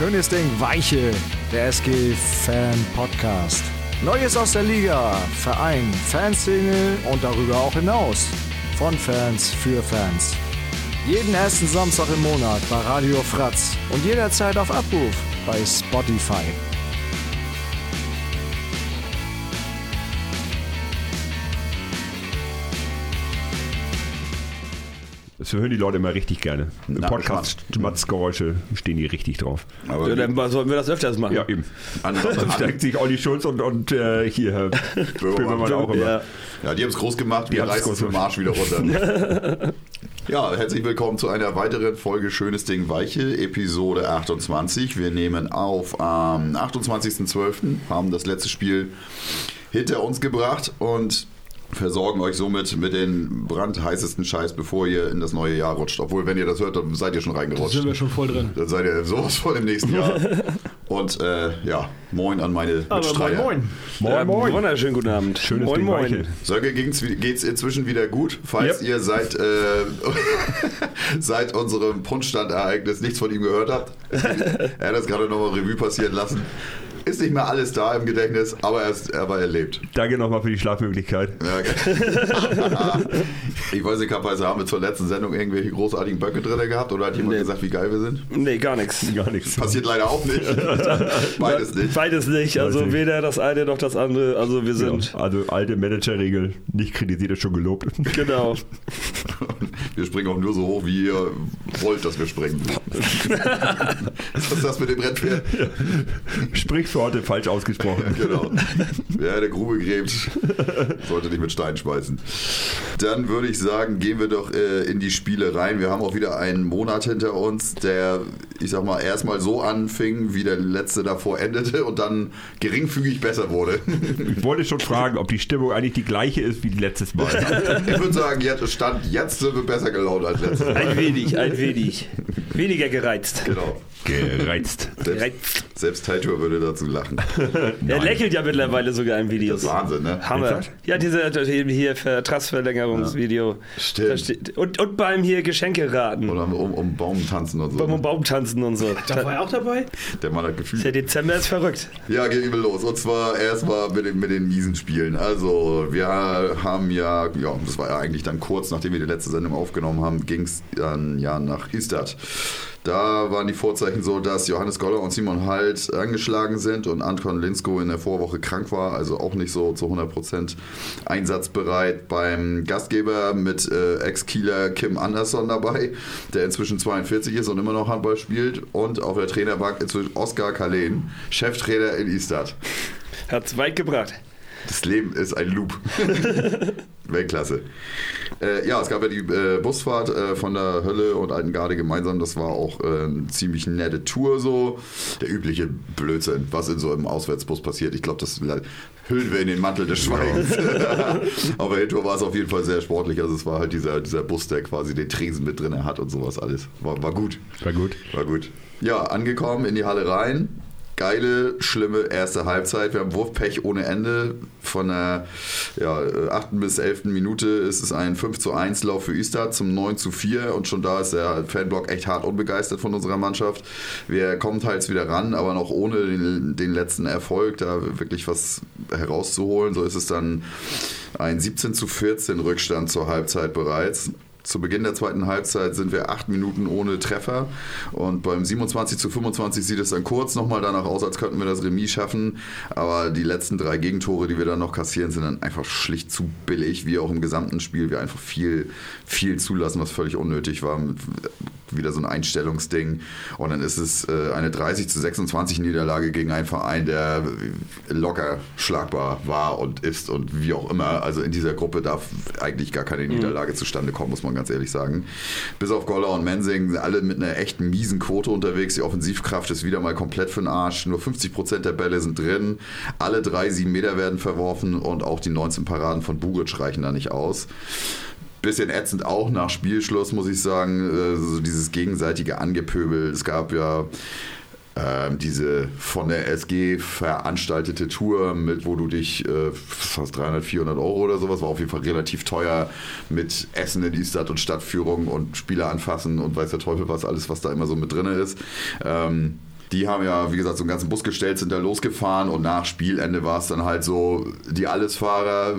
Schönes Ding, Weiche, der SG-Fan-Podcast. Neues aus der Liga, Verein, Fanszene und darüber auch hinaus. Von Fans für Fans. Jeden ersten Samstag im Monat bei Radio Fratz und jederzeit auf Abruf bei Spotify. Das hören die Leute immer richtig gerne. Im Podcast Schmatzgeräusche stehen die richtig drauf. Aber Ja, dann sollten wir das öfters machen. Ja, eben. an, Dann an, steckt sich Olli Schulz und, und äh, hier Böhmermann auch immer. Ja. ja, die haben es groß gemacht, wir reißen es mit dem Arsch wieder runter. ja, herzlich willkommen zu einer weiteren Folge Schönes Ding Weiche, Episode 28. Wir nehmen auf am 28.12., haben das letzte Spiel hinter uns gebracht und versorgen euch somit mit den brandheißesten Scheiß, bevor ihr in das neue Jahr rutscht. Obwohl, wenn ihr das hört, dann seid ihr schon reingerutscht. sind wir schon voll drin. Dann seid ihr sowas voll im nächsten Jahr. Und äh, ja, moin an meine Aber Mitstreiter. moin, moin. Moin, Ja, moin. Wunderschönen guten Abend. Schönes moin, Ding, moin. Sönke geht's, geht's inzwischen wieder gut, falls Yep. ihr seit, äh, seit unserem Punschstand-Ereignis nichts von ihm gehört habt. er hat das gerade nochmal Revue passieren lassen. Ist nicht mehr alles da im Gedächtnis, aber er, ist, aber er lebt. Danke nochmal für die Schlafmöglichkeit. Ja, okay. ich weiß nicht, Kappweise, haben wir zur letzten Sendung irgendwelche großartigen Böcke drin gehabt oder hat jemand Nee. gesagt, wie geil wir sind? Nee, gar nichts. Gar nichts. Passiert leider auch nicht. Beides nicht. Beides nicht. Also nicht. weder das eine noch das andere. Also wir sind. Ja, also alte Managerregel, nicht kritisiert, ist schon gelobt. Genau. Wir springen auch nur so hoch, wie ihr wollt, dass wir springen. Was ist das mit dem Rennpferd? Sprich für heute falsch ausgesprochen. Genau. Wer eine Grube gräbt, sollte nicht mit Steinen schmeißen. Dann würde ich sagen, gehen wir doch äh, in die Spiele rein. Wir haben auch wieder einen Monat hinter uns, der, ich sag mal, erstmal so anfing, wie der letzte davor endete und dann geringfügig besser wurde. Ich wollte schon fragen, ob die Stimmung eigentlich die gleiche ist wie letztes Mal. Ich würde sagen, jetzt stand jetzt sind wir besser gelaunt als letztes Mal. Ein wenig, ein wenig. Weniger gereizt. Genau. Gereizt. Selbst, Gereizt. selbst Teitur würde dazu lachen. Er lächelt ja mittlerweile sogar in Das Videos. ist Wahnsinn, ne? Hammer. Ja, diese hier Vertragsverlängerungsvideo. Stimmt. Und, und beim hier Geschenke raten. Oder um, um Baum tanzen und so. Beim Baumtanzen und so. Da war er auch dabei? Der Mann hat Gefühl. Der Dezember ist verrückt. Ja, geht übel los. Und zwar erstmal mit den, mit den miesen Spielen. Also, wir haben ja, ja, das war ja eigentlich dann kurz, nachdem wir die letzte Sendung aufgenommen haben, ging es dann ja nach Istad. Da waren die Vorzeichen so, dass Johannes Goller und Simon Halt angeschlagen sind und Anton Linsko in der Vorwoche krank war, also auch nicht so zu 100% einsatzbereit. Beim Gastgeber mit äh, Ex-Kieler Kim Andersson dabei, der inzwischen 42 ist und immer noch Handball spielt. Und auf der Trainerbank inzwischen Oskar Kalen, Cheftrainer in Istad. Hat's weit gebracht. Das Leben ist ein Loop. Weltklasse. Äh, ja, es gab ja die äh, Busfahrt äh, von der Hölle und Altengarde gemeinsam. Das war auch äh, eine ziemlich nette Tour so. Der übliche Blödsinn, was in so einem Auswärtsbus passiert. Ich glaube, das hüllen wir in den Mantel des Schweigens. Aber hinterher war es auf jeden Fall sehr sportlich. Also es war halt dieser, dieser Bus, der quasi den Tresen mit drin hat und sowas alles. War, war gut. War gut. War gut. Ja, angekommen in die Halle rein. Geile, schlimme erste Halbzeit. Wir haben Wurfpech ohne Ende. Von der ja, äh, 8. bis 11. Minute ist es ein 5 zu 1 Lauf für Istad zum 9 zu 4 und schon da ist der Fanblock echt hart unbegeistert von unserer Mannschaft. Wir kommen teils wieder ran, aber noch ohne den, den letzten Erfolg, da wirklich was herauszuholen. So ist es dann ein 17 zu 14 Rückstand zur Halbzeit bereits. Zu Beginn der zweiten Halbzeit sind wir acht Minuten ohne Treffer und beim 27 zu 25 sieht es dann kurz nochmal danach aus, als könnten wir das Remis schaffen. Aber die letzten drei Gegentore, die wir dann noch kassieren, sind dann einfach schlicht zu billig, wie auch im gesamten Spiel. Wir einfach viel, viel zulassen, was völlig unnötig war. Wieder so ein Einstellungsding. Und dann ist es äh, eine 30 zu 26 Niederlage gegen einen Verein, der locker schlagbar war und ist und wie auch immer. Also in dieser Gruppe darf eigentlich gar keine Niederlage zustande kommen, muss man ganz ehrlich sagen. Bis auf Goller und Mensing sind alle mit einer echt miesen Quote unterwegs. Die Offensivkraft ist wieder mal komplett für den Arsch. Nur 50% der Bälle sind drin. Alle drei 7 Meter werden verworfen und auch die 19 Paraden von Bugic reichen da nicht aus. Bisschen ätzend auch nach Spielschluss, muss ich sagen. äh, dieses gegenseitige Angepöbel. Es gab ja ähm, diese von der SG veranstaltete Tour, mit wo du dich äh, fast 300, 400 Euro oder sowas, war auf jeden Fall relativ teuer mit Essen in Istad und Stadtführung und Spieler anfassen und weiß der Teufel was, alles, was da immer so mit drin ist. Ähm, Die haben ja, wie gesagt, so einen ganzen Bus gestellt, sind da losgefahren und nach Spielende war es dann halt so, die Allesfahrer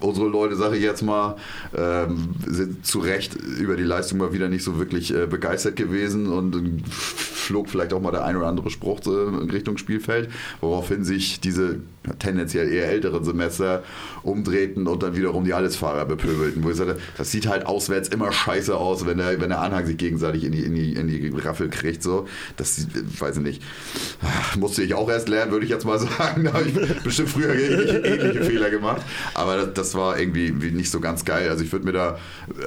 unsere Leute, sage ich jetzt mal, ähm, sind zu Recht über die Leistung mal wieder nicht so wirklich äh, begeistert gewesen und flog vielleicht auch mal der ein oder andere Spruch äh, in Richtung Spielfeld, woraufhin sich diese tendenziell eher älteren Semester umdrehten und dann wiederum die Allesfahrer bepöbelten. Wo ich sagte, das sieht halt auswärts immer scheiße aus, wenn der, wenn der Anhang sich gegenseitig in die, in die, in die Raffel kriegt. So. Das weiß ich nicht. Musste ich auch erst lernen, würde ich jetzt mal sagen. Da habe ich bestimmt früher ähnliche Fehler gemacht. Aber das, das, war irgendwie nicht so ganz geil. Also ich würde mir da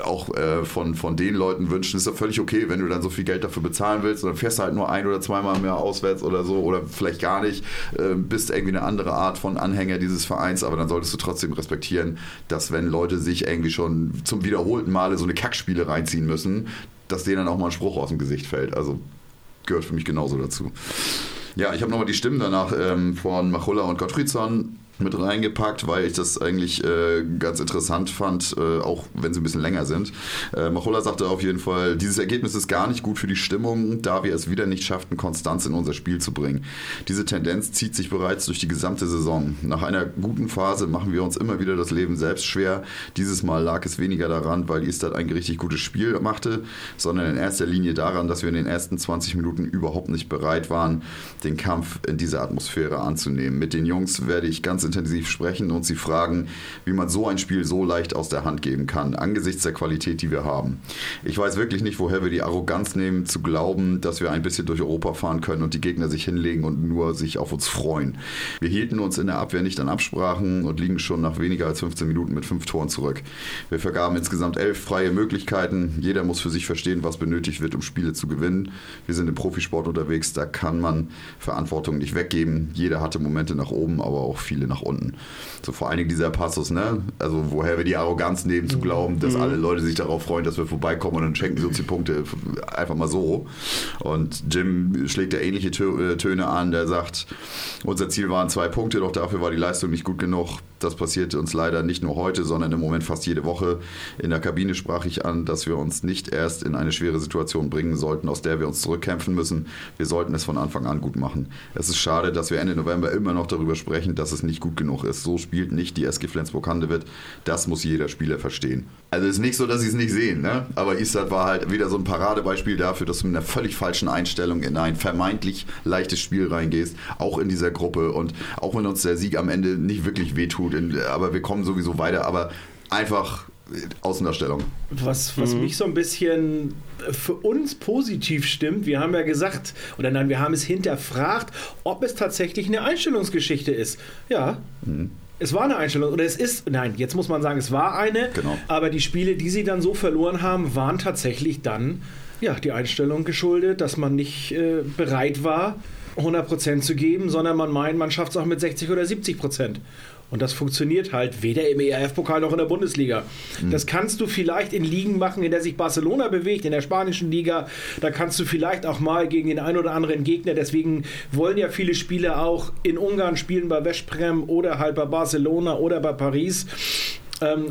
auch äh, von, von den Leuten wünschen, ist ja völlig okay, wenn du dann so viel Geld dafür bezahlen willst und dann fährst du halt nur ein oder zweimal mehr auswärts oder so oder vielleicht gar nicht, äh, bist irgendwie eine andere Art Art von Anhänger dieses Vereins, aber dann solltest du trotzdem respektieren, dass wenn Leute sich irgendwie schon zum wiederholten Male so eine Kackspiele reinziehen müssen, dass denen dann auch mal ein Spruch aus dem Gesicht fällt. Also gehört für mich genauso dazu. Ja, ich habe nochmal die Stimmen danach ähm, von Machulla und Gottfriedson mit reingepackt, weil ich das eigentlich äh, ganz interessant fand, äh, auch wenn sie ein bisschen länger sind. Äh, Machola sagte auf jeden Fall, dieses Ergebnis ist gar nicht gut für die Stimmung, da wir es wieder nicht schafften, Konstanz in unser Spiel zu bringen. Diese Tendenz zieht sich bereits durch die gesamte Saison. Nach einer guten Phase machen wir uns immer wieder das Leben selbst schwer. Dieses Mal lag es weniger daran, weil Istad ein richtig gutes Spiel machte, sondern in erster Linie daran, dass wir in den ersten 20 Minuten überhaupt nicht bereit waren, den Kampf in dieser Atmosphäre anzunehmen. Mit den Jungs werde ich ganz intensiv sprechen und sie fragen, wie man so ein Spiel so leicht aus der Hand geben kann, angesichts der Qualität, die wir haben. Ich weiß wirklich nicht, woher wir die Arroganz nehmen, zu glauben, dass wir ein bisschen durch Europa fahren können und die Gegner sich hinlegen und nur sich auf uns freuen. Wir hielten uns in der Abwehr nicht an Absprachen und liegen schon nach weniger als 15 Minuten mit fünf Toren zurück. Wir vergaben insgesamt elf freie Möglichkeiten. Jeder muss für sich verstehen, was benötigt wird, um Spiele zu gewinnen. Wir sind im Profisport unterwegs, da kann man Verantwortung nicht weggeben. Jeder hatte Momente nach oben, aber auch viele nach unten. So vor allen Dingen dieser Passus, ne? Also woher wir die Arroganz nehmen, zu glauben, dass mhm. alle Leute sich darauf freuen, dass wir vorbeikommen und dann schenken sie uns die Punkte einfach mal so. Und Jim schlägt da ähnliche äh, Töne an, der sagt, unser Ziel waren zwei Punkte, doch dafür war die Leistung nicht gut genug. Das passiert uns leider nicht nur heute, sondern im Moment fast jede Woche. In der Kabine sprach ich an, dass wir uns nicht erst in eine schwere Situation bringen sollten, aus der wir uns zurückkämpfen müssen. Wir sollten es von Anfang an gut machen. Es ist schade, dass wir Ende November immer noch darüber sprechen, dass es nicht gut genug ist. So spielt nicht die SG Flensburg-Handewitt. Das muss jeder Spieler verstehen. Also es ist nicht so, dass sie es nicht sehen, ne? aber Istad war halt wieder so ein Paradebeispiel dafür, dass du mit einer völlig falschen Einstellung in ein vermeintlich leichtes Spiel reingehst, auch in dieser Gruppe und auch wenn uns der Sieg am Ende nicht wirklich wehtut, aber wir kommen sowieso weiter, aber einfach Außendarstellung. Was, was mhm. mich so ein bisschen für uns positiv stimmt, wir haben ja gesagt, oder nein, wir haben es hinterfragt, ob es tatsächlich eine Einstellungsgeschichte ist. Ja. Mhm. Es war eine Einstellung, oder es ist, nein, jetzt muss man sagen, es war eine, genau. aber die Spiele, die sie dann so verloren haben, waren tatsächlich dann ja, die Einstellung geschuldet, dass man nicht äh, bereit war, 100% zu geben, sondern man meint, man schafft es auch mit 60 oder 70%. Und das funktioniert halt weder im ERF-Pokal noch in der Bundesliga. Mhm. Das kannst du vielleicht in Ligen machen, in der sich Barcelona bewegt, in der spanischen Liga. Da kannst du vielleicht auch mal gegen den einen oder anderen Gegner. Deswegen wollen ja viele Spieler auch in Ungarn spielen bei Veszprem oder halt bei Barcelona oder bei Paris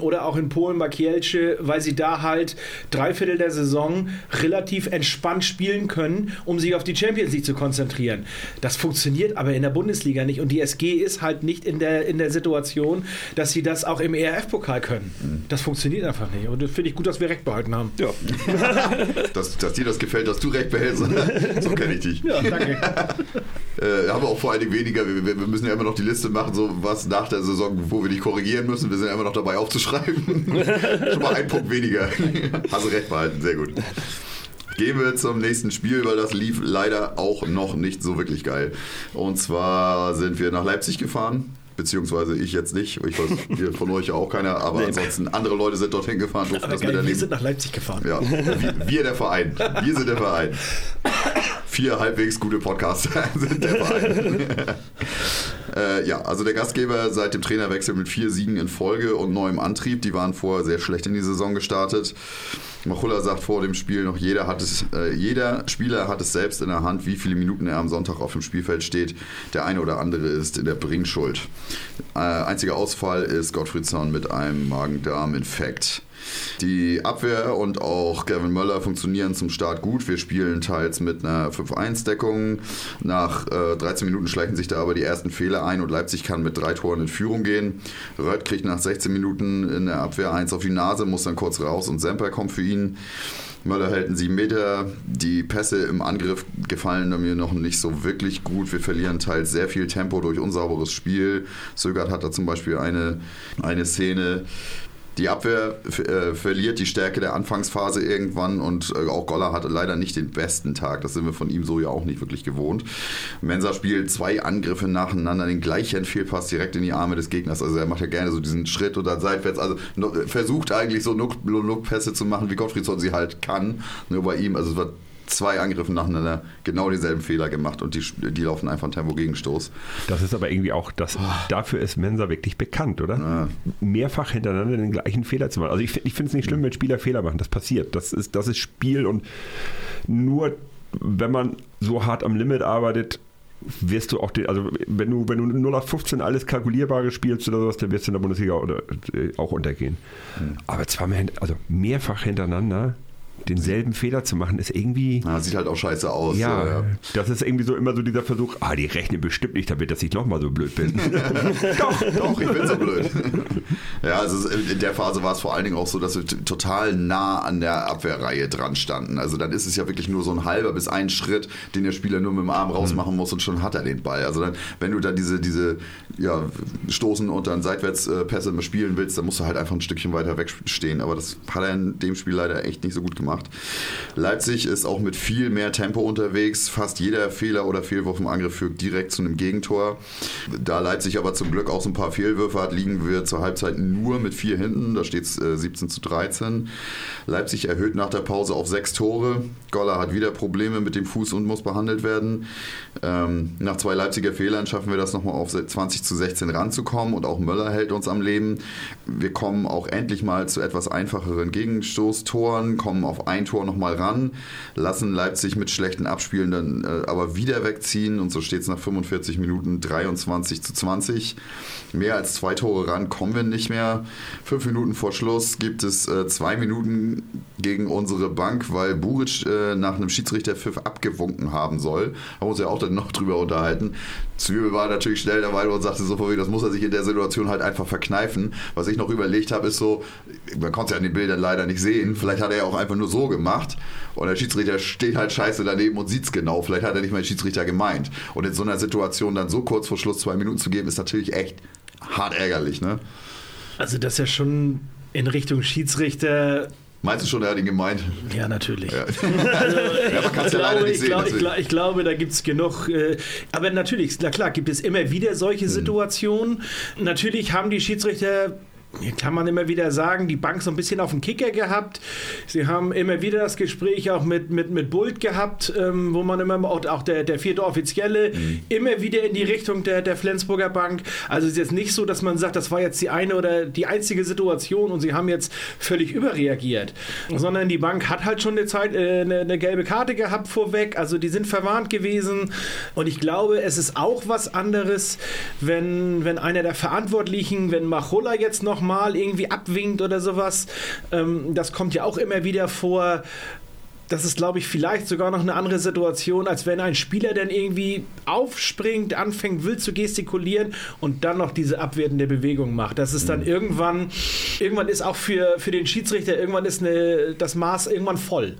oder auch in Polen bei Kielce, weil sie da halt drei Viertel der Saison relativ entspannt spielen können, um sich auf die Champions League zu konzentrieren. Das funktioniert aber in der Bundesliga nicht und die SG ist halt nicht in der, in der Situation, dass sie das auch im ERF-Pokal können. Mhm. Das funktioniert einfach nicht und das finde ich gut, dass wir recht behalten haben. Ja. dass, dass dir das gefällt, dass du recht behältst, so kenne ich dich. Ja, danke. äh, haben wir auch vor allen Dingen weniger, wir, wir, müssen ja immer noch die Liste machen, so was nach der Saison, wo wir dich korrigieren müssen. Wir sind ja immer noch dabei aufzuschreiben. Schon mal ein Punkt weniger. Hast du recht behalten, sehr gut. Gehen wir zum nächsten Spiel, weil das lief leider auch noch nicht so wirklich geil. Und zwar sind wir nach Leipzig gefahren beziehungsweise ich jetzt nicht, ich weiß, von euch ja auch keiner, aber nee. ansonsten andere Leute sind dorthin gefahren, durften das miterleben. Wir sind nach Leipzig gefahren. Ja, wir, wir, der Verein, wir sind der Verein. Vier halbwegs gute Podcaster sind der Verein. äh, ja, also der Gastgeber seit dem Trainerwechsel mit vier Siegen in Folge und neuem Antrieb, die waren vorher sehr schlecht in die Saison gestartet. Machulla sagt vor dem Spiel noch, jeder, hat es, äh, jeder Spieler hat es selbst in der Hand, wie viele Minuten er am Sonntag auf dem Spielfeld steht. Der eine oder andere ist in der Bringschuld. Äh, einziger Ausfall ist Gottfriedson mit einem Magen-Darm-Infekt. Die Abwehr und auch Gavin Möller funktionieren zum Start gut. Wir spielen teils mit einer 5-1-Deckung. Nach äh, 13 Minuten schleichen sich da aber die ersten Fehler ein und Leipzig kann mit drei Toren in Führung gehen. Rött kriegt nach 16 Minuten in der Abwehr eins auf die Nase, muss dann kurz raus und Semper kommt für ihn. Möller hält einen 7 Meter. Die Pässe im Angriff gefallen mir noch nicht so wirklich gut. Wir verlieren teils sehr viel Tempo durch unsauberes Spiel. Sögert hat da zum Beispiel eine, eine Szene, die Abwehr äh, verliert die Stärke der Anfangsphase irgendwann und äh, auch Goller hatte leider nicht den besten Tag. Das sind wir von ihm so ja auch nicht wirklich gewohnt. Mensa spielt zwei Angriffe nacheinander, den gleichen Fehlpass direkt in die Arme des Gegners. Also er macht ja gerne so diesen Schritt oder seitwärts. Also versucht eigentlich so Look-Pässe zu machen, wie Gottfriedson sie halt kann. Nur bei ihm, also es war zwei Angriffe nacheinander genau dieselben Fehler gemacht und die, die laufen einfach einen Tempo-Gegenstoß. Das ist aber irgendwie auch, das, oh. dafür ist Mensa wirklich bekannt, oder? Ja. Mehrfach hintereinander den gleichen Fehler zu machen. Also ich, ich finde es nicht schlimm, wenn Spieler Fehler machen, das passiert. Das ist, das ist Spiel und nur wenn man so hart am Limit arbeitet, wirst du auch, den, also wenn du, wenn du 0 auf 15 alles Kalkulierbare spielst oder sowas, dann wirst du in der Bundesliga oder, äh, auch untergehen. Mhm. Aber zweimal, also mehrfach hintereinander denselben Fehler zu machen, ist irgendwie. Ja, sieht halt auch scheiße aus. Ja, ja, das ist irgendwie so immer so dieser Versuch, ah, die rechnen bestimmt nicht damit, dass ich nochmal so blöd bin. doch, doch, ich bin so blöd. ja, also in der Phase war es vor allen Dingen auch so, dass wir total nah an der Abwehrreihe dran standen. Also dann ist es ja wirklich nur so ein halber bis ein Schritt, den der Spieler nur mit dem Arm rausmachen muss und schon hat er den Ball. Also dann, wenn du dann diese, diese ja, Stoßen und dann Seitwärtspässe spielen willst, dann musst du halt einfach ein Stückchen weiter wegstehen. Aber das hat er in dem Spiel leider echt nicht so gut gemacht gemacht. Leipzig ist auch mit viel mehr Tempo unterwegs. Fast jeder Fehler oder Fehlwurf im Angriff führt direkt zu einem Gegentor. Da Leipzig aber zum Glück auch so ein paar Fehlwürfe hat, liegen wir zur Halbzeit nur mit vier hinten. Da steht es äh, 17 zu 13. Leipzig erhöht nach der Pause auf sechs Tore. Goller hat wieder Probleme mit dem Fuß und muss behandelt werden. Ähm, nach zwei Leipziger Fehlern schaffen wir das nochmal auf 20 zu 16 ranzukommen und auch Möller hält uns am Leben. Wir kommen auch endlich mal zu etwas einfacheren Gegenstoßtoren, kommen auf ein Tor nochmal ran, lassen Leipzig mit schlechten Abspielen dann äh, aber wieder wegziehen und so steht es nach 45 Minuten 23 zu 20. Mehr als zwei Tore ran kommen wir nicht mehr. Fünf Minuten vor Schluss gibt es äh, zwei Minuten gegen unsere Bank, weil Buric äh, nach einem Schiedsrichterpfiff abgewunken haben soll. Da uns ja auch dann noch drüber unterhalten. Zwiebel war natürlich schnell dabei und sagte so, das muss er sich in der Situation halt einfach verkneifen. Was ich noch überlegt habe, ist so, man konnte es ja an den Bildern leider nicht sehen, vielleicht hat er ja auch einfach nur so gemacht und der Schiedsrichter steht halt scheiße daneben und sieht es genau. Vielleicht hat er nicht mal den Schiedsrichter gemeint. Und in so einer Situation dann so kurz vor Schluss zwei Minuten zu geben, ist natürlich echt hart ärgerlich. Ne? Also das ist ja schon in Richtung Schiedsrichter Meinst du schon, er hat ihn gemeint? Ja, natürlich. Ja. Also, ja, man kann es ja leider nicht ich sehen. Glaub, ich, glaub, ich, glaube, da gibt es genug. Äh, aber natürlich, na klar, gibt es immer wieder solche hm. Situationen. Hm. Natürlich haben die Schiedsrichter hier kann man immer wieder sagen, die Bank so ein bisschen auf den Kicker gehabt. Sie haben immer wieder das Gespräch auch mit, mit, mit Bult gehabt, ähm, wo man immer, auch der, der vierte Offizielle, mhm. immer wieder in die Richtung der, der Flensburger Bank. Also es ist jetzt nicht so, dass man sagt, das war jetzt die eine oder die einzige Situation und sie haben jetzt völlig überreagiert. Sondern die Bank hat halt schon eine, Zeit, äh, eine, eine gelbe Karte gehabt vorweg. Also die sind verwarnt gewesen. Und ich glaube, es ist auch was anderes, wenn, wenn einer der Verantwortlichen, wenn Machola jetzt noch nochmal irgendwie abwinkt oder sowas. Ähm, das kommt ja auch immer wieder vor. Das ist, glaube ich, vielleicht sogar noch eine andere Situation, als wenn ein Spieler dann irgendwie aufspringt, anfängt wild zu gestikulieren und dann noch diese abwertende Bewegung macht. Das ist dann mhm. irgendwann, irgendwann ist auch für, für den Schiedsrichter, irgendwann ist eine, das Maß irgendwann voll.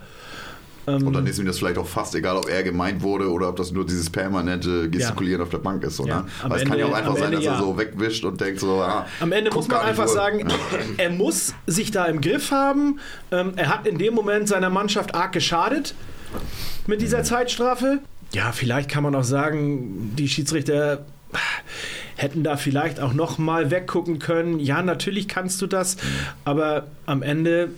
Ähm, und dann ist ihm das vielleicht auch fast egal, ob er gemeint wurde oder ob das nur dieses permanente Gestikulieren ja. auf der Bank ist. So, ja. ne? Weil es kann ja auch einfach sein, Ende, dass er so wegwischt und denkt so, ah, Am Ende muss man einfach sagen, er muss sich da im Griff haben. Ähm, er hat in dem Moment seiner Mannschaft arg geschadet mit dieser mhm. Zeitstrafe. Ja, vielleicht kann man auch sagen, die Schiedsrichter hätten da vielleicht auch noch mal weggucken können. Ja, natürlich kannst du das, mhm. aber am Ende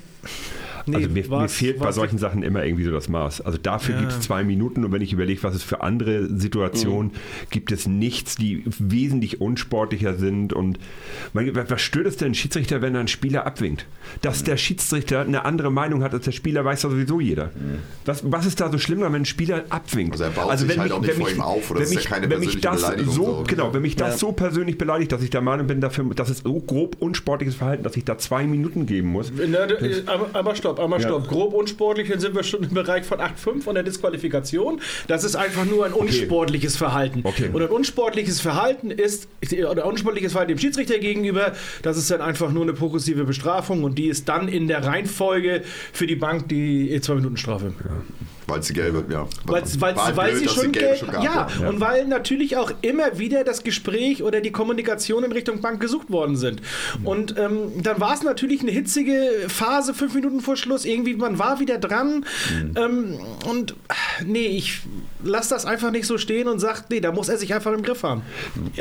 Nee, also mir, mir fehlt bei solchen Sachen immer irgendwie so das Maß. Also dafür Ja. gibt es zwei Minuten und wenn ich überlege, was es für andere Situationen gibt es nichts, die wesentlich unsportlicher sind. Und mein, was stört es denn ein Schiedsrichter, wenn er einen Spieler abwinkt? Dass der Schiedsrichter eine andere Meinung hat als der Spieler, weiß ja sowieso jeder. Was, was ist da so schlimm, wenn ein Spieler abwinkt? Also er baut sich halt auch nicht vor ihm auf, oder wenn ist mich, ja keine wenn mich persönliche das Beleidigung so, so. genau, wenn mich das Ja. so persönlich beleidigt, dass ich der Meinung bin, dafür, das ist so grob unsportliches Verhalten, dass ich da zwei Minuten geben muss. Na, aber, aber stopp, aber Ja. stopp. Grob unsportlich, dann sind wir schon im Bereich von 8,5 und der Disqualifikation. Das ist einfach nur ein unsportliches Verhalten. Okay. Und ein unsportliches Verhalten ist, oder unsportliches Verhalten dem Schiedsrichter gegenüber, das ist dann einfach nur eine progressive Bestrafung und die ist dann in der Reihenfolge für die Bank die 2-Minuten-Strafe. Weil es die gelbe, ja. Weil's, weil's, weil blöd, sie schon gelbe Geld, gab, ja, und weil natürlich auch immer wieder das Gespräch oder die Kommunikation in Richtung Bank gesucht worden sind. Und ähm, dann war es natürlich eine hitzige Phase, fünf Minuten vor Schluss, irgendwie, man war wieder dran. Ähm, und nee, ich lasse das einfach nicht so stehen und sage, nee, da muss er sich einfach im Griff haben.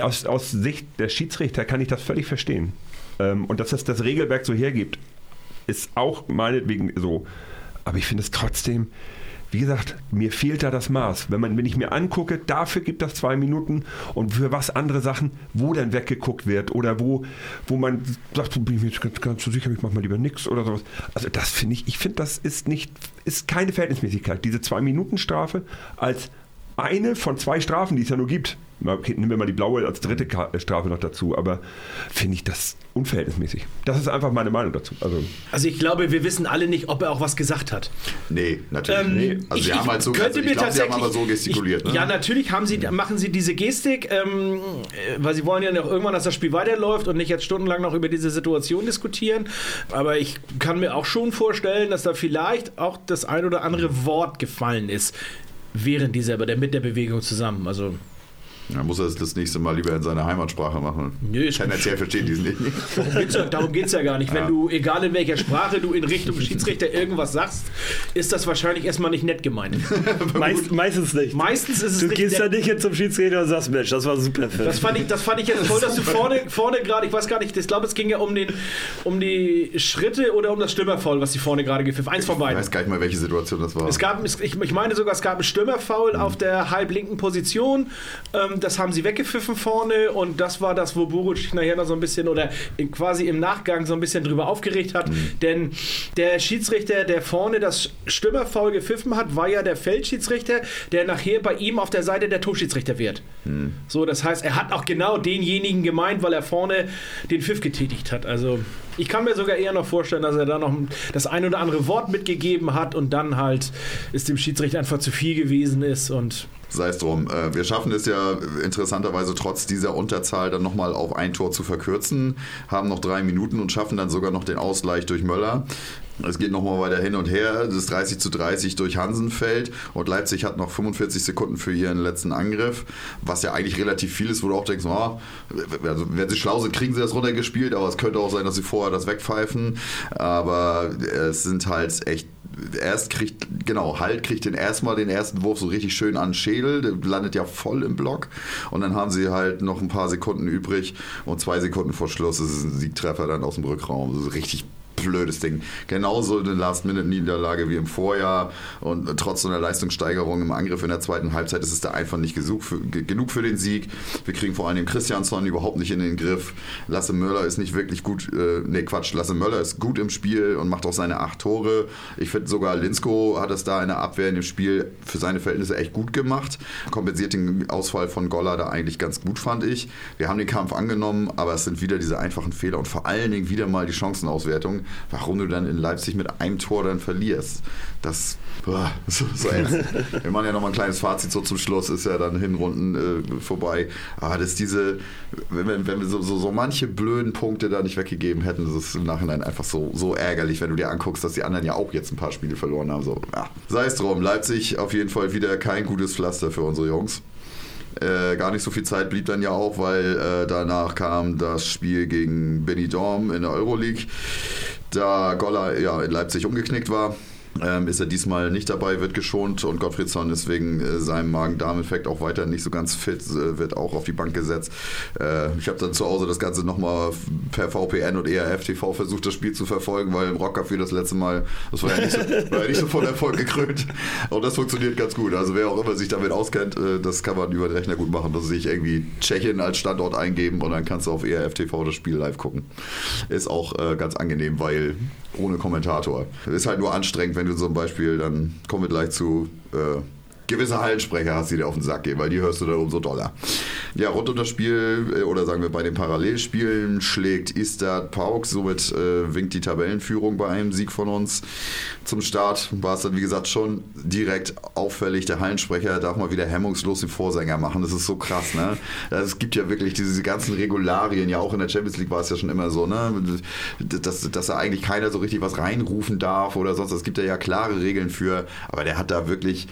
Aus, aus Sicht der Schiedsrichter kann ich das völlig verstehen. Ähm, und dass das das Regelwerk so hergibt, ist auch meinetwegen so. Aber ich finde es trotzdem, wie gesagt, mir fehlt da das Maß. Wenn, man, wenn ich mir angucke, dafür gibt das zwei Minuten und für was andere Sachen, wo dann weggeguckt wird oder wo, wo man sagt, bin ich mir jetzt ganz, ganz so sicher, ich mache mal lieber nichts oder sowas. Also das finde ich, ich finde, das ist nicht, ist keine Verhältnismäßigkeit. Diese zwei Minuten Strafe als eine von zwei Strafen, die es ja nur gibt. Okay, nehmen wir mal die blaue als dritte äh, Strafe noch dazu, aber finde ich das unverhältnismäßig. Das ist einfach meine Meinung dazu. Also, Also ich glaube, wir wissen alle nicht, ob er auch was gesagt hat. Nee, natürlich Ähm, nicht. Also ich- sie haben halt so, könnte also ich mir glaube, sie haben aber so gestikuliert. Ich, ne? Ja, natürlich haben sie, machen sie diese Gestik, ähm, äh, weil sie wollen ja noch irgendwann, dass das Spiel weiterläuft und nicht jetzt stundenlang noch über diese Situation diskutieren. Aber ich kann mir auch schon vorstellen, dass da vielleicht auch das ein oder andere Wort gefallen ist während dieser, der, mit der Bewegung zusammen. Also Dann muss er es das nächste Mal lieber in seiner Heimatsprache machen. Nö, ist- Tendenziell verstehen die es nicht. darum ja, geht es ja gar nicht. Wenn Ja. du, egal in welcher Sprache du in Richtung Schiedsrichter irgendwas sagst, ist das wahrscheinlich erstmal nicht nett gemeint. Meist, meistens nicht. Meistens ist es Du nicht gehst nett. da nicht jetzt zum Schiedsrichter und sagst, Mensch, das war super Das fand ich, das fand ich jetzt toll, dass du vorne, vorne gerade, ich weiß gar nicht, ich glaube, es ging ja um, den, um die Schritte oder um das Stürmerfoul, was die vorne gerade gepfiffen. Eins von Ich beiden. weiß gar nicht mal, welche Situation das war. Es gab, ich, ich meine sogar, es gab einen Stürmerfoul auf der halblinken Position. Ähm, das haben sie weggepfiffen vorne und das war das, wo Boruc sich nachher noch so ein bisschen oder quasi im Nachgang so ein bisschen drüber aufgeregt hat. Denn der Schiedsrichter, der vorne das Stürmerfoul gepfiffen hat, war ja der Feldschiedsrichter, der nachher bei ihm auf der Seite der Torschiedsrichter wird. So, das heißt, er hat auch genau denjenigen gemeint, weil er vorne den Pfiff getätigt hat. Also ich kann mir sogar eher noch vorstellen, dass er da noch das ein oder andere Wort mitgegeben hat und dann halt es dem Schiedsrichter einfach zu viel gewesen ist und Sei es drum. Äh, Wir schaffen es ja interessanterweise trotz dieser Unterzahl dann nochmal auf ein Tor zu verkürzen, haben noch drei Minuten und schaffen dann sogar noch den Ausgleich durch Möller. Es geht nochmal weiter hin und her. Das ist 30 zu 30 durch Hansenfeld und Leipzig hat noch 45 Sekunden für ihren letzten Angriff, was ja eigentlich relativ viel ist, wo du auch denkst, oh, also wenn sie schlau sind, kriegen sie das runtergespielt, aber es könnte auch sein, dass sie vorher das wegpfeifen. Aber es sind halt echt erst kriegt, genau, Halt kriegt den erstmal den ersten Wurf so richtig schön an den Schädel, der landet ja voll im Block und dann haben sie halt noch ein paar Sekunden übrig und zwei Sekunden vor Schluss ist es ein Siegtreffer dann aus dem Rückraum. Das ist richtig blödes Ding. Genauso eine Last-Minute-Niederlage wie im Vorjahr und trotz so einer Leistungssteigerung im Angriff in der zweiten Halbzeit ist es da einfach nicht genug für, ge- genug für den Sieg. Wir kriegen vor allem Christiansson überhaupt nicht in den Griff. Lasse Möller ist nicht wirklich gut, äh, nee Quatsch, Lasse Möller ist gut im Spiel und macht auch seine acht Tore. Ich finde sogar Linsko hat es da in der Abwehr in dem Spiel für seine Verhältnisse echt gut gemacht. Kompensiert den Ausfall von Goller da eigentlich ganz gut, fand ich. Wir haben den Kampf angenommen, aber es sind wieder diese einfachen Fehler und vor allen Dingen wieder mal die Chancenauswertung, warum du dann in Leipzig mit einem Tor dann verlierst. Das boah, so, so ätzend. Wir machen ja nochmal ein kleines Fazit so zum Schluss, ist ja dann Hinrunden äh, vorbei. Aber das ist diese, wenn wir, wenn wir so, so, so manche blöden Punkte da nicht weggegeben hätten, das ist im Nachhinein einfach so, so ärgerlich, wenn du dir anguckst, dass die anderen ja auch jetzt ein paar Spiele verloren haben. So, ja. Sei es drum, Leipzig auf jeden Fall wieder kein gutes Pflaster für unsere Jungs. Äh, gar nicht so viel Zeit blieb dann ja auch, weil äh, danach kam das Spiel gegen Benidorm in der Euroleague, da Goller ja in Leipzig umgeknickt war. Ähm, ist er diesmal nicht dabei, wird geschont und Gottfriedsson ist wegen äh, seinem Magen-Darm-Effekt auch weiter nicht so ganz fit, äh, wird auch auf die Bank gesetzt. Äh, ich habe dann zu Hause das Ganze nochmal per VPN und ERF TV versucht, das Spiel zu verfolgen, weil im Rockcafé das letzte Mal, das war ja nicht so, ja nicht so von Erfolg gekrönt. Und das funktioniert ganz gut. Also wer auch immer sich damit auskennt, äh, das kann man über den Rechner gut machen, dass sich irgendwie Tschechien als Standort eingeben und dann kannst du auf ERF TV das Spiel live gucken. Ist auch äh, ganz angenehm, weil ohne Kommentator. Ist halt nur anstrengend, wenn du zum Beispiel, dann kommen wir gleich zu äh, gewisse Hallensprecher hast, die dir auf den Sack gehen, weil die hörst du dann umso doller. Ja, rund um das Spiel, äh, oder sagen wir bei den Parallelspielen, schlägt Istad Pauk, somit äh, winkt die Tabellenführung bei einem Sieg von uns. Zum Start war es dann, wie gesagt, schon direkt auffällig. Der Hallensprecher darf mal wieder hemmungslos den Vorsänger machen. Das ist so krass, ne? Also es gibt ja wirklich diese ganzen Regularien, ja auch in der Champions League war es ja schon immer so, ne? Dass, dass da eigentlich keiner so richtig was reinrufen darf oder sonst. Es gibt ja ja klare Regeln für, aber der hat da wirklich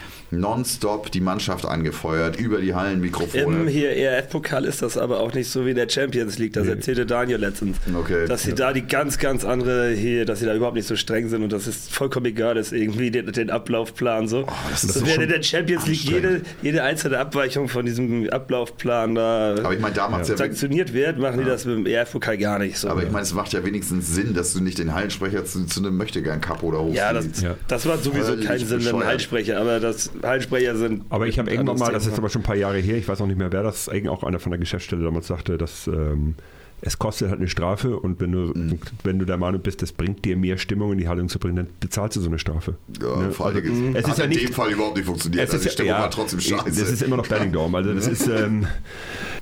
nonstop die Mannschaft angefeuert, über die Hallenmikrofone. Im hier ERF-Pokal ist das aber auch nicht so wie in der Champions League, das erzählte Daniel letztens. Okay. Dass sie da die ganz, ganz andere hier, dass sie da überhaupt nicht so streng sind und das ist vollkommen egal ist, irgendwie den, den Ablaufplan so. Oh, das ist doch wäre in der Champions League jede, jede einzelne Abweichung von diesem Ablaufplan da Aber ich meine, da macht ja, sanktioniert wird, machen die das mit dem ERF-Pokal gar nicht so. aber ich meine, es macht ja wenigstens Sinn, dass du nicht den Hallensprecher zu, zu einem Möchtegern-Cup oder hochziehst. ja, das, Ja. das war sowieso Völlig kein Sinn mit dem. Hallsprecher, aber das Hallsprecher sind. Aber ich habe irgendwann mal, das ist aber schon ein paar Jahre her, ich weiß auch nicht mehr, wer das, eigentlich auch einer von der Geschäftsstelle damals sagte, dass ähm, es kostet halt eine Strafe und wenn du, Mhm. wenn du der Meinung bist, das bringt dir mehr Stimmung in die Haltung zu bringen, dann bezahlst du so eine Strafe. Ja, Ne? vor allem, Also, es es hat ist ja in nicht, dem Fall überhaupt nicht funktioniert. es also die ist, Stimmung ja, war trotzdem scheiße. Das ist immer noch Standing Dome. Also das ist, ähm,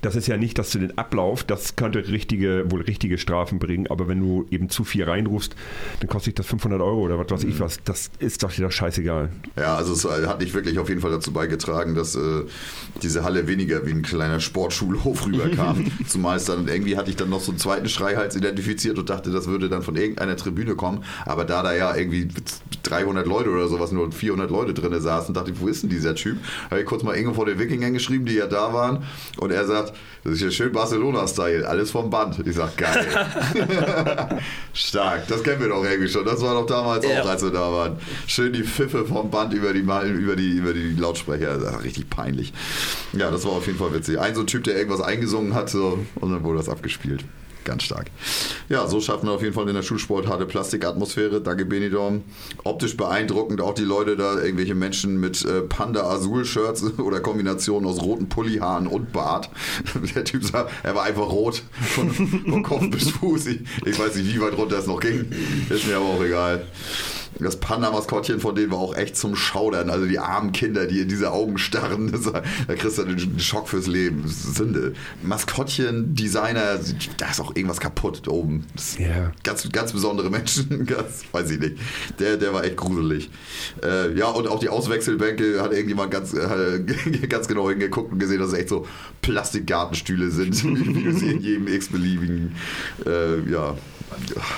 das ist ja nicht, dass du den Ablauf, das könnte richtige, wohl richtige Strafen bringen, aber wenn du eben zu viel reinrufst, dann kostet dich das 500 Euro oder was weiß Mhm. ich was. Das ist doch wieder scheißegal. Ja, also es hat nicht wirklich auf jeden Fall dazu beigetragen, dass äh, diese Halle weniger wie ein kleiner Sportschulhof rüberkam. Zumal es dann irgendwie hatte ich dann noch so einen zweiten Schreihals identifiziert und dachte, das würde dann von irgendeiner Tribüne kommen. Aber da da ja irgendwie 300 Leute oder sowas nur 400 Leute drin saßen, dachte ich, wo ist denn dieser Typ? Habe ich kurz mal Ingo vor den Wikingern geschrieben, die ja da waren. Und er sagt, das ist ja schön Barcelona-Style, alles vom Band. Ich sag, geil. Stark, das kennen wir doch irgendwie schon. Das war doch damals Ja. auch, als wir da waren. Schön die Pfiffe vom Band über die, über die, über die Lautsprecher. Das war richtig peinlich. Ja, das war auf jeden Fall witzig. Ein so ein Typ, der irgendwas eingesungen hat so, und dann wurde das abgespielt. Ganz stark. Ja, so schaffen wir auf jeden Fall in der Schulsporthalle Plastikatmosphäre. Danke, Benidorm. Optisch beeindruckend. Auch die Leute da, irgendwelche Menschen mit äh, Panda-Azul-Shirts oder Kombinationen aus roten Pullihaaren und Bart. Der Typ sah, er war einfach rot von, von Kopf bis Fuß. Ich, ich weiß nicht, wie weit runter es noch ging. Ist mir aber auch egal. Das Panda-Maskottchen von denen war auch echt zum Schaudern. Also die armen Kinder, die in diese Augen starren, da kriegst du einen Schock fürs Leben. Das ist Sünde. Maskottchen, Designer, da ist auch irgendwas kaputt da oben. Ja. ganz, ganz besondere Menschen, ganz, weiß ich nicht. Der, der war echt gruselig. Äh, ja, und auch die Auswechselbänke hat irgendjemand ganz, äh, ganz genau hingeguckt und gesehen, dass es echt so Plastikgartenstühle sind, wie, wie du sie in jedem x-beliebigen äh, ja,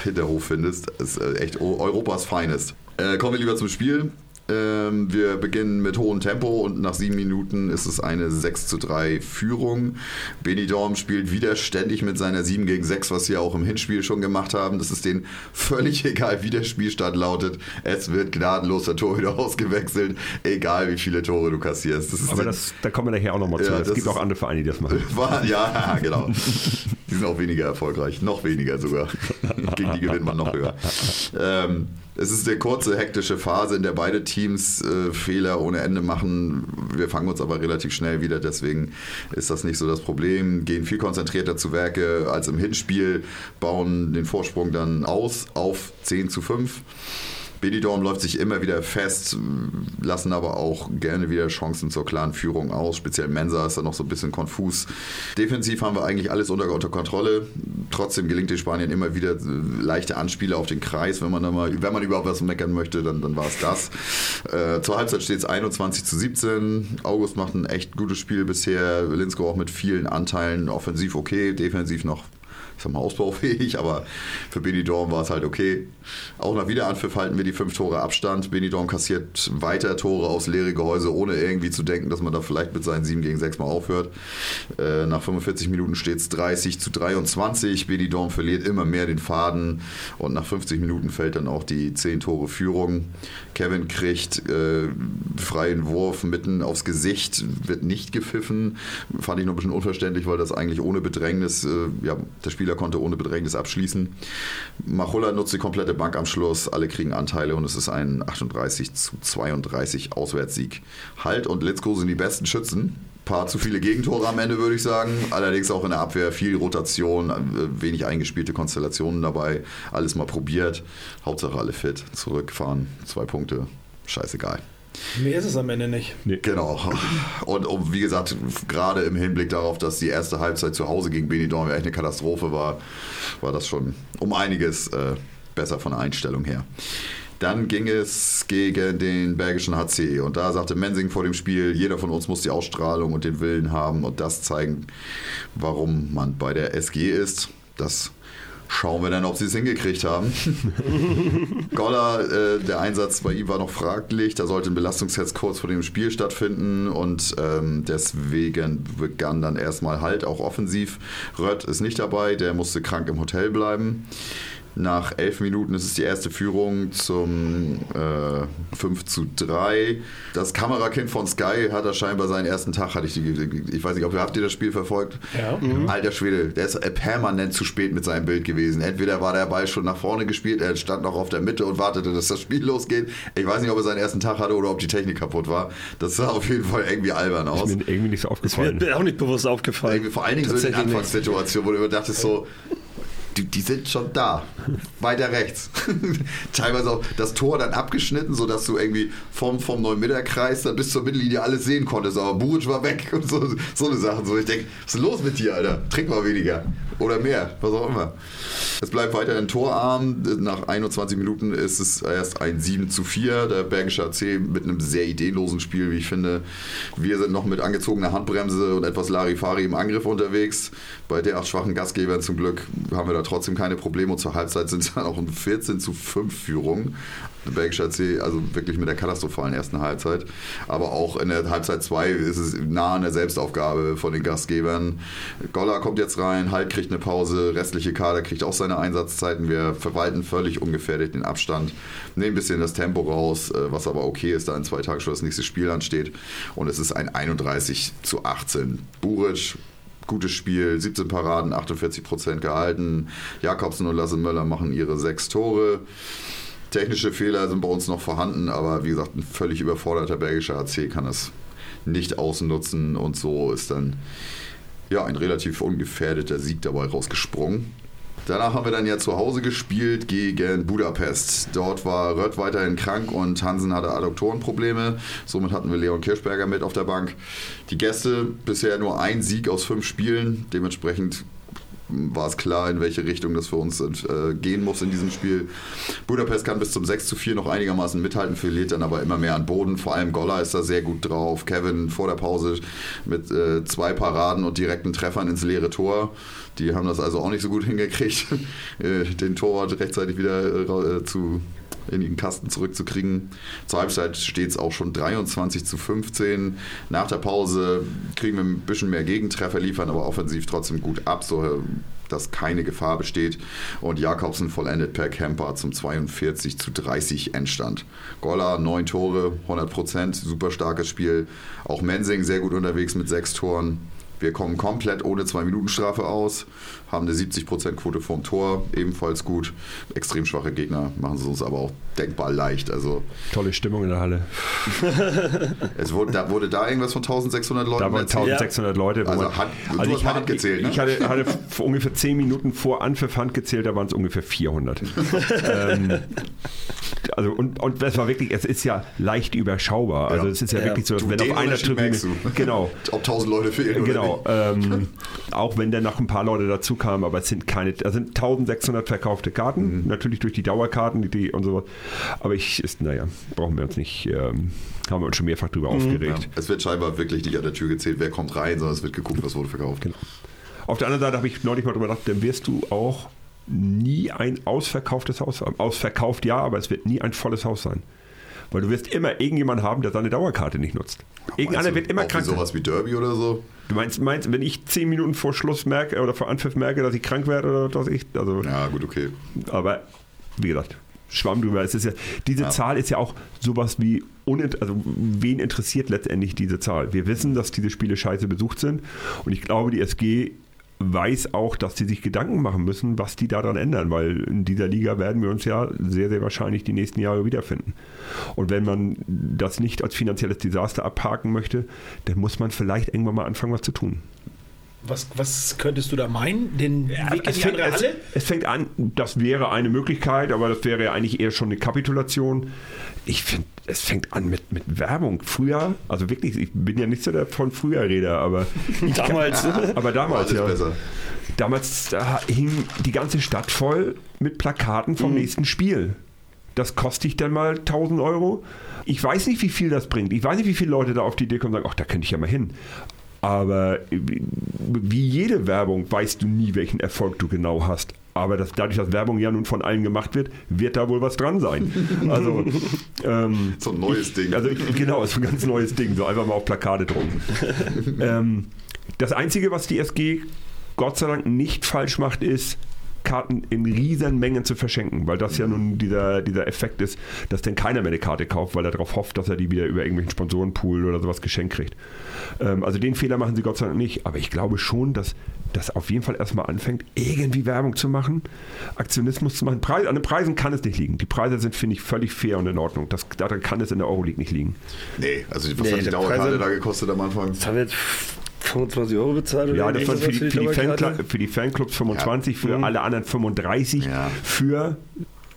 Hinterhof findest. Das ist äh, echt Eu- Europas Finest. Äh, kommen wir lieber zum Spiel. Ähm, wir beginnen mit hohem Tempo und nach sieben Minuten ist es eine 6 zu 3 Führung. Benidorm spielt wieder ständig mit seiner 7 gegen 6, was sie auch im Hinspiel schon gemacht haben. Das ist denen völlig egal, wie der Spielstand lautet. Es wird gnadenlos der Torhüter ausgewechselt, egal wie viele Tore du kassierst. Das Aber das, da kommen wir nachher auch nochmal zu. Ja, es gibt auch andere Vereine, die das machen. war, ja, genau. Die sind auch weniger erfolgreich. Noch weniger sogar. Gegen die gewinnt man noch höher. Ähm, es ist eine kurze, hektische Phase, in der beide Teams äh, Fehler ohne Ende machen. Wir fangen uns aber relativ schnell wieder, deswegen ist das nicht so das Problem. Gehen viel konzentrierter zu Werke als im Hinspiel, bauen den Vorsprung dann aus auf 10 zu 5. Benidorm läuft sich immer wieder fest, lassen aber auch gerne wieder Chancen zur klaren Führung aus. Speziell Mensa ist da noch so ein bisschen konfus. Defensiv haben wir eigentlich alles unter, unter Kontrolle. Trotzdem gelingt den Spaniern immer wieder äh, leichte Anspiele auf den Kreis. Wenn man, da mal, wenn man überhaupt was meckern möchte, dann, dann war es das. Äh, zur Halbzeit steht es 21 zu 17. August macht ein echt gutes Spiel bisher. Linsko auch mit vielen Anteilen. Offensiv okay, defensiv noch sag mal, ausbaufähig, aber für Benidorm war es halt okay. Auch nach Wiederanpfiff halten wir die fünf Tore Abstand. Benidorm kassiert weiter Tore aus leere Gehäuse, ohne irgendwie zu denken, dass man da vielleicht mit seinen 7 gegen 6 mal aufhört. Äh, nach 45 Minuten steht es 30 zu 23. Benidorm verliert immer mehr den Faden und nach 50 Minuten fällt dann auch die 10 Tore Führung. Kevin kriegt äh, freien Wurf mitten aufs Gesicht, wird nicht gepfiffen. Fand ich noch ein bisschen unverständlich, weil das eigentlich ohne Bedrängnis, äh, ja, der Spieler konnte ohne Bedrängnis abschließen. Machulla nutzt die komplette Bank am Schluss, alle kriegen Anteile und es ist ein 38 zu 32 Auswärtssieg. Halt und Litzko sind die besten Schützen. Paar zu viele Gegentore am Ende, würde ich sagen. Allerdings auch in der Abwehr viel Rotation, äh, wenig eingespielte Konstellationen dabei. Alles mal probiert. Hauptsache alle fit. Zurückfahren, zwei Punkte. Scheißegal. Mehr ist es am Ende nicht. Genau. Und, und wie gesagt, gerade im Hinblick darauf, dass die erste Halbzeit zu Hause gegen Benidorm echt eine Katastrophe war, war das schon um einiges äh, besser von der Einstellung her. Dann ging es gegen den Bergischen HC und da sagte Mensing vor dem Spiel, jeder von uns muss die Ausstrahlung und den Willen haben und das zeigen, warum man bei der SG ist. Das Schauen wir dann, ob sie es hingekriegt haben. Goller, äh, der Einsatz bei ihm war noch fraglich. Da sollte ein Belastungstest kurz vor dem Spiel stattfinden und ähm, deswegen begann dann erstmal halt auch offensiv. Rött ist nicht dabei, der musste krank im Hotel bleiben. Nach elf Minuten ist es die erste Führung zum äh, 5 zu 3. Das Kamerakind von Sky hat da scheinbar seinen ersten Tag, hatte ich die, ich weiß nicht, ob ihr habt ihr das Spiel verfolgt? Ja. Mhm. Alter Schwede, der ist permanent zu spät mit seinem Bild gewesen. Entweder war der Ball schon nach vorne gespielt, er stand noch auf der Mitte und wartete, dass das Spiel losgeht. Ich weiß nicht, ob er seinen ersten Tag hatte oder ob die Technik kaputt war. Das sah auf jeden Fall irgendwie albern aus. Ist mir irgendwie nicht so aufgefallen. Ist mir auch nicht bewusst aufgefallen. Vor allen Dingen so in den Anfangssituationen, wo du immer dachtest so, die, die, sind schon da. Weiter rechts. Teilweise auch das Tor dann abgeschnitten, sodass du irgendwie vom, vom 9-Meter-Kreis dann bis zur Mittellinie alles sehen konntest. Aber Buric war weg und so, so eine Sachen. So, ich denke, was ist los mit dir, Alter? Trink mal weniger. Oder mehr, was auch immer. Es bleibt weiter ein Torarm. Nach 21 Minuten ist es erst ein 7 zu 4. Der Bergische AC mit einem sehr ideenlosen Spiel, wie ich finde. Wir sind noch mit angezogener Handbremse und etwas Larifari im Angriff unterwegs. Bei der acht schwachen Gastgebern zum Glück haben wir da trotzdem keine Probleme. Und zur Halbzeit sind es dann auch eine 14 zu 5 Führung. Der Bergische AC, also wirklich mit der katastrophalen ersten Halbzeit. Aber auch in der Halbzeit 2 ist es nah an der Selbstaufgabe von den Gastgebern. Goller kommt jetzt rein, Halt kriegt eine Pause, restliche Kader kriegt auch seine Einsatzzeiten. Wir verwalten völlig ungefährdet den Abstand, nehmen ein bisschen das Tempo raus, was aber okay ist, da in zwei Tagen schon das nächste Spiel ansteht. Und es ist ein 31 zu 18. Buric gutes Spiel, 17 Paraden, 48 Prozent gehalten. Jakobsen und Lasse Möller machen ihre sechs Tore. Technische Fehler sind bei uns noch vorhanden, aber wie gesagt, ein völlig überforderter belgischer AC kann das nicht ausnutzen und so ist dann ja ein relativ ungefährdeter Sieg dabei rausgesprungen. Danach haben wir dann ja zu Hause gespielt gegen Budapest. Dort war Rött weiterhin krank und Hansen hatte Adduktorenprobleme. Somit hatten wir Leon Kirschberger mit auf der Bank. Die Gäste bisher nur ein Sieg aus fünf Spielen. Dementsprechend war es klar, in welche Richtung das für uns äh, gehen muss in diesem Spiel. Budapest kann bis zum 6 zu 4 noch einigermaßen mithalten, verliert dann aber immer mehr an Boden. Vor allem Golla ist da sehr gut drauf. Kevin vor der Pause mit äh, zwei Paraden und direkten Treffern ins leere Tor. Die haben das also auch nicht so gut hingekriegt, äh, den Torwart rechtzeitig wieder äh, zu in den Kasten zurückzukriegen. Zur Halbzeit steht es auch schon 23 zu 15. Nach der Pause kriegen wir ein bisschen mehr Gegentreffer, liefern aber offensiv trotzdem gut ab, so dass keine Gefahr besteht. Und Jakobsen vollendet per Camper zum 42 zu 30 Endstand. Golla, neun Tore, 100 Prozent, super starkes Spiel. Auch Mensing sehr gut unterwegs mit sechs Toren. Wir kommen komplett ohne Zwei-Minuten-Strafe aus, haben eine 70%-Quote vorm Tor, ebenfalls gut. Extrem schwache Gegner machen sie uns aber auch denkbar leicht. Also Tolle Stimmung in der Halle. es wurde, da, wurde da irgendwas von 1600 Leuten? Da waren 1600 Leute. Also, man, Hand, also ich hatte, gezählt, ne? ich hatte, hatte ungefähr 10 Minuten vor Anpfiff Hand gezählt, da waren es ungefähr 400. ähm, also und, und das war wirklich, es ist ja leicht überschaubar. Also Ja. es ist ja, Ja. wirklich so, dass Du, wenn auf einer Tribüne, genau, Ob 1000 Leute fehlen Genau, ähm, auch wenn dann noch ein paar Leute dazu kamen, aber es sind keine, es sind 1600 verkaufte Karten, natürlich durch die Dauerkarten die, die und so. Aber ich ist, naja, brauchen wir uns nicht, ähm, haben wir uns schon mehrfach drüber? Ja. aufgeregt. Es wird scheinbar wirklich nicht an der Tür gezählt, wer kommt rein, sondern es wird geguckt, was wurde verkauft. Genau. Auf der anderen Seite habe ich neulich mal drüber gedacht, dann wirst du auch nie ein ausverkauftes Haus haben. Ausverkauft ja, aber es wird nie ein volles Haus sein. Weil du wirst immer irgendjemanden haben, der seine Dauerkarte nicht nutzt. Irgendeiner wird immer krank. sowas wie Derby oder so? Du meinst, meinst, wenn ich zehn Minuten vor Schluss merke oder vor Anpfiff merke, dass ich krank werde oder was ich, also, Ja, gut, okay. aber wie gesagt, Schwamm drüber. Es ist ja, diese Zahl ist ja auch sowas wie, also wen interessiert letztendlich diese Zahl? Wir wissen, dass diese Spiele scheiße besucht sind und ich glaube, die SG weiß auch, dass sie sich Gedanken machen müssen, was die daran ändern, weil in dieser Liga werden wir uns ja sehr, sehr wahrscheinlich die nächsten Jahre wiederfinden. Und wenn man das nicht als finanzielles Desaster abhaken möchte, dann muss man vielleicht irgendwann mal anfangen, was zu tun. Was, was könntest du da meinen? Den Weg in es, die fängt, andere es, Halle? es fängt an, das wäre eine Möglichkeit, aber das wäre ja eigentlich eher schon eine Kapitulation. Ich finde, es fängt an mit, mit Werbung. Früher, also wirklich, ich bin ja nicht so der von früher Reder, aber, Damals. aber damals ja. besser. Damals da hing die ganze Stadt voll mit Plakaten vom nächsten Spiel. Das kostet dich dann mal 1000 Euro. Ich weiß nicht, wie viel das bringt. Ich weiß nicht, wie viele Leute da auf die Idee kommen und sagen, ach, da könnte ich ja mal hin. Aber wie jede Werbung weißt du nie, welchen Erfolg du genau hast. Aber das, dadurch, dass Werbung ja nun von allen gemacht wird, wird da wohl was dran sein. Also, ähm, So ein neues Ding. also genau, ist ein ganz neues Ding, so einfach mal auf Plakate drucken. ähm, das Einzige, was die SG Gott sei Dank nicht falsch macht, ist, Karten in riesen Mengen zu verschenken, weil das ja nun dieser, dieser Effekt ist, dass dann keiner mehr eine Karte kauft, weil er darauf hofft, dass er die wieder über irgendwelchen Sponsorenpool oder sowas geschenkt kriegt. Ähm, also den Fehler machen sie Gott sei Dank nicht, aber ich glaube schon, dass das auf jeden Fall erstmal anfängt, irgendwie Werbung zu machen, Aktionismus zu machen. Preis, an den Preisen kann es nicht liegen. Die Preise sind, finde ich, völlig fair und in Ordnung. Das, daran kann es in der Euroleague nicht liegen. nee, also was Nee, hat die Dauerkarte da gekostet am Anfang? Das haben wir jetzt 25 Euro bezahlt oder Ja, das waren für die, für, die? Fanclub, für die Fanclubs 25, für Mhm. alle anderen 35, Ja. für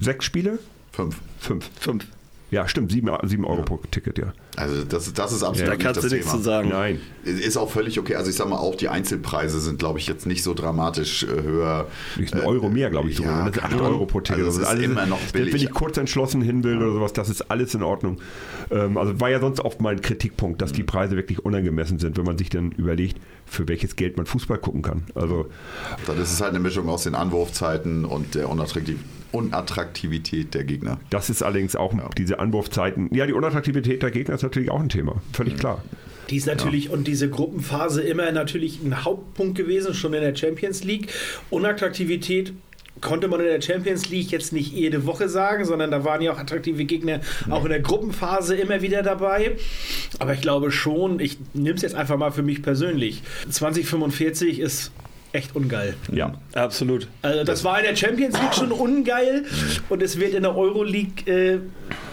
sechs Spiele? Fünf. Fünf. Fünf. Ja, stimmt, sieben, sieben Euro pro Ticket, ja. Also das, das ist absolut Ja, Da nicht kannst das du nichts Thema. zu sagen. Nein. Ist auch völlig okay. Also ich sag mal, auch die Einzelpreise sind, glaube ich, jetzt nicht so dramatisch äh, höher. Nicht ein Äh, Euro mehr, glaube ich, sogar. Ja, das ist 8 keine Ahnung. Euro pro Ticket. Also Das es ist immer noch Wenn billig. ich kurz entschlossen hin will oder sowas, das ist alles in Ordnung. Ähm, also war ja sonst oft mein Kritikpunkt, dass die Mhm. Preise wirklich unangemessen sind, wenn man sich dann überlegt, für welches Geld man Fußball gucken kann. Also Dann ist es halt eine Mischung aus den Anwurfzeiten und der Unattraktiv Unattraktivität der Gegner. das ist allerdings auch Ja. diese Anwurfzeiten. Ja, die Unattraktivität der Gegner ist natürlich auch ein Thema. Völlig klar. Die ist natürlich und diese Gruppenphase immer natürlich ein Hauptpunkt gewesen, schon in der Champions League. Unattraktivität konnte man in der Champions League jetzt nicht jede Woche sagen, sondern da waren ja auch attraktive Gegner auch in der Gruppenphase immer wieder dabei. Aber ich glaube schon, ich nehme es jetzt einfach mal für mich persönlich. 2045 ist echt ungeil. Ja. Absolut. Also das war in der Champions League schon ungeil und es wird in der Euroleague äh,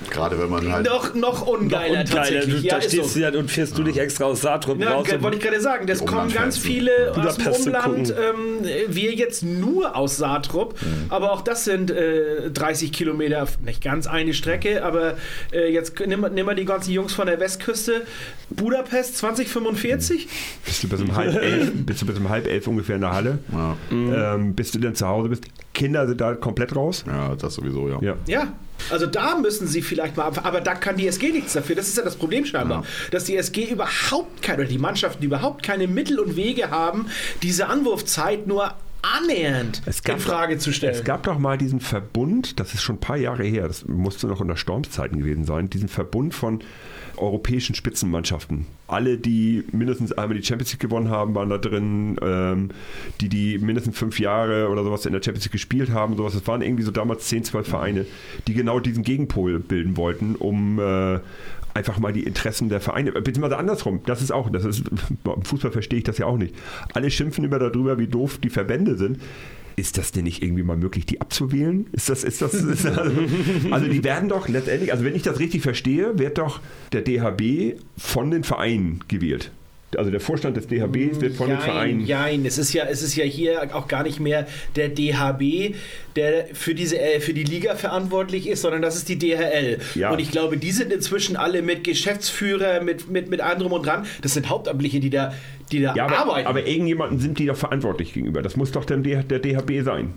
Gerade wenn man halt. noch, noch ungeiler Und tatsächlich. du, Ja, da stehst so. du ja und fährst du dich extra aus Saarbrücken Ja, raus. wollte ich gerade sagen, das kommen ganz viele aus dem Umland. Ähm, wir jetzt nur aus Saartrupp, aber auch das sind äh, 30 Kilometer, nicht ganz eine Strecke, aber äh, jetzt nimm, nimm mal die ganzen Jungs von der Westküste. Budapest 2045? Bist du bis um halb elf, bist du bis um halb elf ungefähr in der Halle? Ja, Ähm, bis du dann zu Hause bist. Kinder sind da komplett raus. ja, das sowieso, ja. Ja. Ja. Also da müssen sie vielleicht mal, aber da kann die SG nichts dafür. Das ist ja das Problem scheinbar, dass die SG überhaupt keine, oder die Mannschaften überhaupt keine Mittel und Wege haben, diese Anwurfzeit nur annähernd in Frage zu stellen. Es gab doch mal diesen Verbund, das ist schon ein paar Jahre her, das musste noch unter Stormzeiten gewesen sein, diesen Verbund von europäischen Spitzenmannschaften. Alle, die mindestens einmal die Champions League gewonnen haben, waren da drin. Ähm, die, die mindestens fünf Jahre oder sowas in der Champions League gespielt haben, sowas. Das waren irgendwie so damals 10, 12 Vereine, die genau diesen Gegenpol bilden wollten, um äh, einfach mal die Interessen der Vereine, beziehungsweise andersrum, das ist auch, das ist, im Fußball verstehe ich das ja auch nicht. Alle schimpfen immer darüber, wie doof die Verbände sind. Ist das denn nicht irgendwie mal möglich, die abzuwählen? Ist das, ist das, ist das also, also die werden doch letztendlich, also wenn ich das richtig verstehe, wird doch der DHB von den Vereinen gewählt. Also der Vorstand des DHBs wird von den Vereinen. Jein, es ist ja, es ist ja hier auch gar nicht mehr der DHB, der für diese äh, für die Liga verantwortlich ist, sondern das ist die DHL. Ja. Und ich glaube, die sind inzwischen alle mit Geschäftsführer, mit, mit, mit anderem und dran. Das sind Hauptamtliche, die da, die da Ja, aber, arbeiten. aber irgendjemanden sind die doch verantwortlich gegenüber. Das muss doch dann der, der DHB sein.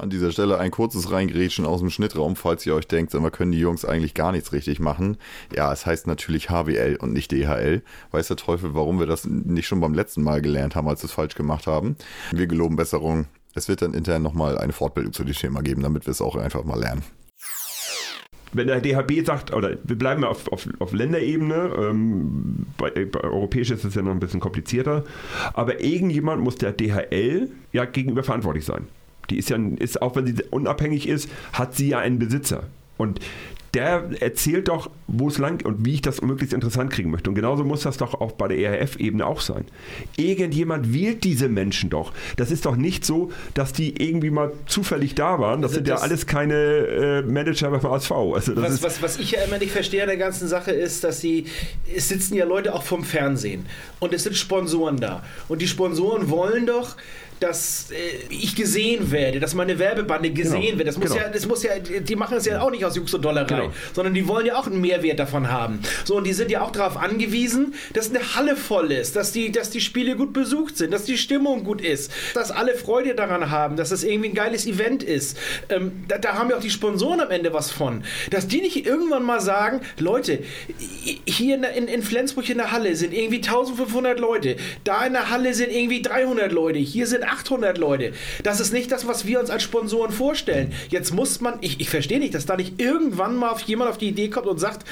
An dieser Stelle ein kurzes Reingrätschen aus dem Schnittraum, falls ihr euch denkt, wir können die Jungs eigentlich gar nichts richtig machen. Ja, es heißt natürlich HWL und nicht DHL. Weiß der Teufel, warum wir das nicht schon beim letzten Mal gelernt haben, als wir es falsch gemacht haben. Wir geloben Besserung. Es wird dann intern nochmal eine Fortbildung zu dem Thema geben, damit wir es auch einfach mal lernen wenn der DHB sagt, oder wir bleiben auf, auf, auf Länderebene, ähm, bei, bei europäisch ist es ja noch ein bisschen komplizierter, aber irgendjemand muss der DHL ja gegenüber verantwortlich sein. Die ist ja, ist, auch wenn sie unabhängig ist, hat sie ja einen Besitzer. Und der erzählt doch, wo es lang und wie ich das möglichst interessant kriegen möchte. Und genauso muss das doch auch bei der ERF-Ebene auch sein. Irgendjemand wählt diese Menschen doch. Das ist doch nicht so, dass die irgendwie mal zufällig da waren. Das also sind das ja alles keine äh, Manager beim ASV. Also was, was, was ich ja immer nicht verstehe an der ganzen Sache ist, dass sie, es sitzen ja Leute auch vom Fernsehen und es sind Sponsoren da. Und die Sponsoren wollen doch, dass äh, ich gesehen werde, dass meine Werbebande gesehen genau. wird. Das muss, genau. ja, das muss ja, die machen es ja auch nicht aus Jux und Dollerei, genau. sondern die wollen ja auch einen Mehrwert davon haben. So, und die sind ja auch darauf angewiesen, dass eine Halle voll ist, dass die, dass die Spiele gut besucht sind, dass die Stimmung gut ist, dass alle Freude daran haben, dass das irgendwie ein geiles Event ist. Ähm, da, da haben ja auch die Sponsoren am Ende was von. Dass die nicht irgendwann mal sagen, Leute, hier in, in, in Flensburg in der Halle sind irgendwie 1500 Leute, da in der Halle sind irgendwie 300 Leute, hier sind 800 Leute. Das ist nicht das, was wir uns als Sponsoren vorstellen. Jetzt muss man, ich, ich verstehe nicht, dass da nicht irgendwann mal jemand auf die Idee kommt und sagt,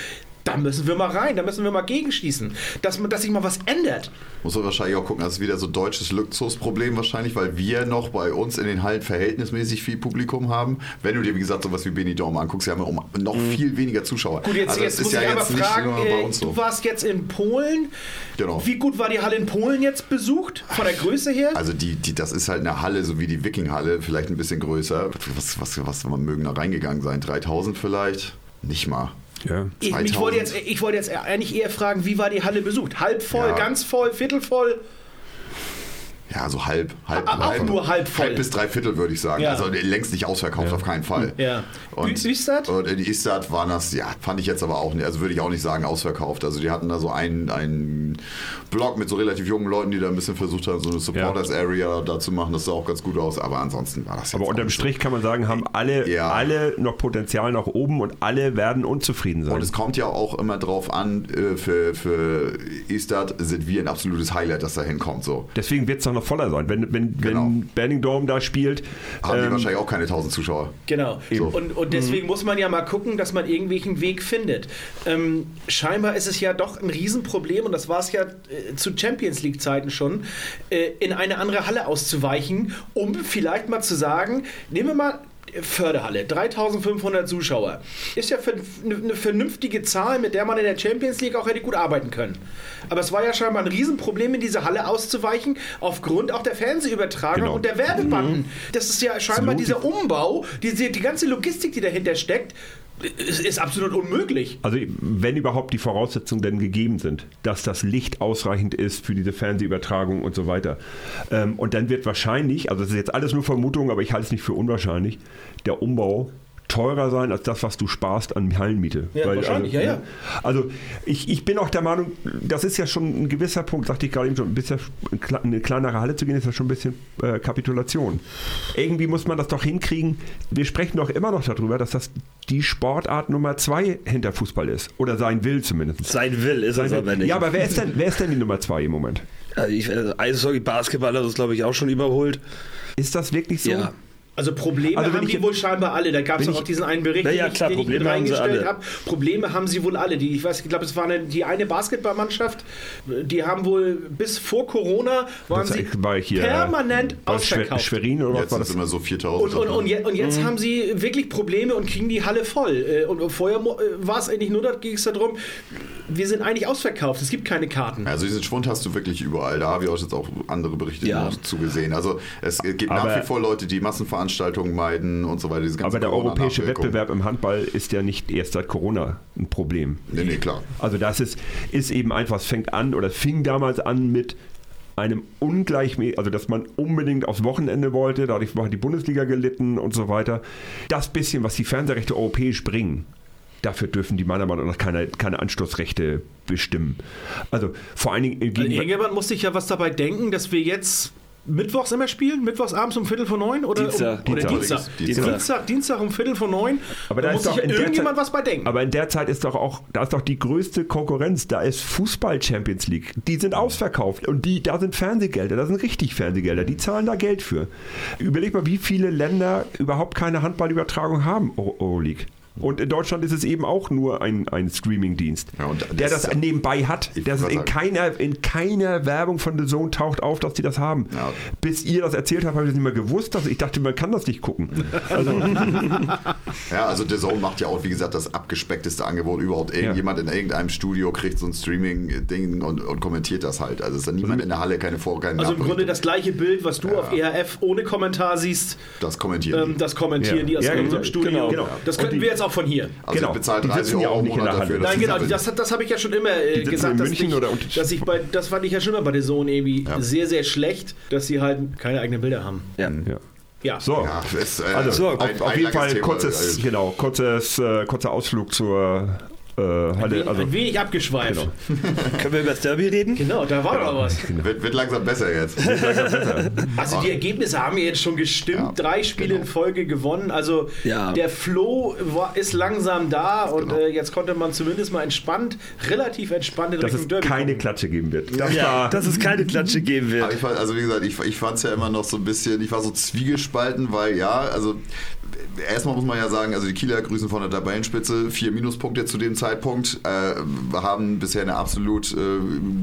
da müssen wir mal rein, da müssen wir mal gegenschießen, dass, dass sich mal was ändert. Muss man wahrscheinlich auch gucken, das ist wieder so ein deutsches Luxusproblem wahrscheinlich, weil wir noch bei uns in den Hallen verhältnismäßig viel Publikum haben. Wenn du dir, wie gesagt, sowas wie Benidorm anguckst, haben wir noch mhm. viel weniger Zuschauer. Gut, jetzt, also jetzt muss ja ich aber fragen, äh, so. du warst jetzt in Polen. Genau. Wie gut war die Halle in Polen jetzt besucht, von der Größe her? Also die, die, das ist halt eine Halle, so wie die Wiking-Halle, vielleicht ein bisschen größer. Was, was, was, was mögen da reingegangen sein? 3000 vielleicht? Nicht mal. Ja. Ich, ich, wollte jetzt, ich wollte jetzt eigentlich eher fragen, wie war die Halle besucht? Halb voll, ja. ganz voll, viertel voll? Ja, so halb, halb, auch halb, nur halb voll. Halb bis drei Viertel würde ich sagen. Ja. Also längst nicht ausverkauft, ja. auf keinen Fall. Ja. Und, Istad? Und in Istad waren das, ja, fand ich jetzt aber auch nicht, also würde ich auch nicht sagen ausverkauft. Also die hatten da so einen, einen Block mit so relativ jungen Leuten, die da ein bisschen versucht haben, so eine Supporters Area da zu machen. Das sah auch ganz gut aus, aber ansonsten war das jetzt Aber unterm Strich kann man sagen, haben alle, ja. alle noch Potenzial nach oben und alle werden unzufrieden sein. Und es kommt ja auch immer drauf an, äh, für, für Istad sind wir ein absolutes Highlight, dass da hinkommt. So. Deswegen wird es doch noch voller sein. Wenn, wenn, genau. wenn Banning Dome da spielt. Haben ähm, die wahrscheinlich auch keine 1000 Zuschauer. Genau. So. Und, und deswegen mhm. muss man ja mal gucken, dass man irgendwelchen Weg findet. Ähm, scheinbar ist es ja doch ein Riesenproblem, und das war es ja äh, zu Champions League-Zeiten schon, äh, in eine andere Halle auszuweichen, um vielleicht mal zu sagen, nehmen wir mal Förderhalle, 3500 Zuschauer. Ist ja eine vernünftige Zahl, mit der man in der Champions League auch hätte gut arbeiten können. Aber es war ja scheinbar ein Riesenproblem, in diese Halle auszuweichen, aufgrund auch der Fernsehübertragung genau. und der Werbebanden. Mhm. Das ist ja scheinbar Absolut. dieser Umbau, diese, die ganze Logistik, die dahinter steckt, es ist absolut unmöglich. Also wenn überhaupt die Voraussetzungen denn gegeben sind, dass das Licht ausreichend ist für diese Fernsehübertragung und so weiter. Ähm, und dann wird wahrscheinlich, also das ist jetzt alles nur Vermutung, aber ich halte es nicht für unwahrscheinlich, der Umbau teurer sein als das, was du sparst an Hallenmiete. Ja, Weil, wahrscheinlich, also, ja, ja. Also ich, ich bin auch der Meinung, das ist ja schon ein gewisser Punkt, sagte ich gerade eben schon, ein bisschen eine kleinere Halle zu gehen, ist ja schon ein bisschen äh, Kapitulation. Irgendwie muss man das doch hinkriegen. Wir sprechen doch immer noch darüber, dass das die Sportart Nummer zwei hinter Fußball ist. Oder sein will zumindest. Sein will ist sein es aber nicht. Ja, aber wer ist denn, wer ist denn die Nummer zwei im Moment? Also ich, also Eishockey, Basketball hat das, glaube ich, auch schon überholt. Ist das wirklich so? Ja. Also Probleme also haben die wohl scheinbar alle. Da gab es auch diesen einen Bericht, ja, klar, den ich, den ich reingestellt habe. Probleme haben sie wohl alle. Die, ich weiß, ich glaube, es war eine, die eine Basketballmannschaft, die haben wohl bis vor Corona waren das sie war hier, permanent äh, ausverkauft. Schwerin oder jetzt was war das? immer so 4000. Und, und, und, je, und jetzt mhm. haben sie wirklich Probleme und kriegen die Halle voll. Äh, und vorher äh, war es eigentlich nur, da ging es darum, wir sind eigentlich ausverkauft, es gibt keine Karten. Also diesen Schwund hast du wirklich überall. Da habe ich auch jetzt auch andere Berichte ja. zugesehen. Also es gibt Aber nach wie vor Leute, die Massenveranstaltungen Veranstaltungen meiden und so weiter. Aber der europäische Wettbewerb im Handball ist ja nicht erst seit Corona ein Problem. Nee, nee, klar. Also das ist, ist eben einfach, es fängt an oder fing damals an mit einem ungleichmäßig, also dass man unbedingt aufs Wochenende wollte, dadurch hat die Bundesliga gelitten und so weiter. Das bisschen, was die Fernsehrechte europäisch bringen, dafür dürfen die meiner Meinung nach keine, keine Anstoßrechte bestimmen. Also vor allen Dingen. Also irgendjemand muss sich ja was dabei denken, dass wir jetzt mittwochs immer spielen? Mittwochs abends um Viertel vor neun? Oder Dienstag. Um, oder Dienstag. Dienstag. Dienstag. Dienstag. Um Viertel vor neun. Aber da da muss ist sich doch in der irgendjemand Zeit- was bei denken. Aber in der Zeit ist doch auch, da ist doch die größte Konkurrenz, da ist Fußball Champions League. Die sind ausverkauft und die, da sind Fernsehgelder, da sind richtig Fernsehgelder, die zahlen da Geld für. Überleg mal, wie viele Länder überhaupt keine Handballübertragung haben, Euro- Euroleague. Und in Deutschland ist es eben auch nur ein, ein Streaming-Dienst, Ja, der das- das nebenbei hat. Das in sagen. keiner, in keiner Werbung von The Zone taucht auf, dass die das haben. Ja. Bis ihr das erzählt habt, habe ich das nicht mehr gewusst. Also ich dachte, man kann das nicht gucken. Ja, also The Zone macht ja auch, wie gesagt, das abgespeckteste Angebot überhaupt. Irgendjemand in irgendeinem Studio kriegt so ein Streaming-Ding und, und kommentiert das halt. Also ist da niemand in der Halle, keine Vor-, keine Also im Grunde das gleiche Bild, was du auf ERF ohne Kommentar siehst, Das kommentieren ähm, die. das kommentieren Ja. die aus Ja, unserem genau. Studio. Genau. Das Und könnten wir jetzt auch von hier. Also genau. Die 30 sitzen ja Euro auch nicht in der dafür. Halle. dass Nein, genau, das, das habe ich ja schon immer äh, gesagt, in dass, ich, dass ich bei, das fand ich ja schon immer bei der Zone irgendwie Ja. sehr, sehr schlecht, dass sie halt keine eigenen Bilder haben. Ja. Ja. Ja. So. Ja, ist, äh, Also, So, auf, ein- auf ein jeden Fall Thema. kurzes, Also, genau, kurzes, äh, kurzer Ausflug zur äh. Ein, Also, ein wenig abgeschweift. Können wir über das Derby reden? Genau, da war doch was. Wird, wird langsam besser jetzt. Also die Ergebnisse haben jetzt schon gestimmt. Ja, Drei Spiele genau. in Folge gewonnen. Also Ja. der Flow war, ist langsam da und Genau. äh, jetzt konnte man zumindest mal entspannt, relativ entspannt in dass Richtung es Derby keine gucken. Klatsche geben wird. Das Ja, war, dass es keine Klatsche geben Aber wird. ich fand, also wie gesagt, ich, ich fand es ja immer noch so ein bisschen, ich war so zwiegespalten, weil ja, also erstmal muss man ja sagen, also die Kieler grüßen von der Tabellenspitze, vier Minuspunkte zu dem Zeitpunkt, äh, haben bisher eine absolut äh,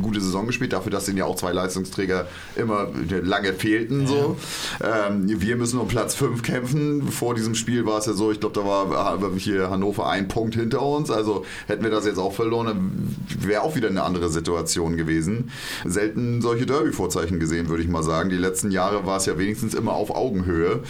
gute Saison gespielt, dafür, dass ihnen ja auch zwei Leistungsträger immer lange fehlten. So. Ähm, wir müssen um Platz 5 kämpfen. Vor diesem Spiel war es ja so, ich glaube, da war hier Hannover ein Punkt hinter uns, also hätten wir das jetzt auch verloren, dann wäre auch wieder eine andere Situation gewesen. Selten solche Derby-Vorzeichen gesehen, würde ich mal sagen. Die letzten Jahre war es ja wenigstens immer auf Augenhöhe.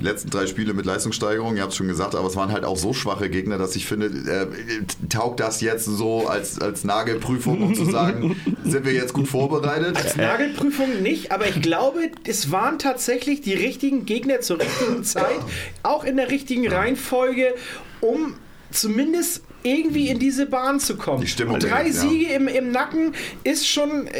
Die letzten drei Spiele mit Leistungssteigerung, ihr habt es schon gesagt, aber es waren halt auch so schwache Gegner, dass ich finde, äh, taugt das jetzt so als, als Nagelprüfung, um zu sagen, sind wir jetzt gut vorbereitet? Als Nagelprüfung nicht, aber ich glaube, es waren tatsächlich die richtigen Gegner zur richtigen Zeit, auch in der richtigen Reihenfolge, um zumindest irgendwie in diese Bahn zu kommen. Die Stimmung Drei ja. Siege im, im Nacken ist schon äh,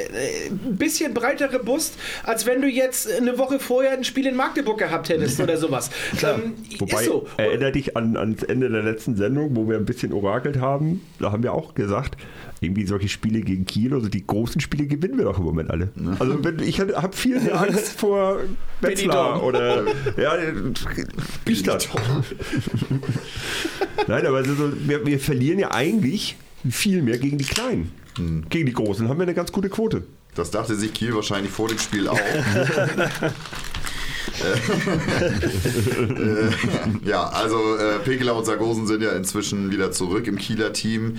ein bisschen breiterer Brust, als wenn du jetzt eine Woche vorher ein Spiel in Magdeburg gehabt hättest oder sowas. Ähm, Wobei, so. erinnere dich an, ans Ende der letzten Sendung, wo wir ein bisschen orakelt haben. Da haben wir auch gesagt, irgendwie solche Spiele gegen Kiel, also die großen Spiele gewinnen wir doch im Moment alle. Also wenn, ich habe viel Angst vor Wetzlar oder ja, Bistadt. Nein, aber so, wir, wir verlieren ja eigentlich viel mehr gegen die Kleinen. Gegen die Großen haben wir eine ganz gute Quote. Das dachte sich Kiel wahrscheinlich vor dem Spiel auch. äh, ja, also äh, Pekeler und Sargosen sind ja inzwischen wieder zurück im Kieler Team.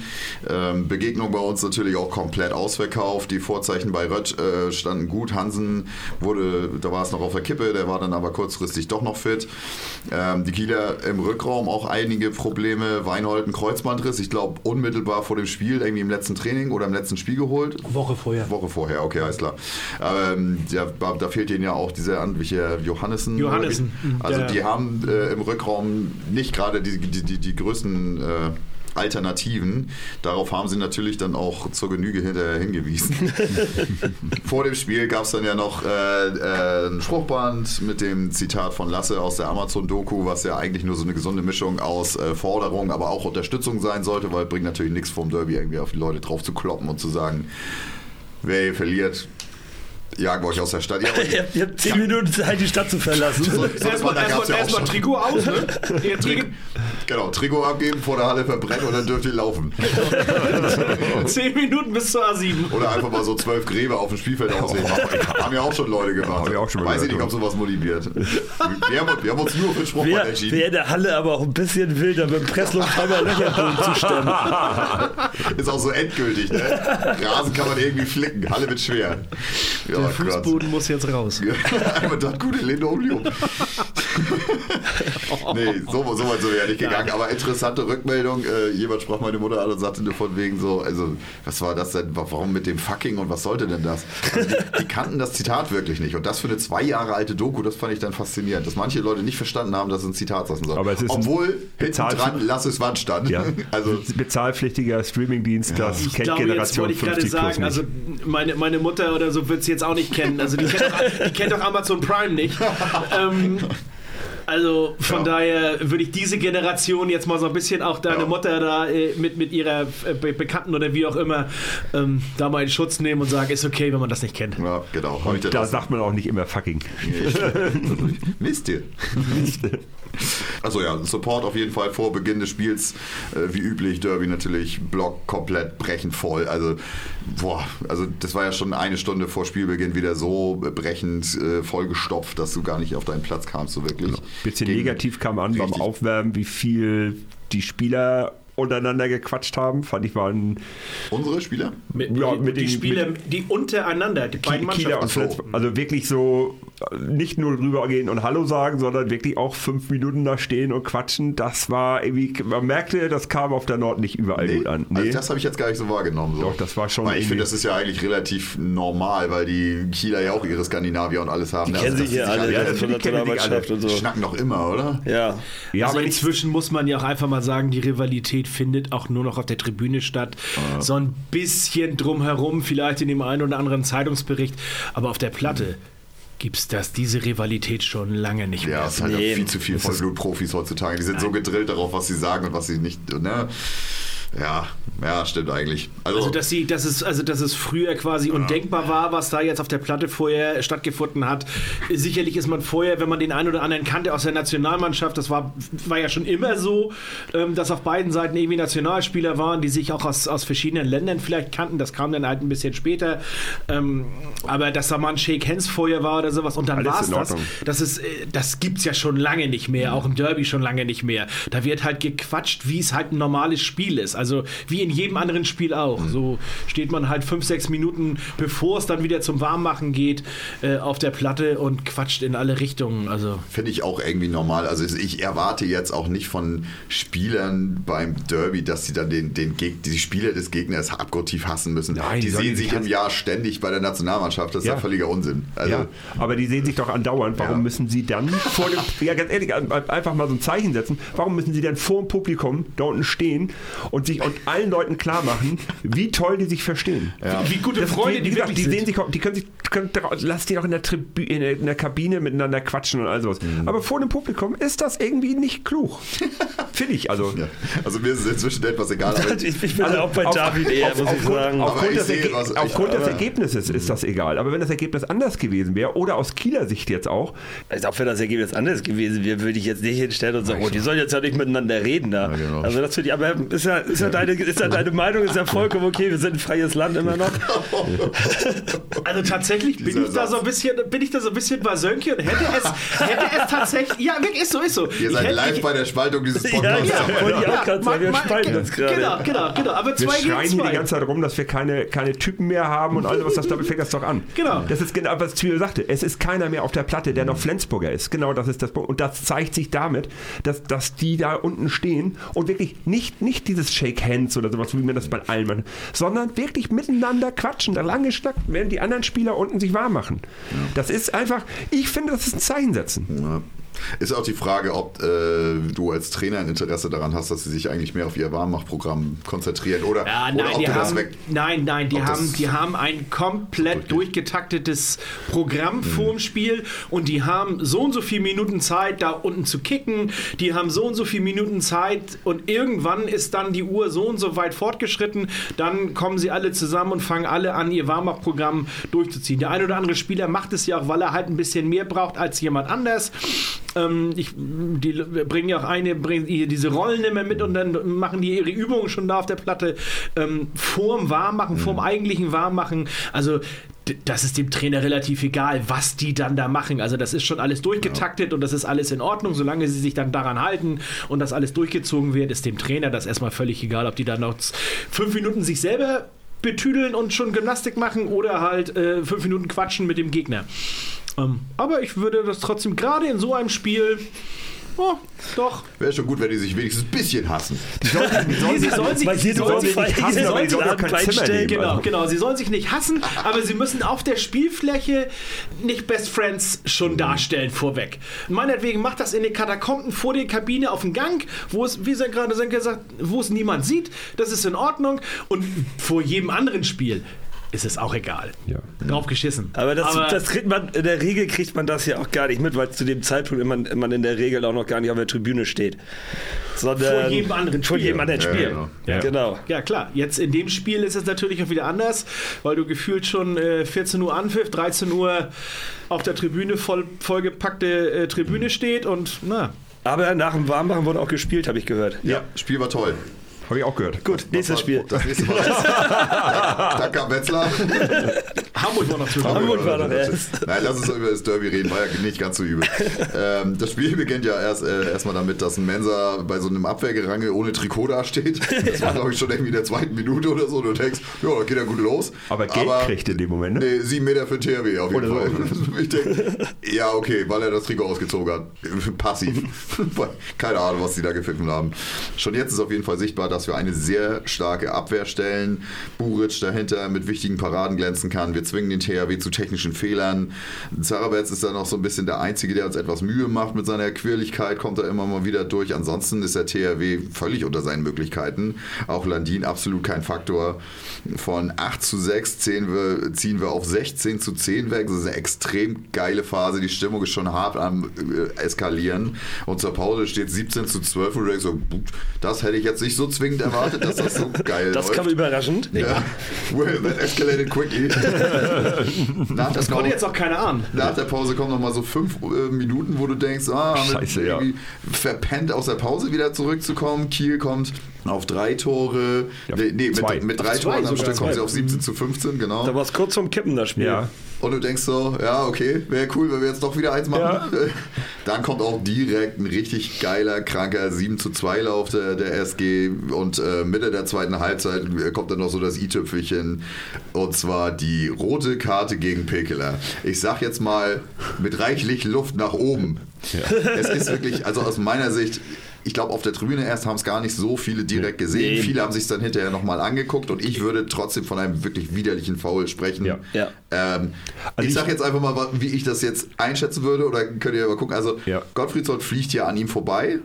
Ähm, Begegnung bei uns natürlich auch komplett ausverkauft. Die Vorzeichen bei Rött äh, standen gut. Hansen wurde, da war es noch auf der Kippe, der war dann aber kurzfristig doch noch fit. Ähm, die Kieler im Rückraum auch einige Probleme. Weinhold ein Kreuzbandriss, ich glaube unmittelbar vor dem Spiel, irgendwie im letzten Training oder im letzten Spiel geholt. Woche vorher. Woche vorher, okay, alles klar. Ähm, ja, da fehlt ihnen ja auch dieser amtliche Johannessen. Johannessen. Also der- die haben äh, im Rückraum nicht gerade die, die, die, die größten äh, Alternativen. Darauf haben sie natürlich dann auch zur Genüge hinterher hingewiesen. Vor dem Spiel gab es dann ja noch äh, äh, ein Spruchband mit dem Zitat von Lasse aus der Amazon-Doku, was ja eigentlich nur so eine gesunde Mischung aus äh, Forderung, aber auch Unterstützung sein sollte, weil es bringt natürlich nichts vom Derby irgendwie auf die Leute drauf zu kloppen und zu sagen, wer hier verliert, jagen wir euch aus der Stadt. Ja, Ihr habt, ihr habt zehn Minuten Zeit, die Stadt zu verlassen. so, so, Erstmal erstmal- ja schon. Trikot aus, ne? Ja, Genau, Trikot abgeben, vor der Halle verbrennen und dann dürft ihr laufen. zehn Minuten bis zur A7. Oder einfach mal so zwölf Gräber auf dem Spielfeld auslegen. Haben ja auch schon Leute gemacht. Ich auch schon Weiß ich nicht, ob sowas motiviert. Wir haben, wir haben uns nur für Spruchband Wäre entschieden. wär in der Halle aber auch ein bisschen wilder, mit dem Presslufthammer Löcher zu stemmen. Ist auch so endgültig, ne? Rasen kann man irgendwie flicken. Halle wird schwer. Ja, Der. Fußboden muss jetzt raus. Einmal das gute Linoleum. nee, so, so weit sind wir ja nicht gegangen. Aber interessante Rückmeldung. Äh, jemand sprach meine Mutter an und sagte nur von wegen so, also, was war das denn? Warum mit dem fucking und was sollte denn das? Also die, die, kannten das Zitat wirklich nicht. Und das für eine zwei Jahre alte Doku, das fand ich dann faszinierend. Dass manche Leute nicht verstanden haben, dass es ein Zitat sein soll. Aber es ist Obwohl hinten dran Lass es Wand stand. Ja. Also, Bezahlpflichtiger Streamingdienst, das Ich kennt glaube, jetzt Generation wollte ich gerade 50 plus sagen, nicht. also meine, meine Mutter oder so wird es jetzt auch nicht kennen. Also die kennt doch, die kennt doch Amazon Prime nicht. ähm, also von Ja. daher würde ich diese Generation jetzt mal so ein bisschen auch deine Ja. Mutter da äh, mit, mit ihrer äh, Be Bekannten oder wie auch immer ähm, da mal in Schutz nehmen und sagen, ist okay, wenn man das nicht kennt. ja, genau. Ich dir da das- sagt man auch nicht immer fucking. Wisst ihr? Also ja, Support auf jeden Fall vor Beginn des Spiels, äh, wie üblich, Derby natürlich, Block komplett brechend voll. Also, boah, also das war ja schon eine Stunde vor Spielbeginn wieder so brechend äh, vollgestopft, dass du gar nicht auf deinen Platz kamst, so wirklich. Bisschen Gegen- negativ kam an beim. Aufwärmen, wie viel die Spieler untereinander gequatscht haben. Fand ich war ein Unsere Spieler? Mit, Ja, die, mit die den- Spieler, die untereinander, die beiden Kieler Mannschaften. und so. Also wirklich so nicht nur rübergehen und Hallo sagen, sondern wirklich auch fünf Minuten da stehen und quatschen. Das war irgendwie, man merkte, das kam auf der Nord nicht überall gut an. Also das habe ich jetzt gar nicht so wahrgenommen. So. Doch, das war schon Weil ich finde, das ist ja eigentlich relativ normal, weil die Kieler ja auch ihre Skandinavier und alles haben. Die Also, kennen sich hier alle, ja, das von die Nationalmannschaft alle. und so. schnacken doch immer, oder? Ja. ja, also aber inzwischen muss man ja auch einfach mal sagen, die Rivalität findet auch nur noch auf der Tribüne statt. So ein bisschen drumherum, vielleicht in dem einen oder anderen Zeitungsbericht, aber auf der Platte gibt es das, diese Rivalität schon lange nicht mehr. Ja, es ist halt Nee, viel zu viel Vollblutprofis heutzutage. Die sind so gedrillt darauf, was sie sagen und was sie nicht. Ne? Ja, ja, stimmt eigentlich. Also, Also dass, sie, dass, es, also, dass es früher quasi undenkbar war, was da jetzt auf der Platte vorher stattgefunden hat. Sicherlich ist man vorher, wenn man den einen oder anderen kannte aus der Nationalmannschaft, das war, war ja schon immer so, ähm, dass auf beiden Seiten irgendwie Nationalspieler waren, die sich auch aus, aus verschiedenen Ländern vielleicht kannten. Das kam dann halt ein bisschen später. Ähm, aber dass da mal ein Shake Hands vorher war oder sowas und dann war es das. Das, ist, äh, das gibt es ja schon lange nicht mehr, auch im Derby schon lange nicht mehr. Da wird halt gequatscht, wie es halt ein normales Spiel ist. Also wie in jedem anderen Spiel auch. So steht man halt fünf, sechs Minuten, bevor es dann wieder zum Warmmachen geht, äh, auf der Platte und quatscht in alle Richtungen. Also Finde ich auch irgendwie normal. Also ich erwarte jetzt auch nicht von Spielern beim Derby, dass sie dann den, den Geg die Spieler des Gegners abgrundtief hassen müssen. Nein, die sehen sich im. Jahr ständig bei der Nationalmannschaft. Das ist ja, Ja. völliger Unsinn. Also, ja, aber die sehen sich doch andauernd. Warum Ja. müssen sie dann vor dem, ja ganz ehrlich, einfach mal so ein Zeichen setzen. Warum müssen sie dann vor dem Publikum da unten stehen und sich und allen Leuten klar machen, wie toll die sich verstehen? wie gute Das- Freunde, wie die, gesagt, die sehen sich, auch- die können sich, können, lass die doch in der, Tribü in, der, in der Kabine miteinander quatschen und all sowas. Mhm. Aber vor dem Publikum ist das irgendwie nicht klug. Finde ich. Also, ja. also mir ist es inzwischen etwas egal. Aber Ich, ich bin Also auch bei auf- David eher, auf- muss ich aufgrund- sagen. Aufgrund, ich des, Erge was aufgrund des Ergebnisses ist das egal. Aber wenn das Ergebnis anders gewesen wäre, oder aus Kieler Sicht jetzt auch, Also auch wenn das Ergebnis anders gewesen wäre, würde ich jetzt nicht hinstellen und sagen, oh, die sollen jetzt ja nicht miteinander reden da. Ja, genau. Also das finde ich, aber ist ja, ist, ja deine, ist ja deine Meinung, ist ja vollkommen okay, wir sind ein freies Land immer noch. Also tatsächlich bin Dieser ich da so ein bisschen, bin ich da so ein bisschen bei Sönke und hätte es, hätte es tatsächlich, ja, wirklich ist so, ist so. ihr Ich seid hätte- live ich- bei der Spaltung dieses Ja, Podcasts. ja, wollte ich auch gerade sagen, wir spalten uns gerade. Genau, genau, genau, genau. Aber wir zwei gegen schreien hier die zwei. ganze Zeit rum, dass wir keine, keine Typen mehr haben und all sowas, das, damit fängt das doch an. Genau. Das ist genau, was Zwiebel sagte. Es ist keiner mehr auf der Platte, der noch Flensburger ist. Genau das ist das Punkt. Und das zeigt sich damit, dass, dass die da unten stehen und wirklich nicht, nicht dieses Shake Hands oder sowas, wie man das bei allen macht, sondern wirklich miteinander quatschen, da lange schnackt, während die anderen Spieler unten sich warm machen. Das ist einfach, ich finde, das ist ein Zeichen setzen. Ja. Ist auch die Frage, ob äh, du als Trainer ein Interesse daran hast, dass sie sich eigentlich mehr auf ihr Warmachprogramm konzentrieren oder, Ja, oder nein, ob die du das haben, weg. nein, nein, die das- haben, die haben ein komplett durchgetaktetes Programm Mhm. vorm Spiel und die haben so und so viele Minuten Zeit, da unten zu kicken. Die haben so und so viele Minuten Zeit und irgendwann ist dann die Uhr so und so weit fortgeschritten. Dann kommen sie alle zusammen und fangen alle an, ihr Warmach-Programm durchzuziehen. Der ein oder andere Spieler macht es ja auch, weil er halt ein bisschen mehr braucht als jemand anders. Ähm, ich, die bringen ja auch eine, bringen ihr diese Rollen immer mit und dann machen die ihre Übungen schon da auf der Platte ähm, vorm Warmmachen, vorm eigentlichen Warmmachen. Also das ist dem Trainer relativ egal, was die dann da machen. Also das ist schon alles durchgetaktet und das ist alles in Ordnung, solange sie sich dann daran halten und das alles durchgezogen wird, ist dem Trainer das erstmal völlig egal, ob die dann noch fünf Minuten sich selber betüdeln und schon Gymnastik machen oder halt äh, fünf Minuten quatschen mit dem Gegner. Ähm, aber ich würde das trotzdem gerade in so einem Spiel. Oh, doch. Wäre schon gut, wenn die sich wenigstens ein bisschen hassen. Sollen sie sollen sich sie nicht aber die sollen kein Zimmer nehmen. Genau, Also- genau. Sie sollen sich nicht hassen, aber sie müssen auf der Spielfläche nicht Best Friends schon darstellen vorweg. Meinetwegen macht das in den Katakomben vor der Kabine auf dem Gang, wo es, wie sie gerade Senke sagt, wo es niemand sieht. Das ist in Ordnung. Und vor jedem anderen Spiel ist es auch egal. Ja. Drauf geschissen. Aber, das, das kriegt man, in der Regel kriegt man das ja auch gar nicht mit, weil zu dem Zeitpunkt man, man in der Regel auch noch gar nicht auf der Tribüne steht. Sondern Vor jedem anderen Vor Spiel. jedem anderen Ja, Spiel. genau. Ja. genau. Ja, klar. Jetzt in dem Spiel ist es natürlich auch wieder anders, weil du gefühlt schon äh, 14 Uhr Anpfiff, 13 Uhr auf der Tribüne voll, vollgepackte äh, Tribüne steht und na. Aber nach dem Warmmachen wurde auch gespielt, habe ich gehört. Ja, Spiel war toll. Habe ich auch gehört. Gut, nächstes Spiel. Das nächste Mal. da, da kam Wetzlar. Hamburg war noch zu Hamburg war doch erst. Nein, lass uns doch über das Derby reden, war ja nicht ganz so übel. Ähm, das Spiel beginnt ja erst äh, erstmal damit, dass ein Mensa bei so einem Abwehrgerangel ohne Trikot dasteht. Das war, glaube ich, schon irgendwie in der zweiten Minute oder so. Du denkst, ja, da geht ja gut los. Aber Geld kriegt in dem Moment, ne? Nee, sieben Meter für THW auf jeden Oder Fall. so. Ich denk, ja, okay, weil er das Trikot ausgezogen hat. Passiv. Keine Ahnung, was die da gepfiffen haben. Schon jetzt ist auf jeden Fall sichtbar, dass wir eine sehr starke Abwehr stellen. Buric dahinter mit wichtigen Paraden glänzen kann. Wir zwingen den THW zu technischen Fehlern. Zarabetz ist da noch so ein bisschen der Einzige, der uns etwas Mühe macht mit seiner Quirligkeit, kommt da immer mal wieder durch. Ansonsten ist der THW völlig unter seinen Möglichkeiten. Auch Landin absolut kein Faktor. Von 8 zu 6 ziehen wir, ziehen wir auf 16 zu 10 weg. Das ist eine extrem geile Phase. Die Stimmung ist schon hart am äh, Eskalieren. Und zur Pause steht 17 zu 12 und du denkst so, das hätte ich jetzt nicht so zwingend erwartet, dass das so geil Das läuft. kam überraschend. ja. Well, that escalated quickly. Nach der Das konnte Pause- jetzt auch keiner ahnen. nach der Pause kommen noch mal so fünf äh, Minuten, wo du denkst, ah, Scheiße, ja. verpennt aus der Pause wieder zurückzukommen. Kiel kommt auf drei Tore. Ja, nee, mit, mit drei zwei Toren am. Stück kommen sie auf 17 zu 15, genau. Da war es kurz vorm Kippen, das Spiel. Ja. Und du denkst so, ja, okay, wäre cool, wenn wir jetzt doch wieder eins machen. Ja. Dann kommt auch direkt ein richtig geiler, kranker 7 zu 2 Lauf der, der SG und äh, Mitte der zweiten Halbzeit kommt dann noch so das i-Tüpfelchen und zwar die rote Karte gegen Pekeler. Ich sag jetzt mal mit reichlich Luft nach oben. Es ist wirklich, also aus meiner Sicht, ich glaube, auf der Tribüne erst haben es gar nicht so viele direkt gesehen. Nee. Viele haben sich dann hinterher nochmal angeguckt und ich würde trotzdem von einem wirklich widerlichen Foul sprechen. Ja. Ja. Ähm, Also ich ich- sag jetzt einfach mal, wie ich das jetzt einschätzen würde, oder könnt ihr mal gucken. Also, Ja. Gottfriedson fliegt ja an ihm vorbei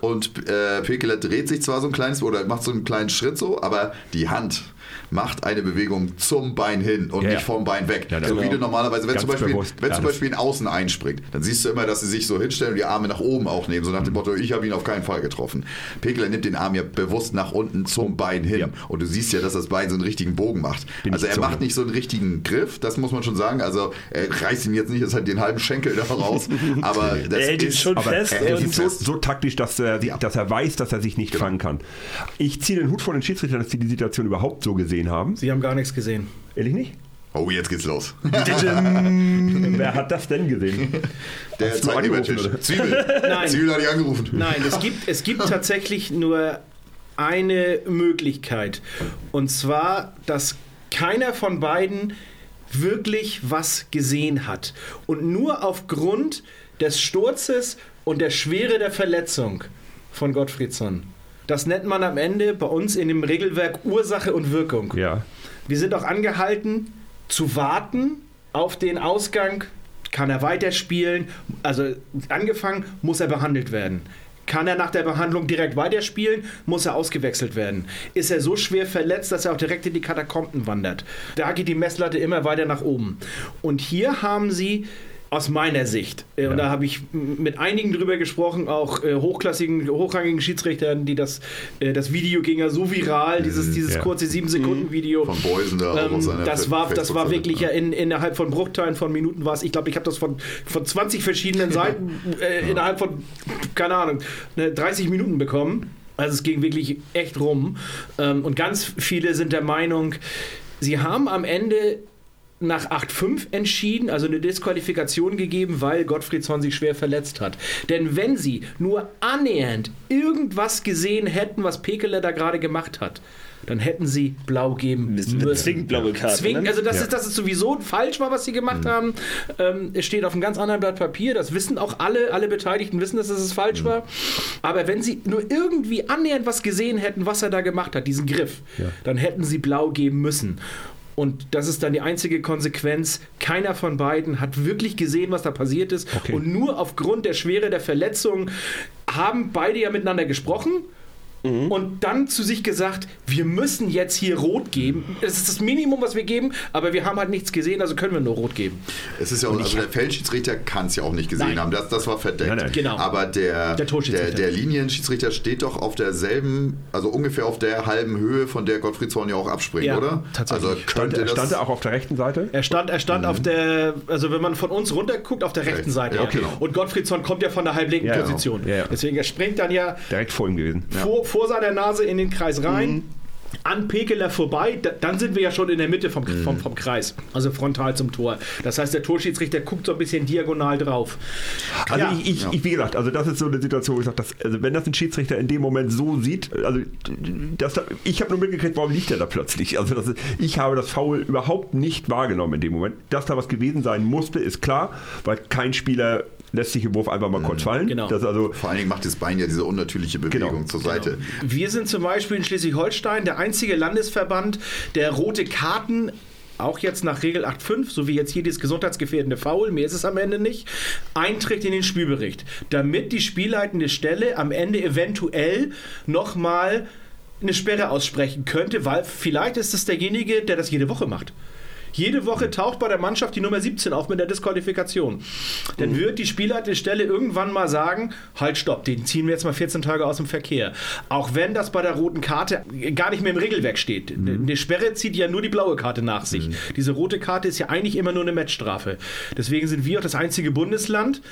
und äh, Pekeler dreht sich zwar so ein kleines oder macht so einen kleinen Schritt so, aber die Hand macht eine Bewegung zum Bein hin und Ja, nicht vom Bein weg. Ja, so genau. wie du normalerweise, wenn zum Beispiel, bewusst. wenn zum Beispiel ein Außen einspringt, dann siehst du immer, dass sie sich so hinstellen und die Arme nach oben auch nehmen, so nach dem Motto, ich habe ihn auf keinen Fall getroffen. Pekeler nimmt den Arm ja bewusst nach unten zum Bein hin Ja. und du siehst ja, dass das Bein so einen richtigen Bogen macht. Bin also er macht nicht so einen richtigen Griff, das muss man schon sagen. Also er reißt ihn jetzt nicht, das hat den halben Schenkel da raus, aber das Er hält ihn ist schon fest. er hält ihn so, so taktisch, dass er, dass er weiß, dass er sich nicht Genau. fangen kann. Ich ziehe den Hut vor den Schiedsrichtern, dass sie die Situation überhaupt so gesehen haben. Sie haben gar nichts gesehen. Ehrlich nicht? Oh, jetzt geht's los. Wer hat das denn gesehen? Der Zeitgebertisch. Zwiebel. Nein. Zwiebel hat dich angerufen. Nein, es gibt, es gibt tatsächlich nur eine Möglichkeit. Und zwar, dass keiner von beiden wirklich was gesehen hat. Und nur aufgrund des Sturzes und der Schwere der Verletzung von Gottfriedsson. Das nennt man am Ende bei uns in dem Regelwerk Ursache und Wirkung. Ja. Wir sind auch angehalten zu warten auf den Ausgang. Kann er weiterspielen? Also angefangen muss er behandelt werden. Kann er nach der Behandlung direkt weiterspielen? Muss er ausgewechselt werden? Ist er so schwer verletzt, dass er auch direkt in die Katakomben wandert? Da geht die Messlatte immer weiter nach oben. Und hier haben sie aus meiner Sicht, äh, und da habe ich mit einigen drüber gesprochen, auch äh, hochklassigen, hochrangigen Schiedsrichtern, die das, äh, das Video ging ja so viral, dieses, dieses ja. kurze 7-Sekunden-Video. Von Beusen da Ähm, das, war, das war wirklich ja in, innerhalb von Bruchteilen von Minuten war es. Ich glaube, ich habe das von, von 20 verschiedenen Seiten äh, innerhalb von, keine Ahnung, ne, 30 Minuten bekommen. Also es ging wirklich echt rum. Ähm, und ganz viele sind der Meinung, sie haben am Ende nach 8-5 entschieden, also eine Disqualifikation gegeben, weil Gottfriedsson sich schwer verletzt hat. Denn wenn sie nur annähernd irgendwas gesehen hätten, was Pekele da gerade gemacht hat, dann hätten sie blau geben müssen. Zwingend blaue Karte. Zwingend, ne? also das, ist, das ist sowieso falsch war, was sie gemacht haben. Ähm, es steht auf einem ganz anderen Blatt Papier. Das wissen auch alle, alle Beteiligten wissen, dass es falsch war. Aber wenn sie nur irgendwie annähernd was gesehen hätten, was er da gemacht hat, diesen Griff, dann hätten sie blau geben müssen. Und das ist dann die einzige Konsequenz. Keiner von beiden hat wirklich gesehen, was da passiert ist. Okay. Und nur aufgrund der Schwere der Verletzung haben beide ja miteinander gesprochen. Und dann zu sich gesagt, wir müssen jetzt hier rot geben. Das ist das Minimum, was wir geben, aber wir haben halt nichts gesehen, also können wir nur rot geben. Es ist ja auch, also der Feldschiedsrichter kann es ja auch nicht gesehen Nein. haben. Das, das war verdeckt. Nein, nein. Genau. Aber der, Der Torschiedsrichter. der, der Linienschiedsrichter steht doch auf derselben, also ungefähr auf der halben Höhe, von der Gottfried Zorn ja auch abspringt, Ja, oder? tatsächlich. Also Stand, könnte das. stand er auch auf der rechten Seite? Er stand, er stand auf der, also wenn man von uns runter guckt, auf der rechten Rechts. Seite. Ja, Ja, genau. Und Gottfriedsson kommt ja von der halblinken Ja, ja. Position. Ja, ja. Deswegen, er springt dann ja Direkt vor ihm gewesen. vor, vor seiner Nase in den Kreis rein. An Pekeler vorbei, da, dann sind wir ja schon in der Mitte vom, vom, vom Kreis, also frontal zum Tor. Das heißt, der Torschiedsrichter guckt so ein bisschen diagonal drauf. Also Ja. ich, ich, Ja. ich, wie gesagt, also das ist so eine Situation, wo ich sage, dass, also wenn das ein Schiedsrichter in dem Moment so sieht, also das, da- ich habe nur mitgekriegt, warum liegt er da plötzlich? Also das ist, ich habe das Foul überhaupt nicht wahrgenommen in dem Moment. Dass da was gewesen sein musste, ist klar, weil kein Spieler lässt sich im Wurf einfach mal kurz fallen. Genau. Das also Vor allen Dingen macht das Bein ja diese unnatürliche Bewegung Genau, zur Seite. Wir sind zum Beispiel in Schleswig-Holstein der einzige Landesverband, der rote Karten auch jetzt nach Regel 8.5, so wie jetzt hier dieses gesundheitsgefährdende Foul, mehr ist es am Ende nicht, einträgt in den Spielbericht, damit die spielleitende Stelle am Ende eventuell nochmal eine Sperre aussprechen könnte, weil vielleicht ist es derjenige, der das jede Woche macht. Jede Woche taucht bei der Mannschaft die Nummer 17 auf mit der Disqualifikation. Dann wird die spielleitende Stelle irgendwann mal sagen, halt stopp, den ziehen wir jetzt mal 14 Tage aus dem Verkehr. Auch wenn das bei der roten Karte gar nicht mehr im Regelwerk steht. Eine Sperre zieht ja nur die blaue Karte nach sich. Diese rote Karte ist ja eigentlich immer nur eine Matchstrafe. Deswegen sind wir auch das einzige Bundesland,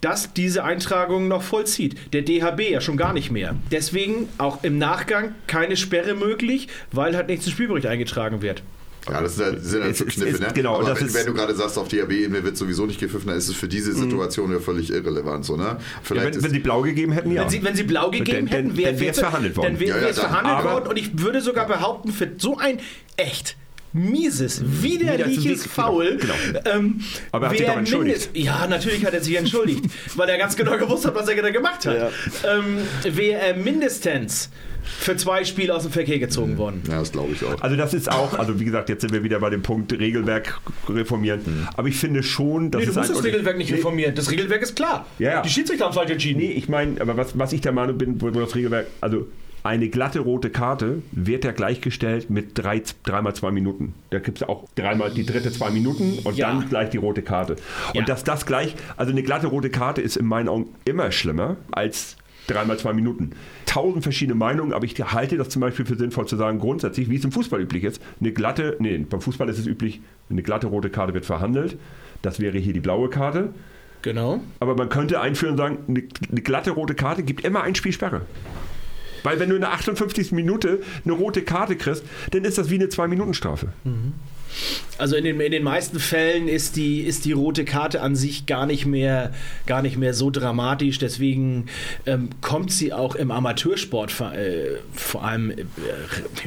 das diese Eintragung noch vollzieht. Der DHB ja schon gar nicht mehr. Deswegen auch im Nachgang keine Sperre möglich, weil halt nicht zum Spielbericht eingetragen wird. Ja, das sind, sind dann Es so Kniffe, ist- ne? genau, Aber das wenn, ist- wenn du gerade sagst, auf DRB-Ebene wird sowieso nicht gepfiffen, dann ist es für diese Situation ja völlig irrelevant, so, ne? ja, Vielleicht wenn, ist, wenn sie blau gegeben hätten, ja. Wenn sie, wenn sie blau gegeben Dann- hätten, wäre wär's verhandelt worden. Dann wäre Ja, ja, es dann- verhandelt aber- worden und ich würde sogar behaupten, für so ein echt mieses, widerliches Widerlich- Foul. genau. Ähm, Aber er hat sich doch entschuldigt. mindest- Ja, natürlich hat er sich entschuldigt, weil er ganz genau gewusst hat, was er da gemacht hat. Ähm, wäre er mindestens für zwei Spiele aus dem Verkehr gezogen worden. ja, das glaube ich auch. Also das ist auch, also wie gesagt, jetzt sind wir wieder bei dem Punkt Regelwerk reformieren. Aber ich finde schon, dass Nee, du es musst das Regelwerk nicht reformieren. Das Regelwerk ist klar. Ja, ja. Die Schiedsrichter haben falsch entschieden. Nee, ich meine, aber was, was ich der Meinung bin, wo, wo das Regelwerk, also eine glatte rote Karte wird ja gleichgestellt mit drei, dreimal zwei Minuten. Da gibt es auch dreimal die dritte zwei Minuten und Ja. dann gleich die rote Karte. Und Ja. dass das gleich, also eine glatte rote Karte ist in meinen Augen immer schlimmer als dreimal zwei Minuten. Tausend verschiedene Meinungen, aber ich halte das zum Beispiel für sinnvoll zu sagen, grundsätzlich, wie es im Fußball üblich ist, eine glatte, nee, beim Fußball ist es üblich, eine glatte rote Karte wird verhandelt. Das wäre hier die blaue Karte. Genau. Aber man könnte einführen und sagen, eine, eine glatte rote Karte gibt immer ein Spiel Sperre. Weil wenn du in der 58. Minute eine rote Karte kriegst, dann ist das wie eine 2-Minuten-Strafe. Also in den, in den meisten Fällen ist die, ist die rote Karte an sich gar nicht mehr, gar nicht mehr so dramatisch. Deswegen ähm, kommt sie auch im Amateursport vor, äh, vor allem äh,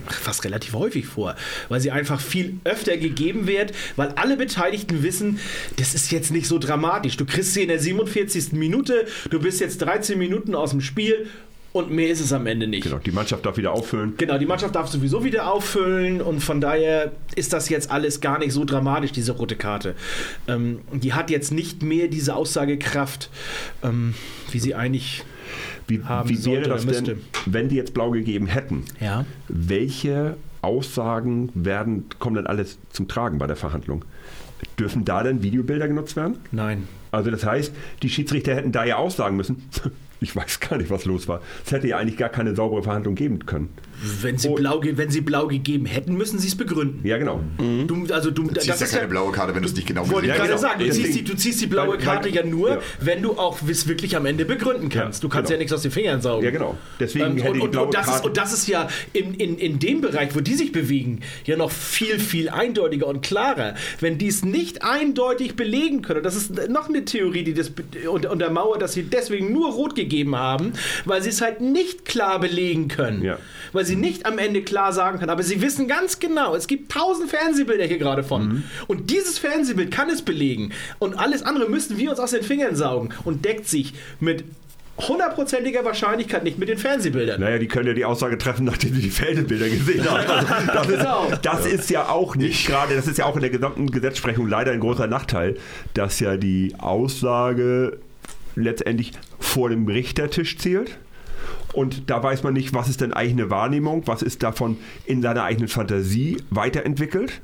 fast relativ häufig vor, weil sie einfach viel öfter gegeben wird, weil alle Beteiligten wissen, das ist jetzt nicht so dramatisch. Du kriegst sie in der 47. Minute, du bist jetzt 13 Minuten aus dem Spiel und mehr ist es am Ende nicht. Genau, die Mannschaft darf wieder auffüllen. Genau, die Mannschaft darf sowieso wieder auffüllen und von daher ist das jetzt alles gar nicht so dramatisch, diese rote Karte. Ähm, die hat jetzt nicht mehr diese Aussagekraft, ähm, wie sie eigentlich. Wie, haben wie wäre das denn, wenn die jetzt blau gegeben hätten? Ja. Welche Aussagen werden, kommen dann alles zum Tragen bei der Verhandlung? Dürfen da denn Videobilder genutzt werden? Nein. Also das heißt, die Schiedsrichter hätten da ja auch sagen müssen, Ich weiß gar nicht, was los war. Es hätte ja eigentlich gar keine saubere Verhandlung geben können. Wenn sie, Oh. blau, wenn sie blau gegeben hätten, müssen sie es begründen. Ja, genau. Du, also du, Du ziehst ja keine blaue Karte, wenn du es nicht genau gesehen Ja, gerade genau. sagen, du ziehst, die, du ziehst die blaue Karte ja nur, ja. wenn du auch es wirklich am Ende begründen kannst. Ja, du kannst genau. ja nichts aus den Fingern saugen. Ja, genau. Deswegen Ähm, hätte und, die und, blaue und, das ist, und das ist ja in, in, in dem Bereich, wo die sich bewegen, ja noch viel, viel eindeutiger und klarer. Wenn die es nicht eindeutig belegen können, das ist noch eine Theorie, die das untermauert, dass sie deswegen nur rot gegeben haben, weil sie es halt nicht klar belegen können. Ja. Weil sie nicht am Ende klar sagen können. Aber sie wissen ganz genau, es gibt tausend Fernsehbilder hier gerade von. Mhm. Und dieses Fernsehbild kann es belegen. Und alles andere müssen wir uns aus den Fingern saugen. Und deckt sich mit hundertprozentiger Wahrscheinlichkeit nicht mit den Fernsehbildern. Naja, die können ja die Aussage treffen, nachdem sie die Feldebilder gesehen haben. Also, das, Genau. ist, das ist ja auch nicht gerade, das ist ja auch in der gesamten Gesetzesprechung leider ein großer Nachteil, dass ja die Aussage letztendlich vor dem Richtertisch zählt. Und da weiß man nicht, was ist denn eigene Wahrnehmung, was ist davon in seiner eigenen Fantasie weiterentwickelt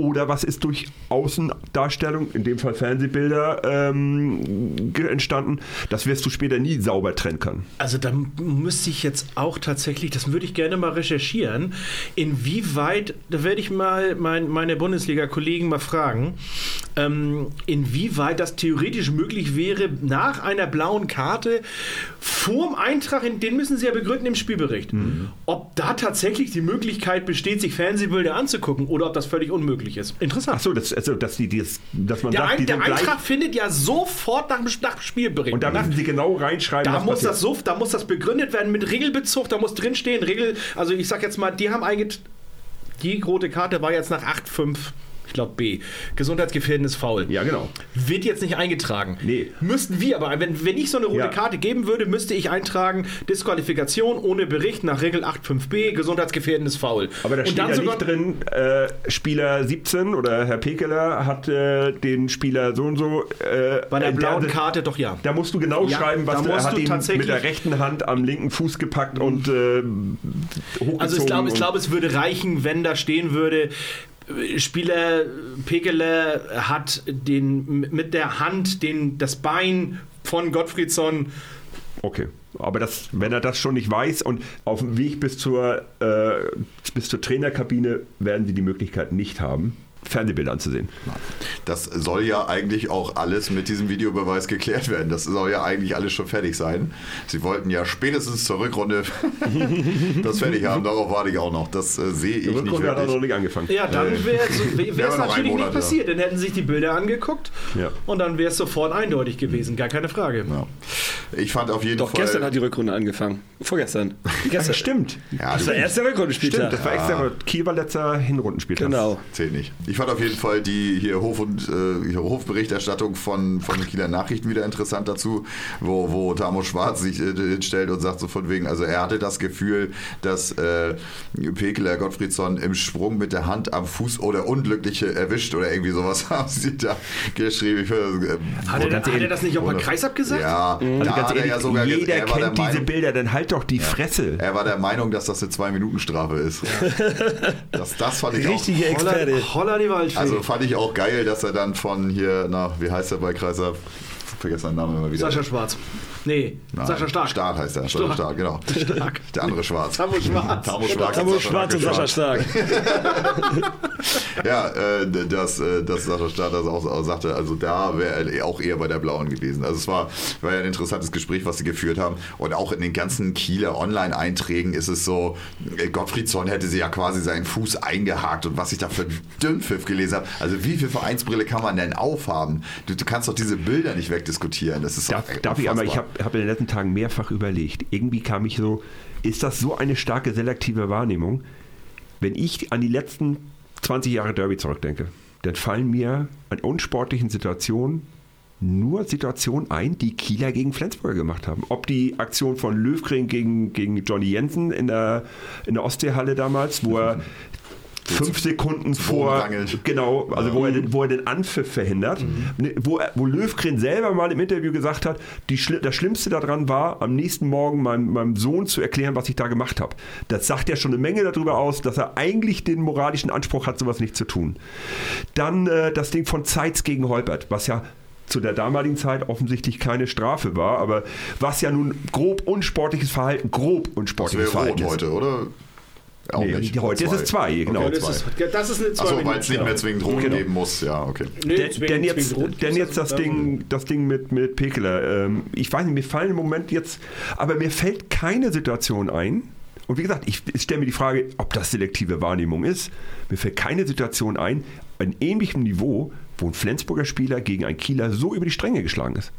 oder was ist durch Außendarstellung, in dem Fall Fernsehbilder, ähm, entstanden. Das wirst du später nie sauber trennen können. Also da müsste ich jetzt auch tatsächlich, das würde ich gerne mal recherchieren, inwieweit, da werde ich mal mein, meine Bundesliga-Kollegen mal fragen, ähm, inwieweit das theoretisch möglich wäre, nach einer blauen Karte vorm Eintrag, in, den müssen sie ja begründen im Spielbericht, ob da tatsächlich die Möglichkeit besteht, sich Fernsehbilder anzugucken oder ob das völlig unmöglich ist. Interessant. Ach so, das, also, dass, die, das, dass man der, sagt, Ein, die der Eintrag findet ja sofort nach dem, nach Spielbericht. und da müssen sie genau reinschreiben, da was muss, passiert. das so, da muss das begründet werden mit Regelbezug, da muss drinstehen, Regel, also ich sag jetzt mal, die haben eigentlich, die rote Karte war jetzt nach 8,5, ich glaube B, gesundheitsgefährdendes Foul. Ja, genau. Wird jetzt nicht eingetragen. Nee. Müssten wir aber, wenn, wenn ich so eine rote Ja. Karte geben würde, müsste ich eintragen, Disqualifikation ohne Bericht nach Regel 8,5b, gesundheitsgefährdendes Foul. Aber da Und steht dann ja sogar- nicht drin, äh, Spieler 17 oder Herr Pekeler hat äh, den Spieler so und so. Äh, Bei der blauen der- Karte doch ja. Da musst du genau Ja, schreiben, was er musst hat du ihn tatsächlich- mit der rechten Hand am linken Fuß gepackt und äh, hochgezogen. Also ich glaube, ich glaube, es würde reichen, wenn da stehen würde, äh, Spieler Pekele hat den mit der Hand den, das Bein von Gottfriedsson. Okay. Aber das, wenn er das schon nicht weiß und auf dem Weg bis zur, äh, bis zur Trainerkabine werden sie die Möglichkeit nicht haben, Fernsehbilder anzusehen. Das soll ja eigentlich auch alles mit diesem Videobeweis geklärt werden. Das soll ja eigentlich alles schon fertig sein. Sie wollten ja spätestens zur Rückrunde das fertig haben. Darauf warte ich auch noch. Das äh, sehe ich Die nicht Rückrunde hat auch noch nicht angefangen. Ja, dann wäre es wär natürlich Monat, nicht ja. passiert. Dann hätten sich die Bilder angeguckt Ja. und dann wäre es sofort eindeutig gewesen. Gar keine Frage. Ja. Ich fand auf jeden Doch, Fall. gestern hat die Rückrunde angefangen. Vorgestern. Gestern. Stimmt. ja, Das war der erste Rückrundenspieltag. Stimmt, das war extra. Kiel war letzter Hinrundenspieltag. Genau. zählt nicht. Ich fand auf jeden Fall die hier Hof- und äh, hier Hofberichterstattung von, von den Kieler Nachrichten wieder interessant dazu, wo, wo Tamo Schwarz sich äh, hinstellt und sagt so von wegen, also er hatte das Gefühl, dass äh, Pekeler Gottfriedsson im Sprung mit der Hand am Fuß oder Unglückliche erwischt oder irgendwie sowas haben sie da geschrieben. Ich, äh, Hat, er, hat er das nicht auch mal Oder- Kreisab gesagt? Ja, Also da ganz hat er ehrlich, ja sogar jeder er kennt diese Meinung, Bilder, dann halt doch die Fresse. Er war der Meinung, dass das eine Zwei-Minuten-Strafe ist. Das, das fand ich auch Richtige Experte. Holla, holla die Waldfee. also fand ich auch geil, dass er dann von hier nach, wie heißt er bei Kreiser? Vergessen den Namen immer wieder. Sascha Schwarz. Nee, Nein, Sascha Stark. Stark heißt er. Sascha Stark. Stark, genau. Stark. Der andere Schwarz. Tamo Schwarz. Tamo Schwarz. Tamo Schwarz und Sascha Stark. Ja, äh, dass, äh, dass Sascha Stark das auch, auch sagte, also da wäre er auch eher bei der Blauen gewesen. Also es war, war ja ein interessantes Gespräch, was sie geführt haben. Und auch in den ganzen Kieler Online-Einträgen ist es so, äh, Gottfriedsson hätte sie ja quasi seinen Fuß eingehakt und was ich da für Dünnpfiff gelesen habe. Also wie viel Vereinsbrille kann man denn aufhaben? Du, du kannst doch diese Bilder nicht wegdiskutieren. Das ist Darf, doch darf ich einmal, ich unfassbar. Habe hab in den letzten Tagen mehrfach überlegt, irgendwie kam ich so, ist das so eine starke selektive Wahrnehmung? Wenn ich an die letzten 20 Jahre Derby zurückdenke, dann fallen mir an unsportlichen Situationen nur Situationen ein, die Kieler gegen Flensburg gemacht haben. Ob die Aktion von Löwgren gegen, gegen Johnny Jensen in der, in der Ostseehalle damals, wo er fünf Sekunden vor, genau, also wo, er den, wo er den Anpfiff verhindert, Ne, wo, wo Löwgren selber mal im Interview gesagt hat, die, das Schlimmste daran war, am nächsten Morgen meinem, meinem Sohn zu erklären, was ich da gemacht habe. Das sagt ja schon eine Menge darüber aus, dass er eigentlich den moralischen Anspruch hat, sowas nicht zu tun. Dann äh, das Ding von Zeitz gegen Holpert, was ja zu der damaligen Zeit offensichtlich keine Strafe war, aber was ja nun grob unsportliches Verhalten, grob Das unsportliches rot Verhalten ist. heute, oder? Auch Nee, nicht. heute ist es zwei, genau. Okay, Das zwei. ist, das ist eine zwei Achso, weil es nicht mehr zwingend rot Genau. geben muss. Ja, okay. Nee, Denn, zwingend- denn jetzt, zwingend denn jetzt das also Ding, das Ding mit, mit Pekeler. Ähm, ich weiß nicht, mir fallen im Moment jetzt, aber mir fällt keine Situation ein. Und wie gesagt, ich, ich stelle mir die Frage, ob das selektive Wahrnehmung ist. Mir fällt keine Situation ein, an ähnlichem Niveau, wo ein Flensburger Spieler gegen einen Kieler so über die Stränge geschlagen ist.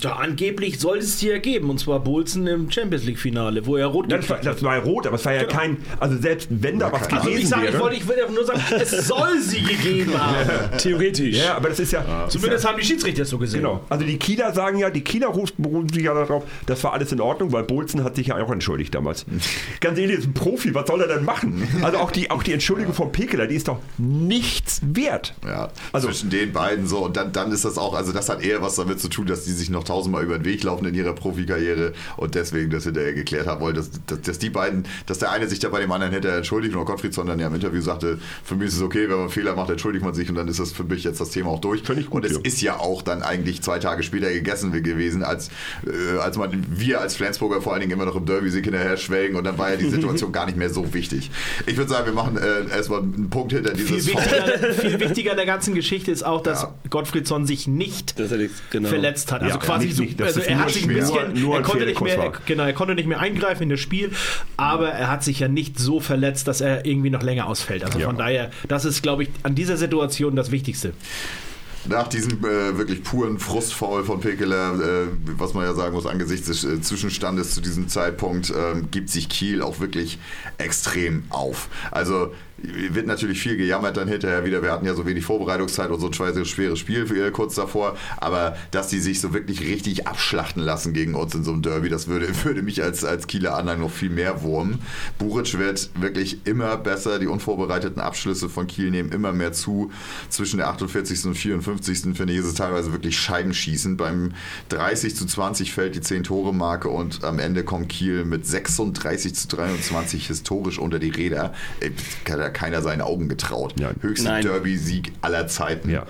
Ja, angeblich soll es dir geben, und zwar Bolzen im Champions League-Finale, wo er rot Ja, das, war, das war ja rot, aber es war ja kein, also selbst wenn da was kein- Also gewesen ich sage, ich wäre. wollte, ich will nur sagen, es soll sie gegeben haben. Theoretisch. ja, aber das ist ja, ist Zumindest ja haben die Schiedsrichter so gesehen. Genau. Also die Kieler sagen ja, die Kieler rufen berufen sich ja darauf, das war alles in Ordnung, weil Bolzen hat sich ja auch entschuldigt damals. Ganz ehrlich, ist ein Profi, was soll er denn machen? Also auch die, auch die Entschuldigung von Pekeler, die ist doch nichts wert. Ja, Also- zwischen den beiden so. Und dann, dann ist das auch, also das hat eher was damit zu tun, dass die sich noch tausendmal über den Weg laufen in ihrer Profikarriere und deswegen das hinterher geklärt haben wollen, dass, dass, dass die beiden, dass der eine sich da bei dem anderen hätte entschuldigt und auch Gottfriedson dann ja im Interview sagte, für mich ist es okay, wenn man Fehler macht, entschuldigt man sich und dann ist das für mich jetzt das Thema auch durch. Gut, und es ja. ist ja auch dann eigentlich zwei Tage später gegessen gewesen, als, äh, als man, wir als Flensburger vor allen Dingen immer noch im Derby-Sieg hinterher schwelgen und dann war ja die Situation gar nicht mehr so wichtig. Ich würde sagen, wir machen äh, erstmal einen Punkt hinter Viel dieses wichtiger, viel wichtiger in der ganzen Geschichte ist auch, dass Ja. Gottfriedson sich nicht Das genau. verletzt hat. Also Ja, quasi nicht- so, nicht, also er nur hat sich ein bisschen, Nur er ein konnte nicht mehr, war. genau, er konnte nicht mehr eingreifen in das Spiel, aber er hat sich ja nicht so verletzt, dass er irgendwie noch länger ausfällt. Also Ja. von daher, das ist, glaube ich, an dieser Situation das Wichtigste. Nach diesem äh, wirklich puren Frustfaul von Pekeler, äh, was man ja sagen muss, angesichts des äh, Zwischenstandes zu diesem Zeitpunkt, ähm, gibt sich Kiel auch wirklich extrem auf. Also wird natürlich viel gejammert dann hinterher wieder. Wir hatten ja so wenig Vorbereitungszeit und so ein schweres Spiel äh, kurz davor. Aber dass die sich so wirklich richtig abschlachten lassen gegen uns in so einem Derby, das würde, würde mich als, als Kieler Anhang noch viel mehr wurmen. Buric wird wirklich immer besser. Die unvorbereiteten Abschlüsse von Kiel nehmen immer mehr zu. Zwischen der 48. und 54. finde ich, ist es teilweise wirklich Scheibenschießen. Beim 30 zu 20 fällt die 10-Tore-Marke und am Ende kommt Kiel mit 36 zu 23 historisch unter die Räder. Ey, Hat ja keiner seinen Augen getraut. Ja. Höchster. Derby-Sieg aller Zeiten. Ja.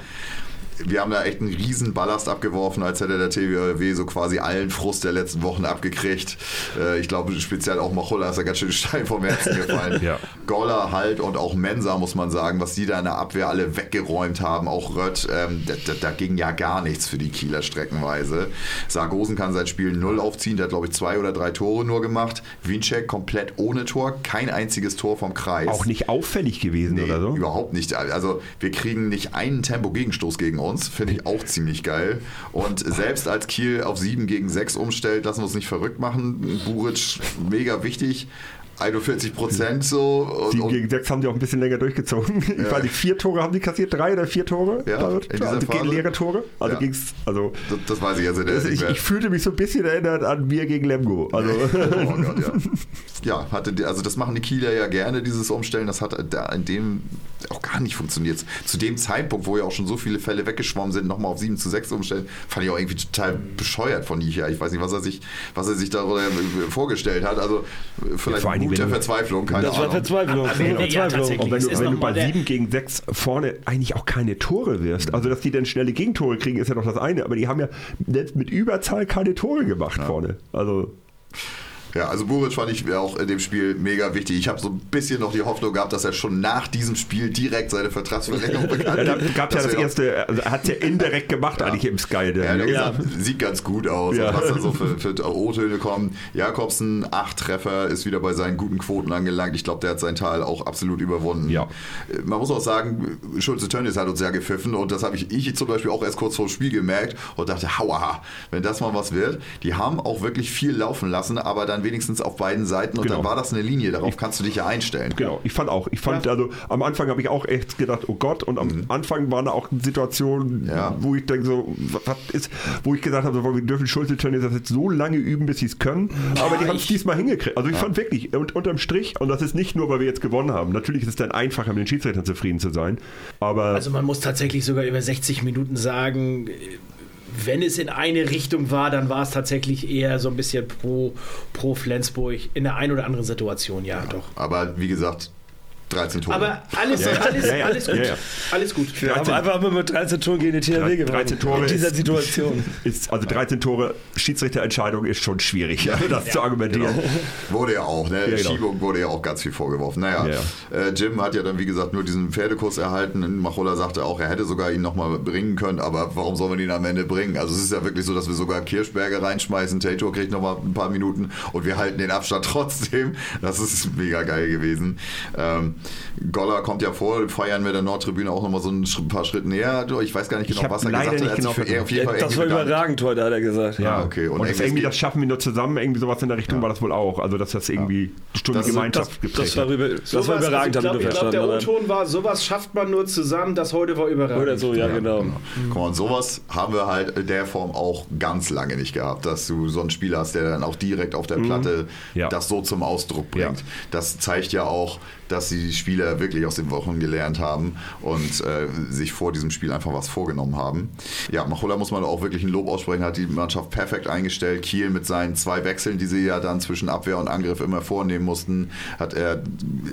Wir haben da echt einen riesen Ballast abgeworfen, als hätte der TWW so quasi allen Frust der letzten Wochen abgekriegt. Äh, Ich glaube, speziell auch Machulla ist da ganz schön steil vom Herzen gefallen. Ja. Goller halt und auch Mensa, muss man sagen, was die da in der Abwehr alle weggeräumt haben. Auch Rött, ähm, da, da, da ging ja gar nichts für die Kieler streckenweise. Sargosen kann sein Spiel null aufziehen, der hat glaube ich zwei oder drei Tore nur gemacht. Winczek komplett ohne Tor, kein einziges Tor vom Kreis. Auch nicht auffällig gewesen Nee, oder so. überhaupt nicht. Also wir kriegen nicht einen Tempo-Gegenstoß gegen uns, finde ich auch ziemlich geil. Und selbst als Kiel auf 7 gegen 6 umstellt, lassen wir uns nicht verrückt machen. Buric, mega wichtig. 41 Prozent so. Und, 7 und, gegen 6 haben die auch ein bisschen länger durchgezogen. Ich weiß nicht, vier Tore haben die kassiert, drei oder vier Tore? Ja, David? in dieser also gegen leere Tore. Also Ja. ging's, also das, das weiß ich also nicht ich, ich fühlte mich so ein bisschen erinnert an mir gegen Lemgo. Also oh Gott, ja. ja, hatte die, also das machen die Kieler ja gerne, dieses Umstellen. Das hat da in dem auch gar nicht funktioniert. Zu dem Zeitpunkt, wo ja auch schon so viele Fälle weggeschwommen sind, nochmal auf 7 zu 6 umstellen, fand ich auch irgendwie total bescheuert von Nicha. Ich weiß nicht, was er sich, was er sich darüber vorgestellt hat. Also vielleicht vor Mut der wenn du- Verzweiflung, keine Das war Ahnung. Verzweiflung. Aber wenn er ja Verzweiflung. Und wenn du, wenn du noch bei der- 7 gegen 6 vorne eigentlich auch keine Tore wirst, also dass die dann schnelle Gegentore kriegen, ist ja doch das eine, aber die haben ja selbst mit Überzahl keine Tore gemacht vorne. Also Ja, also Buric fand ich auch in dem Spiel mega wichtig. Ich habe so ein bisschen noch die Hoffnung gehabt, dass er schon nach diesem Spiel direkt seine Vertragsverlängerung bekannt ja, gibt. gab ja das erste, also er hat es ja indirekt gemacht eigentlich im Sky. Ja, ja. gesagt, sieht ganz gut aus. Ja. Was da so für, für O-Töne kommen. Jakobsen, acht Treffer, ist wieder bei seinen guten Quoten angelangt. Ich glaube, der hat sein Tal auch absolut überwunden. Ja. Äh, Man muss auch sagen, Schulze Tönnies hat uns ja gepfiffen und das habe ich, ich zum Beispiel auch erst kurz vor dem Spiel gemerkt und dachte, hauaha, wenn das mal was wird. Die haben auch wirklich viel laufen lassen, aber dann wenigstens auf beiden Seiten und Genau. dann war das eine Linie, darauf kannst du dich ja einstellen. Genau, ich fand auch. Ich fand, also am Anfang habe ich auch echt gedacht, oh Gott, und am Anfang waren da auch Situationen, Mhm. Ja. wo ich denke, so, was ist, wo ich gesagt habe, so, wir dürfen Schulze Tönnies das jetzt so lange üben, bis sie es können. Aber die haben es ich- diesmal hingekriegt. Also ich fand wirklich, und unterm Strich, und das ist nicht nur, weil wir jetzt gewonnen haben. Natürlich ist es dann einfacher, mit den Schiedsrichtern zufrieden zu sein. Aber Also man muss tatsächlich sogar über 60 Minuten sagen, wenn es in eine Richtung war, dann war es tatsächlich eher so ein bisschen pro, pro Flensburg in der einen oder anderen Situation, ja, doch. Aber wie gesagt, 13 Tore. Aber alles, Ja, alles, Ja, ja. alles gut. Ja, ja. Alles gut. Wir haben 13 einfach immer mit 13 Toren gegen den THW gewonnen. 13 Tore In dieser ist- Situation. Ist, also 13 Tore Schiedsrichterentscheidung ist schon schwierig, das zu argumentieren. Wurde ja auch, ne? Ja, genau. Schiebung wurde ja auch ganz viel vorgeworfen. Naja, Ja, Äh, Jim hat ja dann, wie gesagt, nur diesen Pferdekurs erhalten. Machola sagte auch, er hätte sogar ihn nochmal bringen können, aber warum soll man ihn am Ende bringen? Also es ist ja wirklich so, dass wir sogar Kirschberger reinschmeißen, Tator kriegt nochmal ein paar Minuten und wir halten den Abstand trotzdem. Das ist mega geil gewesen. Ähm, Goller kommt ja vor, feiern wir der Nordtribüne auch nochmal so ein paar Schritte näher. Ich weiß gar nicht genau, was er leider gesagt hat. nicht hat genau für, er auf jeden Ja, Fall das war überragend heute, hat er gesagt. Ja, okay. Und, Und das, irgendwie, das schaffen wir nur zusammen, irgendwie sowas in der Richtung war das wohl auch. Also, dass das irgendwie eine Stunde Das Gemeinschaft Das, geprägt das, war, hat. über, das war Sowas- überragend, also ich ich glaube, glaub, der O-Ton war, sowas schafft man nur zusammen, das heute war überragend. Oder so, ja, genau. Guck mal, und sowas haben wir halt in der Form auch ganz lange nicht gehabt, dass du so einen Spieler hast, der dann auch direkt auf der Platte Ja. das so zum Ausdruck bringt. Ja. Das zeigt ja auch, dass die Spieler wirklich aus den Wochen gelernt haben und äh, sich vor diesem Spiel einfach was vorgenommen haben. Ja, Machola muss man auch wirklich ein Lob aussprechen, hat die Mannschaft perfekt eingestellt. Kiel mit seinen zwei Wechseln, die sie ja dann zwischen Abwehr und Angriff immer vornehmen mussten, hat er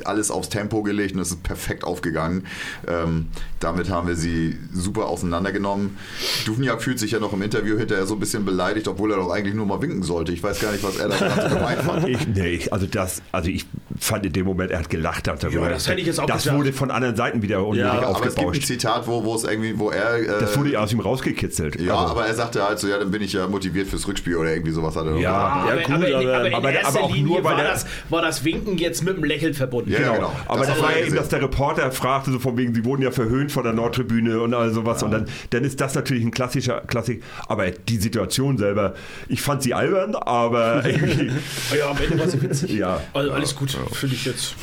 alles aufs Tempo gelegt und es ist perfekt aufgegangen. Ähm, damit haben wir sie super auseinandergenommen. Duvniak fühlt sich ja noch im Interview hinterher so ein bisschen beleidigt, obwohl er doch eigentlich nur mal winken sollte. Ich weiß gar nicht, was er da gemeint fand. Ich, nee, also das, also ich fand in dem Moment, er hat gelacht darüber. Ja, das hätte ich jetzt auch Das gesagt. wurde von anderen Seiten wieder unnötig Ja, Aber es gibt ein aufgebauscht. Zitat, wo, wo es irgendwie, wo er. Äh, Das wurde ja aus ihm rausgekitzelt. ja, also, aber er sagte halt so, ja, dann bin ich ja motiviert fürs Rückspiel oder irgendwie sowas hat er Ja. Ja, aber, gut, aber, in, aber- aber in aber- erster aber auch Linie nur, weil war, der- das, war das Winken jetzt mit dem Lächeln verbunden. Ja, Genau. genau. Aber Das das, hat war ja eben, dass der Reporter fragte, so von wegen, sie wurden ja verhöhnt von der Nordtribüne und all sowas. Und dann, dann ist das natürlich ein klassischer Klassik. Aber die Situation selber, ich fand sie albern, aber irgendwie, Ja, am Ende war sie witzig. ja. Also alles gut, finde ich jetzt.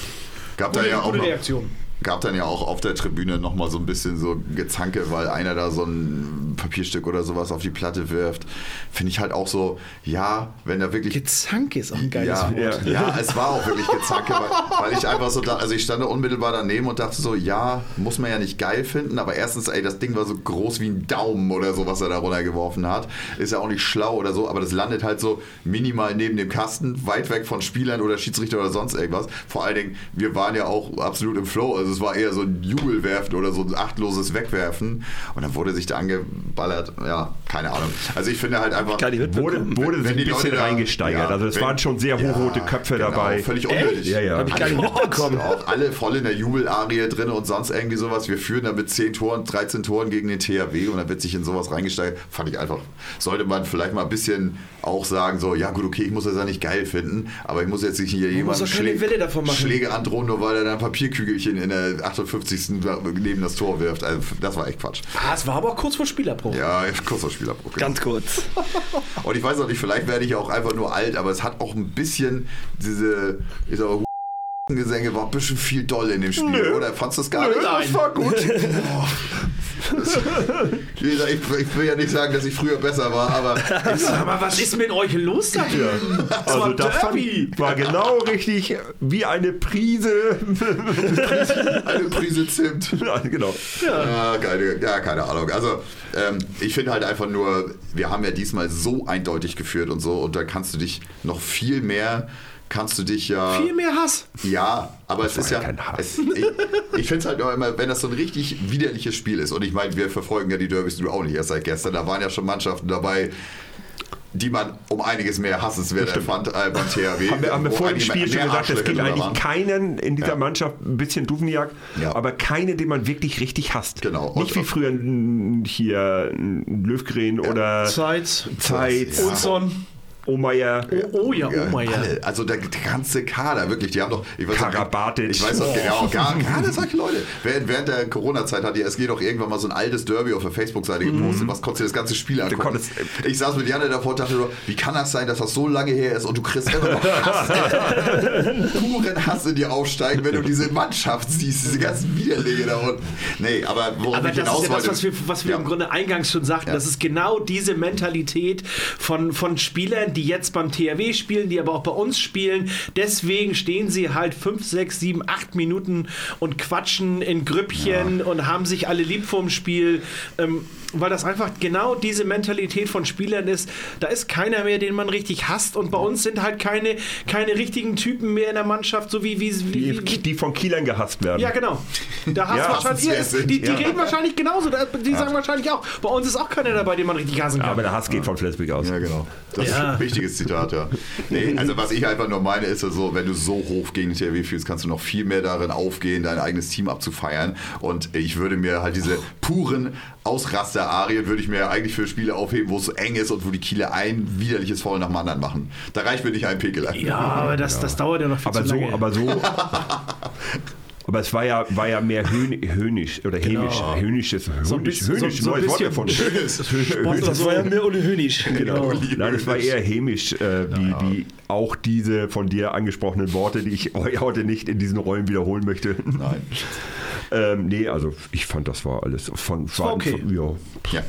Gab da ja auch noch, Reaktion. Gab dann ja auch auf der Tribüne nochmal so ein bisschen so Gezanke, weil einer da so ein Papierstück oder sowas auf die Platte wirft. Finde ich halt auch so, ja, wenn er wirklich Gezanke ist auch ein geiles ja, Wort. ja. ja, es war auch wirklich Gezanke, weil, weil ich einfach so da, also ich stand da unmittelbar daneben und dachte so, ja, muss man ja nicht geil finden, aber erstens, ey, das Ding war so groß wie ein Daumen oder so, was er da runtergeworfen hat. Ist ja auch nicht schlau oder so, aber das landet halt so minimal neben dem Kasten, weit weg von Spielern oder Schiedsrichter oder sonst irgendwas. Vor allen Dingen, wir waren ja auch absolut im Flow, also es war eher so ein Jubelwerfen oder so ein achtloses Wegwerfen und dann wurde sich da angeballert, ja, keine Ahnung. Also ich finde halt einfach... Wurde, wurde Wenn ein die bisschen Leute da- reingesteigert. ja, also es wenn- waren schon sehr ja, hochrote Köpfe genau, dabei. Völlig unnötig. Ja, ja. Hab ich gar nicht mitbekommen. Auch alle voll in der Jubelarie drin und sonst irgendwie sowas. Wir führen da mit 10 Toren, 13 Toren gegen den THW und dann wird sich in sowas reingesteigert. Fand ich einfach, sollte man vielleicht mal ein bisschen auch sagen, so, ja gut, okay, ich muss das ja nicht geil finden, aber ich muss jetzt nicht hier jemanden muss doch keine Welle davon machen. Schläge androhen, nur weil er da ein Papierkügelchen in der 58. neben das Tor wirft. Also, das war echt Quatsch. Ah, es war aber auch kurz vor Spielerbruch. Ja, kurzer Spielerbruch. genau. Ganz kurz. Und ich weiß auch nicht, vielleicht werde ich auch einfach nur alt, aber es hat auch ein bisschen diese, ich sag mal, Gesänge war ein bisschen viel doll in dem Spiel, oder? Fandst du das gar nicht? Nein. Das war gut. Ich, ich will ja nicht sagen, dass ich früher besser war, aber Sag mal, was ist mit euch los da drüben? Das Also war das war genau richtig wie eine Prise. eine Prise Zimt. Ja, genau. Ja, keine, ja, keine Ahnung. Also, ähm, ich finde halt einfach nur, wir haben ja diesmal so eindeutig geführt und so, und da kannst du dich noch viel mehr, kannst du dich ja. Viel mehr Hass. Ja, aber es ist ja ja. kein Hass. Es, ich ich finde es halt nur immer, wenn das so ein richtig widerliches Spiel ist, und ich meine, wir verfolgen ja die Derbys nur auch nicht erst seit gestern, da waren ja schon Mannschaften dabei, die man um einiges mehr hassenswert empfand äh, beim THW. Haben wir, haben wir vor dem Spiel schon gesagt, es gibt eigentlich waren. keinen in dieser Ja. Mannschaft, ein bisschen Duvniak, Ja. aber keinen, den man wirklich richtig hasst. Genau. Und- Nicht wie früher hier ein Löwgren oder Zeit. Zeit, Ja. Olsson. Omeyer. Oh, oh ja, oh ja. Alle, also der, der ganze Kader, wirklich, die haben doch, ich weiß noch- Karabatic. ich weiß noch genau, gar, gerade solche Leute. Während, während der Corona-Zeit hat die SG doch irgendwann mal so ein altes Derby auf der Facebook-Seite gepostet, was konntest du das ganze Spiel angucken. konntest- ich saß mit Janne davor und dachte nur, wie kann das sein, dass das so lange her ist und du kriegst immer noch Hass, puren Hass in dir aufsteigen, wenn du diese Mannschaft siehst, diese ganzen Widerlinge da unten. Nee, aber worauf Aber ich das hinaus ist ja das, was wir, was wir Ja. im Grunde eingangs schon sagten. Ja. Das ist genau diese Mentalität von, von Spielern, die jetzt beim THW spielen, die aber auch bei uns spielen. Deswegen stehen sie halt 5, 6, 7, 8 Minuten und quatschen in Grüppchen und haben sich alle lieb vorm Spiel. Ähm, weil das einfach genau diese Mentalität von Spielern ist. Da ist keiner mehr, den man richtig hasst. Und bei uns sind halt keine, keine richtigen Typen mehr in der Mannschaft, so wie, wie, wie, Die, die von Kielern gehasst werden. ja, genau. Da hast Ja, wahrscheinlich, ihr, die, sind, die ja. reden wahrscheinlich genauso. Die sagen wahrscheinlich auch. Bei uns ist auch keiner dabei, den man richtig hassen kann. Aber der Hass geht von Flensburg aus. Ja, genau. Das Ja. Wichtiges Zitat, ja. Nee, also was ich einfach nur meine, ist so, wenn du so hoch gegen den THW fühlst, kannst du noch viel mehr darin aufgehen, dein eigenes Team abzufeiern. Und ich würde mir halt diese puren Ausraster-Arien würde ich mir eigentlich für Spiele aufheben, wo es so eng ist und wo die Kieler ein widerliches Foul nach dem anderen machen. Da reicht mir nicht ein Pickel. ja, aber das, das dauert ja noch viel Aber zu so, lange. aber so. Aber es war ja, war ja mehr höhn, höhnisch oder hämisch. Höhnisches, So ein höhnisch, bisschen- höhnisch, so- so neues Wort erfunden. Das war ja mehr ohne Hönig. Genau. Uli Nein, es war Hönisch. eher hämisch, äh, wie, wie auch diese von dir angesprochenen Worte, die ich eu- heute nicht in diesen Rollen wiederholen möchte. Nein. ähm, nee, also ich fand, das war alles von, war okay. von ja. Ja.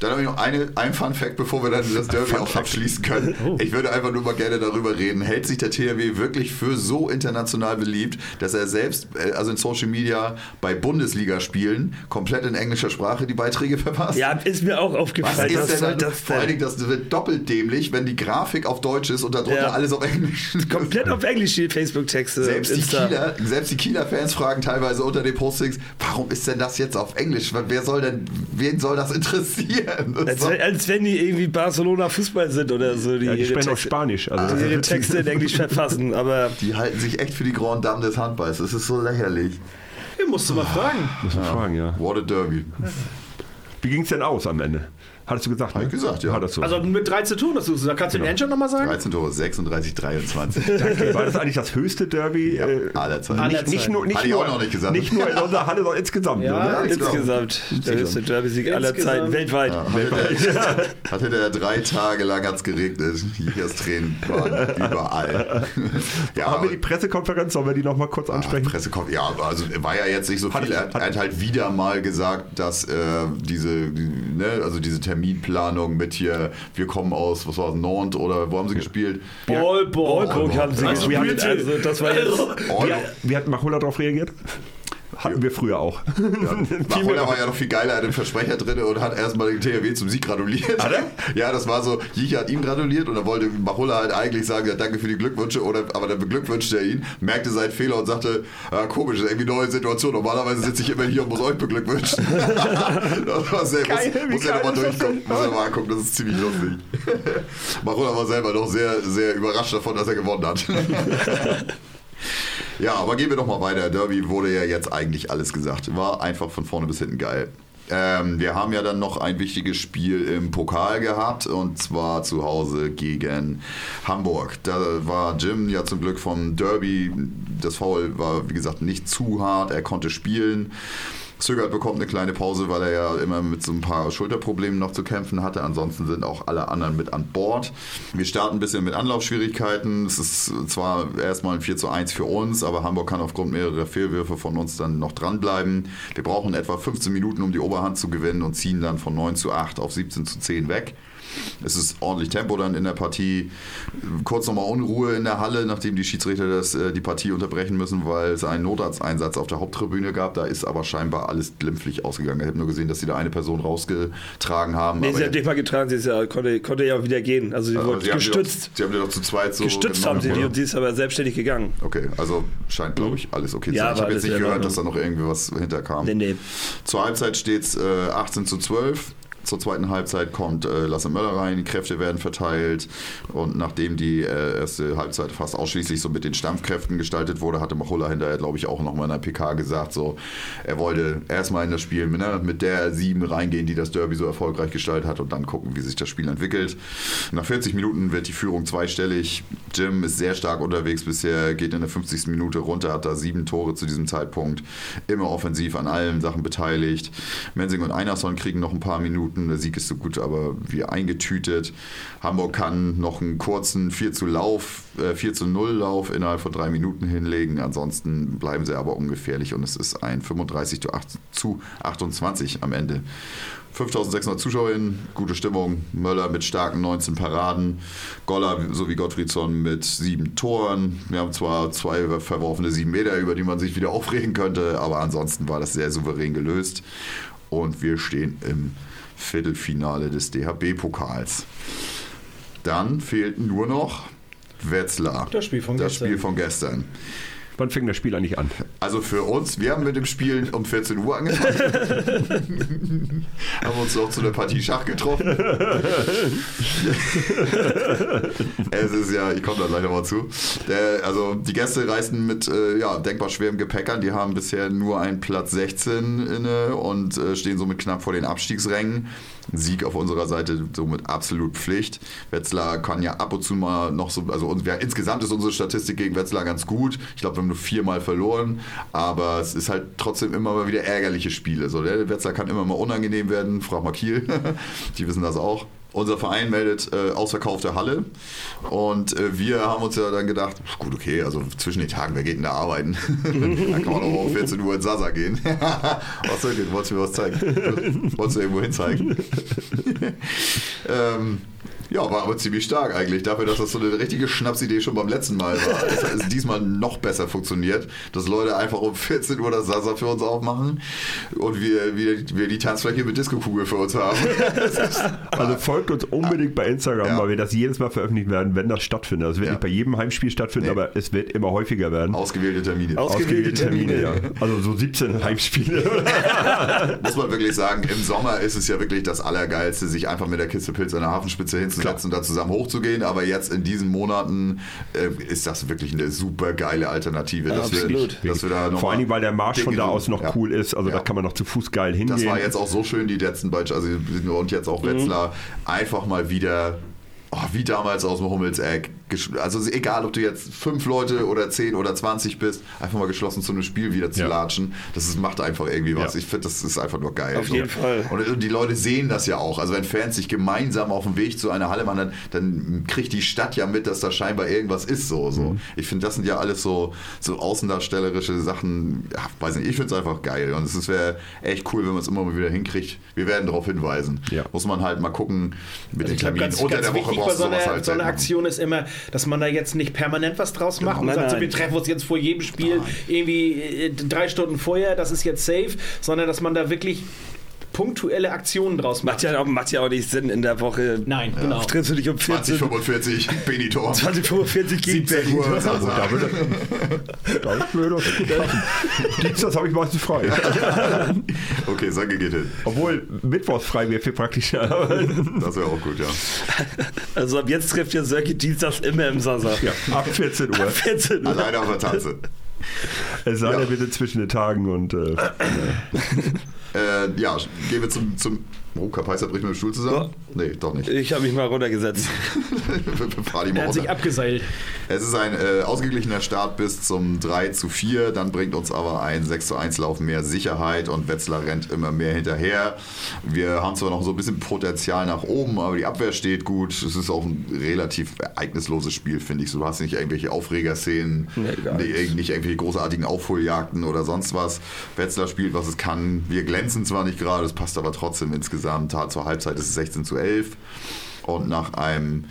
Dann habe ich noch eine, ein Fun Fact, bevor wir dann das Derby auch abschließen können. Ich würde einfach nur mal gerne darüber reden. Hält sich der THW wirklich für so international beliebt, dass er selbst, äh, also in Social Media bei Bundesligaspielen, komplett in englischer Sprache die Beiträge verfasst? Ja, ist mir auch Was aufgefallen. ist Was denn soll dann, das vor allen denn? Dingen, das wird doppelt dämlich, wenn die Grafik auf Deutsch ist und darunter Ja. alles auf Englisch. Komplett auf Englisch die Facebook-Texte. Selbst die. Kieler, selbst die Kieler Fans fragen teilweise unter den Postings, warum ist denn das jetzt auf Englisch? Wer soll denn, wen soll das interessieren? Als, wenn- als wenn die irgendwie Barcelona Fußball sind oder so. Die, ja die sprechen auch Texte, Spanisch. Also die ihre Texte in Englisch verfassen. Aber Die halten sich echt für die Grand Dame des Handballs. Das ist so lächerlich. Ja, musst du mal fragen. muss man fragen, ja. What a Derby. Wie ging es denn aus am Ende? Hattest du gesagt? Hab ich gesagt, ja. Hattest du. Also mit 3 zu tun, das du da kannst du den Engine nochmal sagen? 13 Tore, 36, 23. Okay, war das eigentlich das höchste Derby? Ja, äh, aller Zeiten. nicht, nicht nur, nicht, Hatte ich nur, auch noch nicht gesagt. nicht nur in unserer Halle, sondern insgesamt. Ja, genau. insgesamt der höchste Derby-Sieg aller. Zeiten weltweit. Ja, hatte, der, hatte der drei Tage lang hat's geregnet. Jichers Tränen waren überall. Ja, Haben wir die Pressekonferenz, sollen wir die noch mal kurz ansprechen? Pressekonferenz. Ja, also war ja jetzt nicht so Hat- viel. Er, hat halt wieder mal gesagt, dass äh, diese, die, ne, also diese Terminplanung mit hier, wir kommen aus, was war es, Nantes oder wo haben sie gespielt? Oldenburg haben sie Also gespielt. Also das war jetzt... Oldenburg. Wie, wie hat Machulla darauf reagiert? Hatten wir früher auch. Machola war ja noch viel geiler, er hat den Versprecher drin und hat erstmal den THW zum Sieg gratuliert. Hat er? Ja, das war so, Jicha hat ihm gratuliert und dann wollte Machola halt eigentlich sagen, ja, danke für die Glückwünsche, oder, aber dann beglückwünschte er ihn, merkte seinen Fehler und sagte, ja, komisch, das ist irgendwie eine neue Situation. Normalerweise sitze ich immer hier und muss euch beglückwünschen. das war sehr, Geil, muss, ja geil nochmal durchgucken, muss ja mal angucken, das ist ziemlich lustig. Machola war selber noch sehr, sehr überrascht davon, dass er gewonnen hat. Ja, aber gehen wir doch mal weiter. Derby wurde ja jetzt eigentlich alles gesagt. War einfach von vorne bis hinten geil. Ähm, wir haben ja dann noch ein wichtiges Spiel im Pokal gehabt und zwar zu Hause gegen Hamburg. Da war Jim ja zum Glück vom Derby. Das Foul war, wie gesagt, nicht zu hart. Er konnte spielen. Zögert bekommt eine kleine Pause, weil er ja immer mit so ein paar Schulterproblemen noch zu kämpfen hatte. Ansonsten sind auch alle anderen mit an Bord. Wir starten ein bisschen mit Anlaufschwierigkeiten. Es ist zwar erstmal ein 4 zu 1 für uns, aber Hamburg kann aufgrund mehrerer Fehlwürfe von uns dann noch dranbleiben. Wir brauchen etwa 15 Minuten, um die Oberhand zu gewinnen und ziehen dann von 9 zu 8 auf 17 zu 10 weg. Es ist ordentlich Tempo dann in der Partie. Kurz nochmal Unruhe in der Halle, nachdem die Schiedsrichter das, äh, die Partie unterbrechen müssen, weil es einen Notarzteinsatz auf der Haupttribüne gab. Da ist aber scheinbar alles glimpflich ausgegangen. Ich habe nur gesehen, dass sie da eine Person rausgetragen haben. Nee, sie hat nicht mal getragen, sie ist ja, konnte, konnte ja auch wieder gehen. Also sie aber wurde sie haben gestützt. Doch, sie haben die doch zu zweit so Gestützt haben sie die und sie ist aber selbstständig gegangen. Okay, also scheint, glaube ich, alles okay zu Ja, sein. Ich habe jetzt nicht gehört, dass da noch irgendwie was hinterkam. Nee, nee. Zur Halbzeit steht es äh, 18 zu 12. Zur zweiten Halbzeit kommt äh, Lasse Möller rein, die Kräfte werden verteilt und nachdem die äh, erste Halbzeit fast ausschließlich so mit den Stampfkräften gestaltet wurde, hatte Machulla hinterher, glaube ich, auch nochmal in der PK gesagt, so er wollte erstmal in das Spiel ne, mit der sieben reingehen, die das Derby so erfolgreich gestaltet hat und dann gucken, wie sich das Spiel entwickelt. Nach 40 Minuten wird die Führung zweistellig. Jim ist sehr stark unterwegs bisher, geht in der 50. Minute runter, hat da sieben Tore zu diesem Zeitpunkt, immer offensiv an allen Sachen beteiligt. Mensing und Einerson kriegen noch ein paar Minuten Minuten. Der Sieg ist so gut, aber wie eingetütet. Hamburg kann noch einen kurzen 4 zu Lauf, äh, 4 zu 0 Lauf innerhalb von drei Minuten hinlegen. Ansonsten bleiben sie aber ungefährlich und es ist ein 35 zu 28 am Ende. 5600 Zuschauerinnen, gute Stimmung. Möller mit starken 19 Paraden. Goller sowie Gottfriedsson mit sieben Toren. Wir haben zwar zwei verworfene sieben Meter, über die man sich wieder aufregen könnte, aber ansonsten war das sehr souverän gelöst. Und wir stehen im Viertelfinale des DHB-Pokals. Dann fehlten nur noch Wetzlar. Das Spiel von das gestern. Spiel von gestern. Wann fing das Spiel eigentlich an? Also für uns, wir haben mit dem Spiel um 14 Uhr angefangen. haben uns noch zu einer Partie Schach getroffen. es ist ja, ich komme da gleich nochmal zu. Der, also die Gäste reisten mit äh, ja, denkbar schwerem Gepäck an. Die haben bisher nur einen Platz 16 inne und äh, stehen somit knapp vor den Abstiegsrängen. Sieg auf unserer Seite somit absolut Pflicht. Wetzlar kann ja ab und zu mal noch so, also wir, insgesamt ist unsere Statistik gegen Wetzlar ganz gut. Ich glaube, wir haben nur viermal verloren, aber es ist halt trotzdem immer mal wieder ärgerliche Spiele. So, der Wetzlar kann immer mal unangenehm werden. Frag mal Kiel, die wissen das auch. Unser Verein meldet äh, ausverkaufte Halle und äh, wir haben uns ja dann gedacht, gut, okay, also zwischen den Tagen, wer geht denn da arbeiten? dann kann man auch um 14 Uhr in Sasa gehen. was soll ich, wolltest du mir was zeigen? Wolltest du irgendwo hin zeigen? ähm, ja, war aber ziemlich stark eigentlich. Dafür, dass das so eine richtige Schnapsidee schon beim letzten Mal war. Es hat es diesmal noch besser funktioniert, dass Leute einfach um 14 Uhr das Sasa für uns aufmachen und wir, wir, wir die Tanzfläche mit Disco-Kugel für uns haben. Also folgt uns unbedingt bei Instagram, Ja. weil wir das jedes Mal veröffentlichen werden, wenn das stattfindet. Das wird Ja. nicht bei jedem Heimspiel stattfinden, Nee. aber es wird immer häufiger werden. Ausgewählte Termine. Aus- Ausgewählte Termine. ja. Also so 17 Heimspiele. Muss man wirklich sagen, im Sommer ist es ja wirklich das Allergeilste, sich einfach mit der Kiste Pilz an der Hafenspitze hinzusetzen und da zusammen hochzugehen. Aber jetzt in diesen Monaten äh, ist das wirklich eine super geile Alternative. dass absolut. Wir, dass wir da noch Vor allen Dingen, weil der Marsch von da aus noch Ja. cool ist. Also Ja. da kann man noch zu Fuß geil hingehen. Das war jetzt auch so schön, die letzten beiden, also und jetzt auch Wetzlar, einfach mal wieder, oh, wie damals aus dem Hummelseck. Also egal, ob du jetzt fünf Leute oder zehn oder 20 bist, einfach mal geschlossen zu einem Spiel wieder zu Ja. latschen. Das ist, macht einfach irgendwie was. Ja. Ich finde, das ist einfach nur geil. Auf jeden Fall. Und die Leute sehen das ja auch. Also wenn Fans sich gemeinsam auf dem Weg zu einer Halle machen, dann, dann kriegt die Stadt ja mit, dass da scheinbar irgendwas ist. So, so. Mhm. Ich finde, das sind ja alles so, so außendarstellerische Sachen. Ja, weiß nicht, ich finde es einfach geil. Und es wäre echt cool, wenn man es immer mal wieder hinkriegt. Wir werden darauf hinweisen. Ja. Muss man halt mal gucken mit Also den Terminen. Unter der Woche wichtig bei brauchst so du sowas einer, halt so selten. Aktion ist immer, dass man da jetzt nicht permanent was draus macht und Nein, sagt, so, nein. wir treffen uns jetzt vor jedem Spiel irgendwie äh, drei Stunden vorher, das ist jetzt safe, sondern dass man da wirklich punktuelle Aktionen draus macht. Macht ja, auch, macht ja auch nicht Sinn in der Woche. Nein, genau. Triffst du dich um 14, 2045, Benidorm. 2045 gegen 17 Uhr. Sasa. Da wird das ist blöd, das ist gut passen. Dienstags habe ich meistens frei. Okay, Sange geht hin. Obwohl Mittwochs frei wäre viel praktischer. Das wäre auch gut, ja. Also ab jetzt trifft ihr Sörki dienstags immer im Sasa. ja, ab 14 Uhr. 14 Uhr. Alleine auf der Tanze. Es sei Ja. denn, sind zwischen den Tagen und äh, Äh, ja, gehen wir zum. zum oh, Kapaiser bricht mit dem Stuhl zusammen? Nee, doch nicht. Ich habe mich mal runtergesetzt. Fahr die mal Er hat sich runter. abgeseilt. Es ist ein äh, ausgeglichener Start bis zum 3 zu 4. Dann bringt uns aber ein 6 zu 1 Lauf mehr Sicherheit und Wetzlar rennt immer mehr hinterher. Wir haben zwar noch so ein bisschen Potenzial nach oben, aber die Abwehr steht gut. Es ist auch ein relativ ereignisloses Spiel, finde ich. Du hast nicht irgendwelche Aufregerszenen, Nee, nicht irgendwelche großartigen Aufholjagden oder sonst was. Wetzlar spielt, was es kann. Wir glänzen zwar nicht gerade, es passt aber trotzdem insgesamt. Zur Halbzeit ist es 16 zu 11. Und nach einem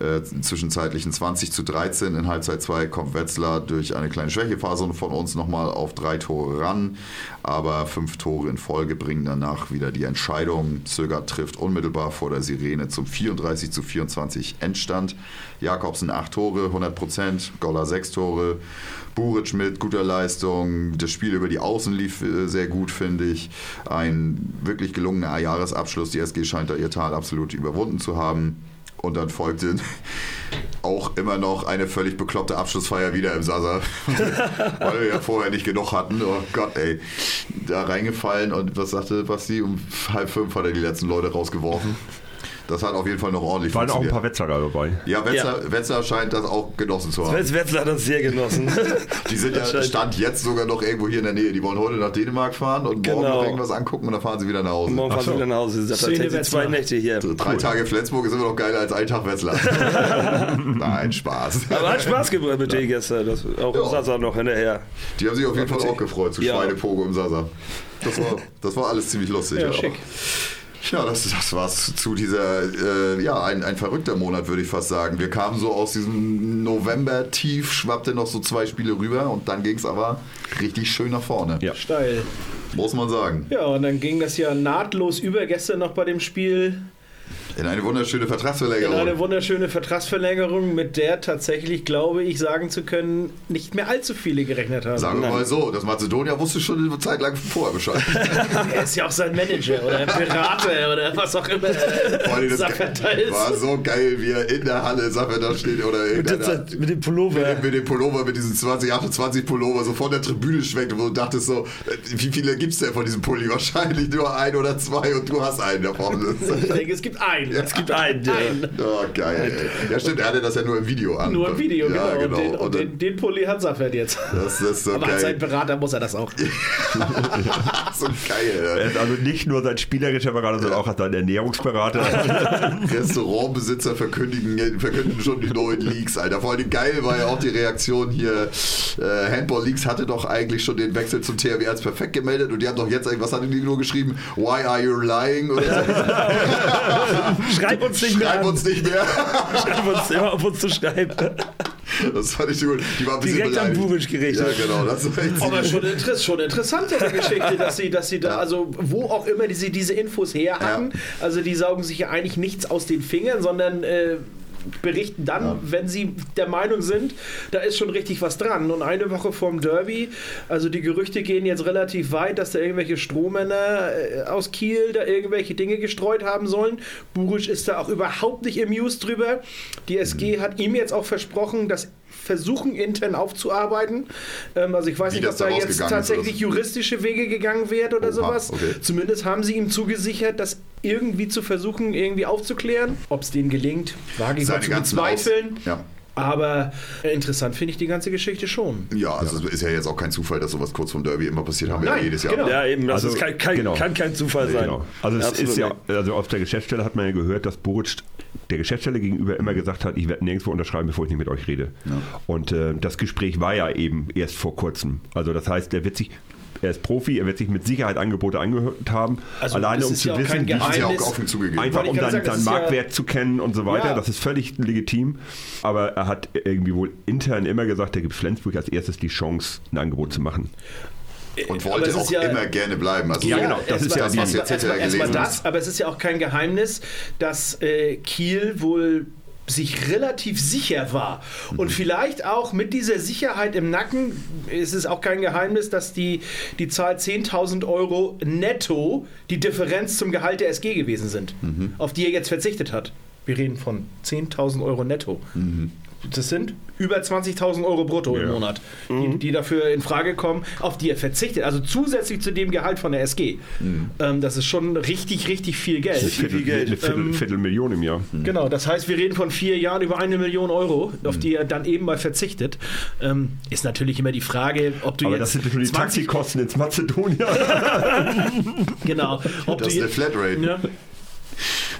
äh, zwischenzeitlichen 20 zu 13 in Halbzeit 2 kommt Wetzlar durch eine kleine Schwächephase von uns nochmal auf drei Tore ran. Aber fünf Tore in Folge bringen danach wieder die Entscheidung. Zögert trifft unmittelbar vor der Sirene zum 34 zu 24 Endstand. Jakobsen 8 Tore, 100 Prozent. Goller 6 Tore. Buric mit guter Leistung. Das Spiel über die Außen lief äh, sehr gut, finde ich. Ein wirklich gelungener Jahresabschluss. Die SG scheint da ihr Tal absolut überwunden zu haben. Und dann folgte auch immer noch eine völlig bekloppte Abschlussfeier wieder im Sasa, weil wir ja vorher nicht genug hatten. Oh Gott, ey. Da reingefallen und was sagte Basti? Um halb fünf hat er die letzten Leute rausgeworfen. Das hat auf jeden Fall noch ordentlich Waren auch ein paar Wetzlarer dabei. ja, Wetzlar, Wetzlar scheint das auch genossen zu haben. Wetz- Wetzlar hat das sehr genossen. Die sind ja. Stand jetzt sogar noch irgendwo hier in der Nähe. Die wollen heute nach Dänemark fahren und morgen Genau. noch irgendwas angucken und dann fahren sie wieder nach Hause. Morgen fahren sie wieder nach Hause. Szene tatsächlich zwei. Nächte hier. Drei Tage Flensburg ist immer noch geiler als ein Tag Wetzlar. Nein, Spaß. Aber hat Spaß gebracht mit denen gestern. Das, auch Ja. im Sasa noch hinterher. Die haben sich auf jeden Fall auch gefreut zu Ja. Schweinepogo im Sasa. Das war, das war alles ziemlich lustig. Ja, schick. Ja, das, das war's zu dieser, äh, ja, ein, ein verrückter Monat, würde ich fast sagen. Wir kamen so aus diesem November-Tief, schwappte noch so zwei Spiele rüber und dann ging's aber richtig schön nach vorne. Ja. Steil. Muss man sagen. Ja, und dann ging das ja nahtlos über gestern noch bei dem Spiel In eine wunderschöne in Vertragsverlängerung. eine wunderschöne Vertragsverlängerung, mit der tatsächlich, glaube ich, sagen zu können, nicht mehr allzu viele gerechnet haben. Sagen wir mal so, das Mazedonier wusste schon eine Zeit lang vorher Bescheid. Er ist ja auch sein Manager oder Berater oder was auch immer. Vor allem das ist. war so geil, wie er in der Halle Saffert da steht oder Mit, dem- mit dem Pullover. mit, mit dem Pullover, mit diesem 2028 Pullover so von der Tribüne schwenkt, wo du dachtest so, äh, wie viele gibt's denn von diesem Pulli? Wahrscheinlich nur ein oder zwei und du hast einen davon. Ich denke, es gibt einen. Es gibt einen. Oh, geil. Ey. Ja, stimmt, er hatte das ja nur im Video an. Nur ein Video, ja, genau. Und, den, und Und den, den Pulli hat Saffert jetzt. das, ist so Aber als sein geil. Berater muss er das auch. so geil. Er ist also nicht nur sein spielerischer Berater, sondern auch sein Ernährungsberater. Restaurantbesitzer verkündigen, verkünden schon die neuen Leaks, Alter. Vor allem geil war ja auch die Reaktion hier. Äh, Handball Leaks hatte doch eigentlich schon den Wechsel zum THW als perfekt gemeldet und die haben doch jetzt irgendwas hatten die nur geschrieben? Why are you lying? Oder so. Schreib uns nicht mehr Schreib uns nicht mehr. Schreib uns immer auf uns zu schreiben. Das fand ich gut. Die war ein bisschen Direkt an beleidigt. Buric gerichtet. Ja, genau. Das war echt Aber schon, interess schon interessant Geschichte, dass sie, dass sie da, Ja. also wo auch immer die, sie diese Infos her hatten, also die saugen sich ja eigentlich nichts aus den Fingern, sondern äh, berichten dann, Ja. wenn sie der Meinung sind, da ist schon richtig was dran. Und eine Woche vorm Derby, also die Gerüchte gehen jetzt relativ weit, dass da irgendwelche Strohmänner äh, aus Kiel da irgendwelche Dinge gestreut haben sollen. Buric ist da auch überhaupt nicht amused drüber. Die SG Mhm. hat ihm jetzt auch versprochen, dass versuchen intern aufzuarbeiten. Ähm, also ich weiß Wie nicht, ob da jetzt ist, tatsächlich oder? juristische Wege gegangen wird oder Oha, sowas. okay. Zumindest haben sie ihm zugesichert, das irgendwie zu versuchen, irgendwie aufzuklären. Ob es denen gelingt, wage ich mal zu ganzen Aus bezweifeln. ja. Aber interessant finde ich die ganze Geschichte schon. ja, also es ist ja jetzt auch kein Zufall, dass sowas kurz vom Derby immer passiert, haben wir ja Nein, jedes Jahr. genau. Ja, eben. Das Also, ist kein, kein, genau. kann kein Zufall sein. Genau. Also es Absolut ist ja, also aus der Geschäftsstelle hat man ja gehört, dass Buric der Geschäftsstelle gegenüber immer gesagt hat, ich werde nirgendwo unterschreiben, bevor ich nicht mit euch rede. Und äh, das Gespräch war ja eben erst vor kurzem. Also das heißt, er wird sich, er ist Profi, er wird sich mit Sicherheit Angebote angehört haben, Also alleine um zu ja wissen, wie sie auch offen zugegeben. Einfach um dann sagen, ist ja- Marktwert zu kennen und so weiter. Ja. Das ist völlig legitim. Aber er hat irgendwie wohl intern immer gesagt, er gibt Flensburg als erstes die Chance, ein Angebot zu machen. Und Aber wollte auch ja- immer gerne bleiben. Also Ja, genau, das ist ja das, was jetzt erstmal, erstmal gelesen das, ist. aber es ist ja auch kein Geheimnis, dass äh, Kiel wohl sich relativ sicher war. Und vielleicht auch mit dieser Sicherheit im Nacken ist es auch kein Geheimnis, dass die, die Zahl 10.000 Euro netto die Differenz zum Gehalt der SG gewesen sind, auf die er jetzt verzichtet hat. Wir reden von 10.000 Euro netto. Das sind über 20.000 Euro brutto im Ja. Monat, die, die dafür in Frage kommen, auf die er verzichtet. Also zusätzlich zu dem Gehalt von der SG. Ähm, das ist schon richtig, richtig viel Geld. Viertel, Geld. Eine Viertel, Ähm, Viertelmillion im Jahr. Genau, das heißt, wir reden von vier Jahren über eine Million Euro, auf die er dann eben mal verzichtet. Ähm, ist natürlich immer die Frage, ob du Aber jetzt das sind schon die 20 Taxikosten ins Mazedonien. Genau. Ob Das du ist eine jetzt- Flatrate. Ja.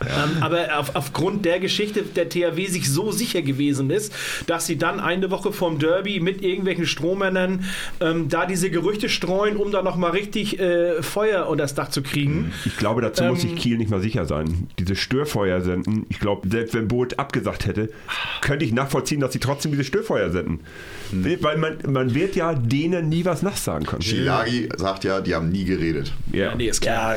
Ähm, aber auf, aufgrund der Geschichte der THW sich so sicher gewesen ist, dass sie dann eine Woche vorm Derby mit irgendwelchen Strohmännern ähm, da diese Gerüchte streuen, um da nochmal richtig äh, Feuer unter das Dach zu kriegen. Ich glaube, dazu muss Ähm, sich Kiel nicht mal sicher sein. Diese Störfeuer senden, ich glaube, selbst wenn Boot abgesagt hätte, könnte ich nachvollziehen, dass sie trotzdem diese Störfeuer senden. Weil man, man wird ja denen nie was nachsagen können. Shilagi sagt ja, die haben nie geredet. Ja. Nee, ist klar.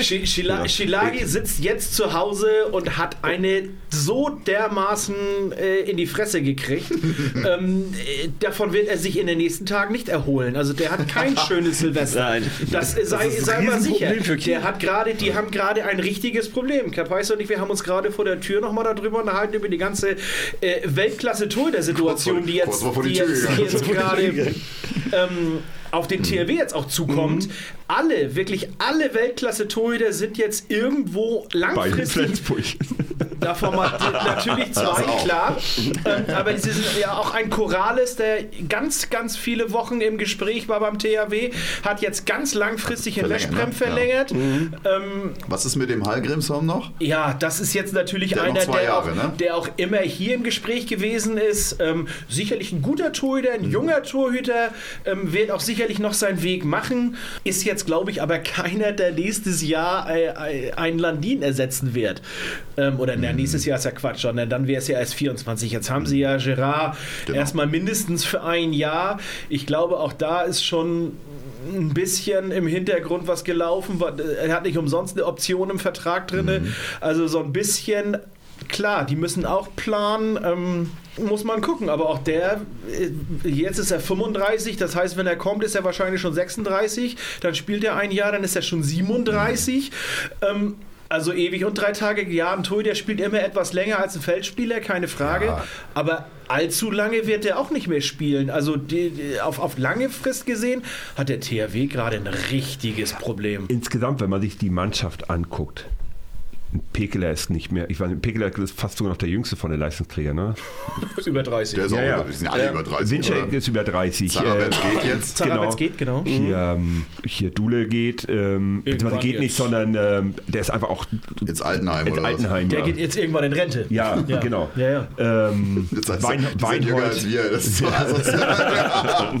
Schila Schilagi sitzt jetzt zu Hause und hat eine so dermaßen äh, in die Fresse gekriegt. ähm, äh, davon wird er sich in den nächsten Tagen nicht erholen. Also der hat kein schönes Silvester. Nein. Das, äh, sei, Das ist sei mal sicher. Der hat gerade, die haben gerade ein richtiges Problem. Kapais und ich, wir haben uns gerade vor der Tür nochmal darüber unterhalten, über die ganze äh, weltklasse tour der situation die jetzt, die die jetzt, die jetzt gerade ähm, auf den THW jetzt auch zukommt, Mhm. alle, wirklich alle Weltklasse-Torhüter sind jetzt irgendwo Bei langfristig Flensburg. Davon mal natürlich zwei, klar. Ähm, aber sie sind ja auch ein Corrales, der ganz, ganz viele Wochen im Gespräch war beim THW, hat jetzt ganz langfristig in Verlängert, Leschprem ne? verlängert. Was ist mit dem Hallgrimsholm noch? Ja, das ist jetzt natürlich Der einer, der, Jahre, auch, ne? der auch immer hier im Gespräch gewesen ist. Ähm, sicherlich ein guter Torhüter, Mhm. ein junger Torhüter, ähm, wird auch sicherlich noch seinen Weg machen. Ist jetzt, glaube ich, aber keiner, der nächstes Jahr äh, äh, einen Landin ersetzen wird. Ähm, oder Mhm. Na, nächstes Jahr ist ja Quatsch, sondern dann wäre es ja erst 24. Jetzt haben sie ja Gerard Genau. erstmal mindestens für ein Jahr. Ich glaube, auch da ist schon ein bisschen im Hintergrund was gelaufen. Er hat nicht umsonst eine Option im Vertrag drin. Mhm. Also so ein bisschen, klar, die müssen auch planen. Ähm, muss man gucken, aber auch der, äh, jetzt ist er 35, das heißt, wenn er kommt, ist er wahrscheinlich schon 36, dann spielt er ein Jahr, dann ist er schon 37. Ähm, also ewig und drei Tage, ja, ein Torhüter spielt immer etwas länger als ein Feldspieler, keine Frage. Ja. Aber allzu lange wird er auch nicht mehr spielen. Also die, die, auf, auf lange Frist gesehen hat der THW gerade ein richtiges Problem. Insgesamt, wenn man sich die Mannschaft anguckt, Pekeler ist nicht mehr, ich weiß nicht, Pekeler ist fast sogar noch der jüngste von den Leistungsträgern, ne? Über 30. Der ist Ja, auch ja. sind alle über 30. Winczek ist über 30. Zaravetz äh, geht jetzt. Zaravetz geht, genau. Hier, ähm, hier Dule geht, ähm, beziehungsweise geht jetzt. nicht, sondern ähm, der ist einfach auch Ins Altenheim oder was? Altenheim. Der ja. geht jetzt irgendwann in Rente. ja, genau. Ja, ja. Ähm, Das heißt, Wein, die sind jünger als wir. Das ist so asozial.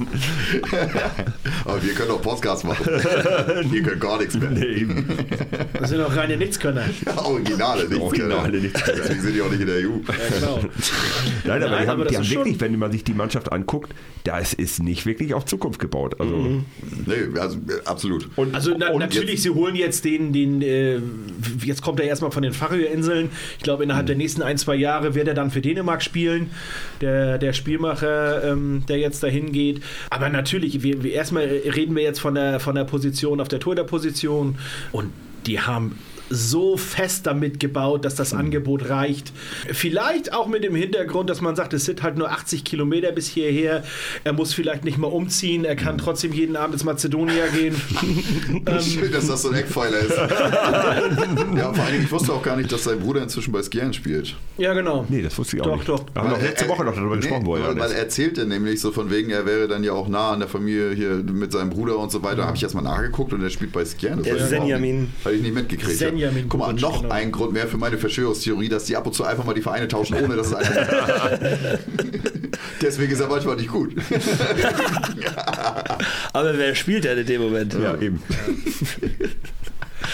Aber wir können auch Podcasts machen. Ihr könnt gar nichts mehr. Nee, Das sind auch reine Nichtskönner. Originale, nicht Originale nichts. Deswegen sind die auch nicht in der EU. Ja, genau. Nein, aber Nein, die haben, aber die haben wirklich, wenn man sich die Mannschaft anguckt, das ist nicht wirklich auf Zukunft gebaut. Also, Nee, also äh, absolut. und, Also na, und natürlich, sie holen jetzt den, den äh, jetzt kommt er erstmal von den Färöerinseln. Ich glaube, innerhalb der nächsten ein, zwei Jahre wird er dann für Dänemark spielen. Der, der Spielmacher, ähm, der jetzt dahin geht. Aber natürlich, wir, wir, erstmal reden wir jetzt von der, von der Position auf der Torhüter-Position und die haben so fest damit gebaut, dass das Angebot reicht. Vielleicht auch mit dem Hintergrund, dass man sagt, es sind halt nur 80 Kilometer bis hierher. Er muss vielleicht nicht mal umziehen. Er kann trotzdem jeden Abend ins Mazedonia gehen. Schön, dass das so ein Eckpfeiler ist. ja, vor allen Dingen, ich wusste auch gar nicht, dass sein Bruder inzwischen bei Skjern spielt. Ja, genau. Nee, das wusste ich auch Doch, nicht. doch. Da haben wir letzte Woche noch darüber nee, gesprochen worden. Weil, weil er erzählte nämlich so von wegen, er wäre dann ja auch nah an der Familie hier mit seinem Bruder und so weiter. Habe ich erst mal nachgeguckt und er spielt bei Skjern. Das Der Senjamin. Habe ich nicht mitgekriegt. Senjamin Guck mal, noch genau. ein Grund mehr für meine Verschwörungstheorie, dass die ab und zu einfach mal die Vereine tauschen, ohne dass es einer Deswegen ist er manchmal nicht gut. Aber wer spielt denn in dem Moment? ja, eben.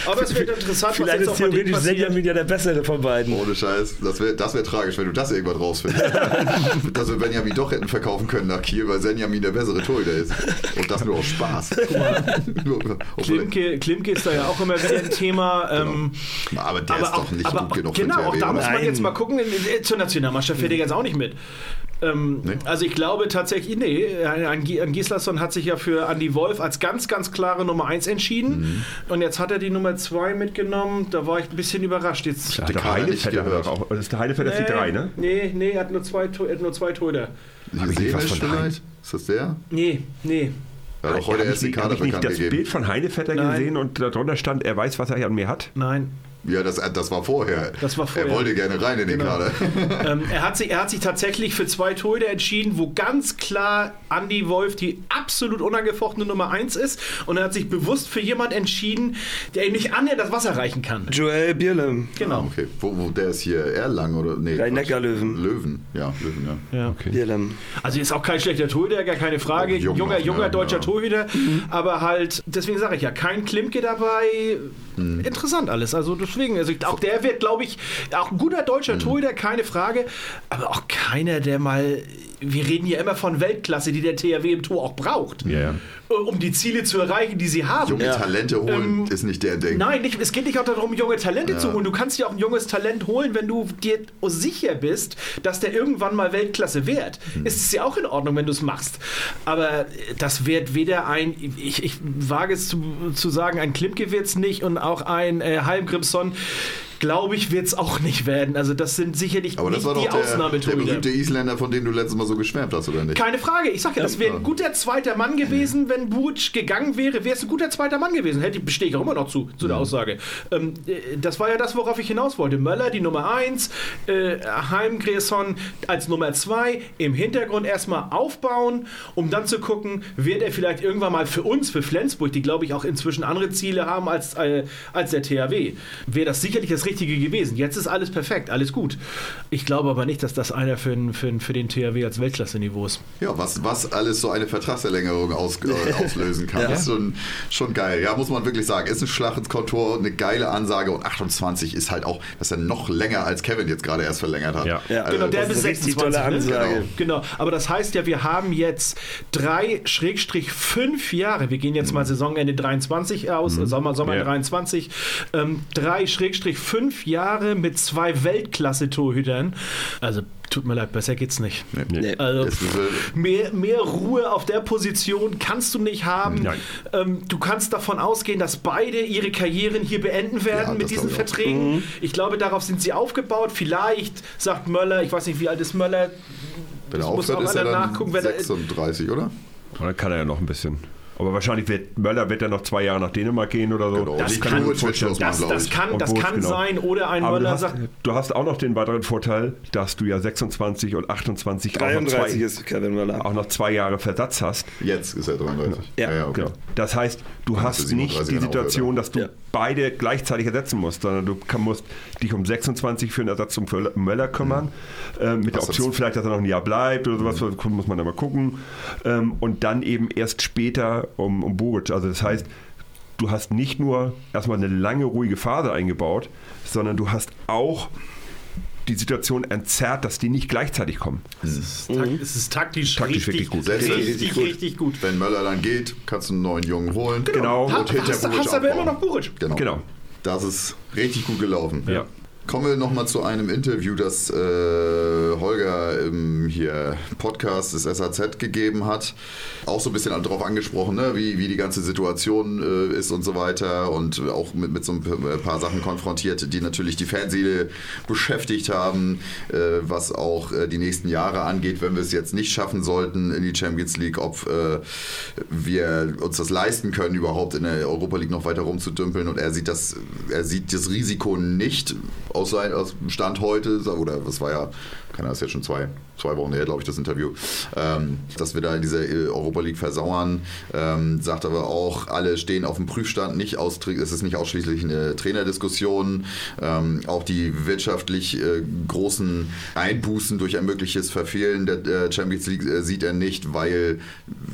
Aber es wird interessant, was Vielleicht jetzt ist theoretisch. Senjamin ja der bessere von beiden. Ohne Scheiß. Das wäre das wär tragisch, wenn du das irgendwann rausfindest. dass wir Benjamin doch hätten verkaufen können nach Kiel, weil Benjamin der bessere Torhüter ist. Und das nur aus Spaß. Klimke, Klimke ist da ja auch immer wieder ein Thema. Ähm, Aber der ist doch nicht aber gut genug Genau, für den auch da muss man jetzt mal gucken. Zur Nationalmannschaft fährt er jetzt auch nicht mit. Ähm, Nee? Also ich glaube tatsächlich, nee, ein, Gi- ein Gislason hat sich ja für Andy Wolf als ganz, ganz klare Nummer 1 entschieden. Mhm. Und jetzt hat er die Nummer 2 mitgenommen. Da war ich ein bisschen überrascht. Jetzt, nicht Heinevetter gehört. auch. Das ist der Heinevetter ist die drei, ne? Nee, nee, er hat nur zwei, er hat nur zwei ich was von vielleicht? Ist das der? Nee, nee. Er hat auch heute erst ich, hab Kader ich nicht das gegeben. Bild von Heinevetter Nein. gesehen und darunter stand, er weiß, was er an mir hat? Nein. Ja, das, das war vorher. Das war vorher. Er wollte gerne rein in den Genau. Kader. ähm, er, hat sich, er hat sich tatsächlich für zwei Torhüter entschieden, wo ganz klar Andy Wolf die absolut unangefochtene Nummer 1 ist. Und er hat sich bewusst für jemand entschieden, der ihm nicht annähernd das Wasser reichen kann. Joel Bierlem. Genau. Okay, wo, wo der ist hier Erlangen oder nee? Rhein-Neckar-Löwen. Löwen, ja, Löwen, ja. Ja. Bierlem. Also ist auch kein schlechter Torhüter, gar keine Frage. Auch jung junger noch, junger ne? deutscher Ja. Torhüter. Aber halt, deswegen sage ich ja, kein Klimke dabei. Interessant alles. Also deswegen, also auch der wird, glaube ich, auch ein guter deutscher Torhüter, keine Frage. Aber auch keiner, der mal. Wir reden hier immer von Weltklasse, die der THW im Tor auch braucht. Ja, ja. Äh, Um die Ziele zu erreichen, die sie haben. Junge Talente holen Ähm, ist nicht der Ding. Nein, nicht, es geht nicht auch darum, junge Talente zu holen. Du kannst dir auch ein junges Talent holen, wenn du dir sicher bist, dass der irgendwann mal Weltklasse wird. Hm. Ist es ja auch in Ordnung, wenn du es machst. Aber das wird weder ein, ich, ich wage es zu, zu sagen, ein Klimke wird es nicht und auch ein äh, Halmgrimsson glaube ich, wird es auch nicht werden. Also das sind sicherlich Aber das nicht war die doch der, der Ausnahmetorhüter. berühmte Isländer, von dem du letztes Mal so geschwärmt hast, oder nicht? Keine Frage. Ich sage ja, das wäre ein guter zweiter Mann gewesen, wenn Buric gegangen wäre, wäre es ein guter zweiter Mann gewesen. Hätte bestehe ich auch immer noch zu, zu der Aussage. Ähm, äh, das war ja das, worauf ich hinaus wollte. Möller, die Nummer 1, äh, Heim Grierson als Nummer 2, im Hintergrund erstmal aufbauen, um dann zu gucken, wird er vielleicht irgendwann mal für uns, für Flensburg, die glaube ich auch inzwischen andere Ziele haben als, äh, als der THW, wäre das sicherlich das Richtige gewesen. Jetzt ist alles perfekt, alles gut. Ich glaube aber nicht, dass das einer für, den- für, den- für den THW als Weltklasse-Niveau ist. Ja, was, was alles so eine Vertragsverlängerung aus, äh, auslösen kann. Ist schon, schon geil. Ja, muss man wirklich sagen. Ist ein Schlag ins Kontor, eine geile Ansage und 28 ist halt auch, dass er noch länger als Kevin jetzt gerade erst verlängert hat. Ja. Ja, Also, Genau, der das bis ist eine richtig 26. tolle ne? Ansage. Genau. genau, aber das heißt ja, wir haben jetzt drei Schrägstrich fünf Jahre. Wir gehen jetzt mal Saisonende 23 aus, äh, Sommer, Sommer Ja. 23. Ähm, drei Schrägstrich fünf Jahre mit zwei Weltklasse-Torhütern. Also tut mir leid, besser geht's nicht. Nee. Also mehr, mehr Ruhe auf der Position kannst du nicht haben. Ähm, du kannst davon ausgehen, dass beide ihre Karrieren hier beenden werden Ja, mit diesen glaube ich. Verträgen. Ich glaube, darauf sind sie aufgebaut. Vielleicht sagt Möller, ich weiß nicht, wie alt ist Möller, wenn er aufhört, ist er dann nachgucken, wenn er- 36, oder? Oder kann er ja noch ein bisschen. Aber wahrscheinlich wird Möller wird er noch zwei Jahre nach Dänemark gehen oder so. Genau. Das Die kann- Schluss machen, das, das kann, das kann genau. sein. Oder ein Aber du Möller hast, sagt, du hast auch noch den weiteren Vorteil, dass du ja 26 und 28 auch noch, 33 zwei, ist Kevin Möller. auch noch zwei Jahre Versatz hast. Jetzt ist er 33. Ja, okay. Genau. Das heißt, du hast nicht 37 die Situation, dass du Ja. beide gleichzeitig ersetzen musst, sondern du kann, musst dich um 26 für einen Ersatz zum Möller kümmern, äh, mit der Was Option das- vielleicht, dass er noch ein Jahr bleibt oder sowas, muss man dann mal gucken. Ähm, und dann eben erst später um, um Boruc. Also das heißt, du hast nicht nur erstmal eine lange ruhige Phase eingebaut, sondern du hast auch die Situation entzerrt, dass die nicht gleichzeitig kommen. es ist, es ist taktisch, Taktisch richtig, wirklich gut. Wenn- Richtig, richtig gut. Wenn Möller dann geht, kannst du einen neuen Jungen holen. Genau. Ha, Und hinter hast, hast aber immer noch Buric. Genau. Genau. Das ist richtig gut gelaufen. Ja. Kommen wir nochmal zu einem Interview, das äh, Holger im hier Podcast des SAZ gegeben hat. Auch so ein bisschen darauf angesprochen, ne? wie, wie die ganze Situation äh, ist und so weiter. Und auch mit, mit so ein paar Sachen konfrontiert, die natürlich die Fanseele beschäftigt haben, äh, was auch äh, die nächsten Jahre angeht, wenn wir es jetzt nicht schaffen sollten in die Champions League, ob äh, wir uns das leisten können, überhaupt in der Europa League noch weiter rumzudümpeln. Und er sieht das, er sieht das Risiko nicht aus aus dem Stand heute, oder das war ja, keine Ahnung, ist jetzt schon zwei, zwei Wochen her, glaube ich, das Interview, ähm, dass wir da in dieser äh, Europa League versauern. Ähm, sagt aber auch, alle stehen auf dem Prüfstand, nicht aus, es ist nicht ausschließlich eine Trainerdiskussion. Ähm, auch die wirtschaftlich äh, großen Einbußen durch ein mögliches Verfehlen der äh, Champions League äh, sieht er nicht, weil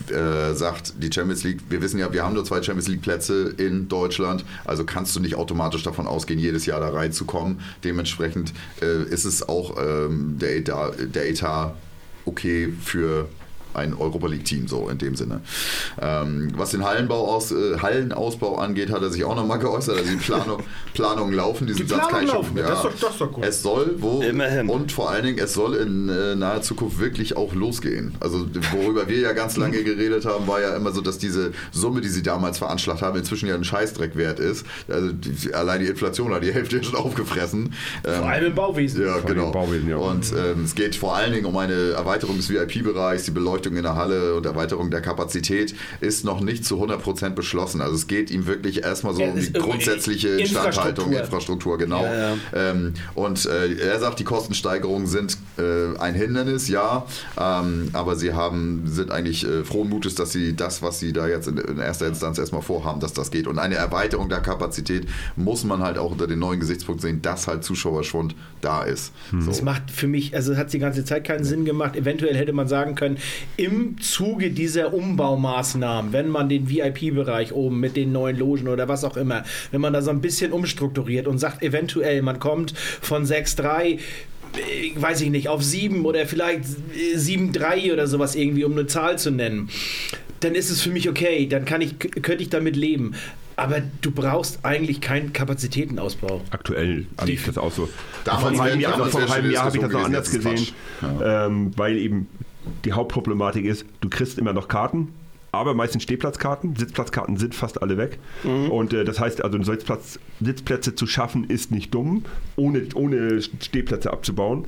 äh, sagt, die Champions League, wir wissen ja, wir haben nur zwei Champions League Plätze in Deutschland, also kannst du nicht automatisch davon ausgehen, jedes Jahr da reinzukommen. Dementsprechend äh, ist es auch ähm, der, Etat, der Etat okay für ein Europa League Team so in dem Sinne. Ähm, was den Hallenbau aus, äh, Hallenausbau angeht, hat er sich auch nochmal geäußert. Also die Planung, Planungen laufen. Diesen Die Satz kann Planungen ich laufen, schon, das ist doch- das ist doch gut. Es soll wo Immerhin. und vor allen Dingen es soll in äh, naher Zukunft wirklich auch losgehen. Also worüber wir ja ganz lange geredet haben, war ja immer so, dass diese Summe, die sie damals veranschlagt haben, inzwischen ja ein Scheißdreck wert ist. Also die, allein die Inflation hat die Hälfte schon aufgefressen. Ähm, Vor allem im Bauwesen. ja, Vor genau. Bauwesen, ja. Und ähm, es geht vor allen Dingen um eine Erweiterung des VIP-Bereichs, die Beleuchtung in der Halle und Erweiterung der Kapazität ist noch nicht zu 100% beschlossen. Also es geht ihm wirklich erstmal so Ja, um die grundsätzliche Infrastruktur. Instandhaltung, Infrastruktur, genau. Ja, ja. Ähm, und äh, er sagt, die Kostensteigerungen sind äh, ein Hindernis, ja, ähm, aber sie haben, sind eigentlich äh, frohen Mutes, dass sie das, was sie da jetzt in, in erster Instanz erstmal vorhaben, dass das geht. Und eine Erweiterung der Kapazität muss man halt auch unter den neuen Gesichtspunkt sehen, dass halt Zuschauerschwund da ist. So. Das macht für mich, also hat die ganze Zeit keinen Sinn gemacht. Eventuell hätte man sagen können, im Zuge dieser Umbaumaßnahmen, wenn man den VIP-Bereich oben mit den neuen Logen oder was auch immer, wenn man da so ein bisschen umstrukturiert und sagt, eventuell man kommt von 6,3 äh, weiß ich nicht, auf 7 oder vielleicht äh, 7,3 oder sowas irgendwie, um eine Zahl zu nennen, dann ist es für mich okay, dann kann ich, könnte ich damit leben. Aber du brauchst eigentlich keinen Kapazitätenausbau. Aktuell sehe ich das auch so. Damals vor einem Jahr, vor einem Jahr habe ich das noch anders gesehen, ist ähm, weil eben die Hauptproblematik ist, du kriegst immer noch Karten, aber meistens Stehplatzkarten. Sitzplatzkarten sind fast alle weg. Und äh, das heißt, also Sitzplatz, Sitzplätze zu schaffen, ist nicht dumm, ohne, ohne Stehplätze abzubauen.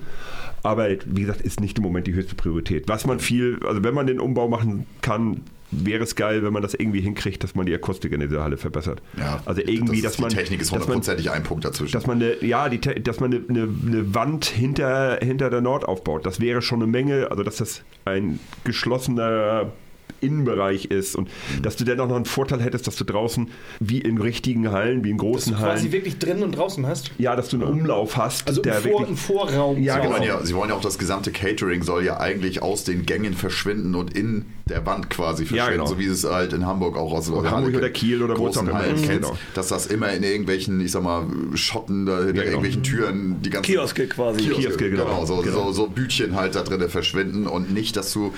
Aber wie gesagt, ist nicht im Moment die höchste Priorität. Was man viel, also wenn man den Umbau machen kann, wäre es geil, wenn man das irgendwie hinkriegt, dass man die Akustik in dieser Halle verbessert. Ja, also irgendwie, das dass ist, man die Technik ist hundertprozentig ein Punkt dazwischen. dass man eine, ja, die, dass man eine, eine, eine Wand hinter, hinter der Nord aufbaut. Das wäre schon eine Menge, also dass das ein geschlossener Innenbereich ist und dass du dennoch noch einen Vorteil hättest, dass du draußen wie in richtigen Hallen, wie in großen quasi Hallen, wirklich drinnen und draußen hast. ja, dass du einen Umlauf hast, Also der im, Vor wirklich Vorraum. Ja, genau. ja, sie wollen ja auch das gesamte Catering soll ja eigentlich aus den Gängen verschwinden und in der Wand quasi verschwinden, genau. so wie es halt in Hamburg auch aus Oder Hamburg oder Kiel oder wo es auch großen immer Hallen kennst, genau. dass das immer in irgendwelchen, ich sag mal, Schotten, da, hinter genau. irgendwelchen Türen, die ganzen Kioske quasi. Kioske, Kioske, genau, genau. so, Genau. So, so Bütchen halt da drinnen verschwinden und nicht, dass du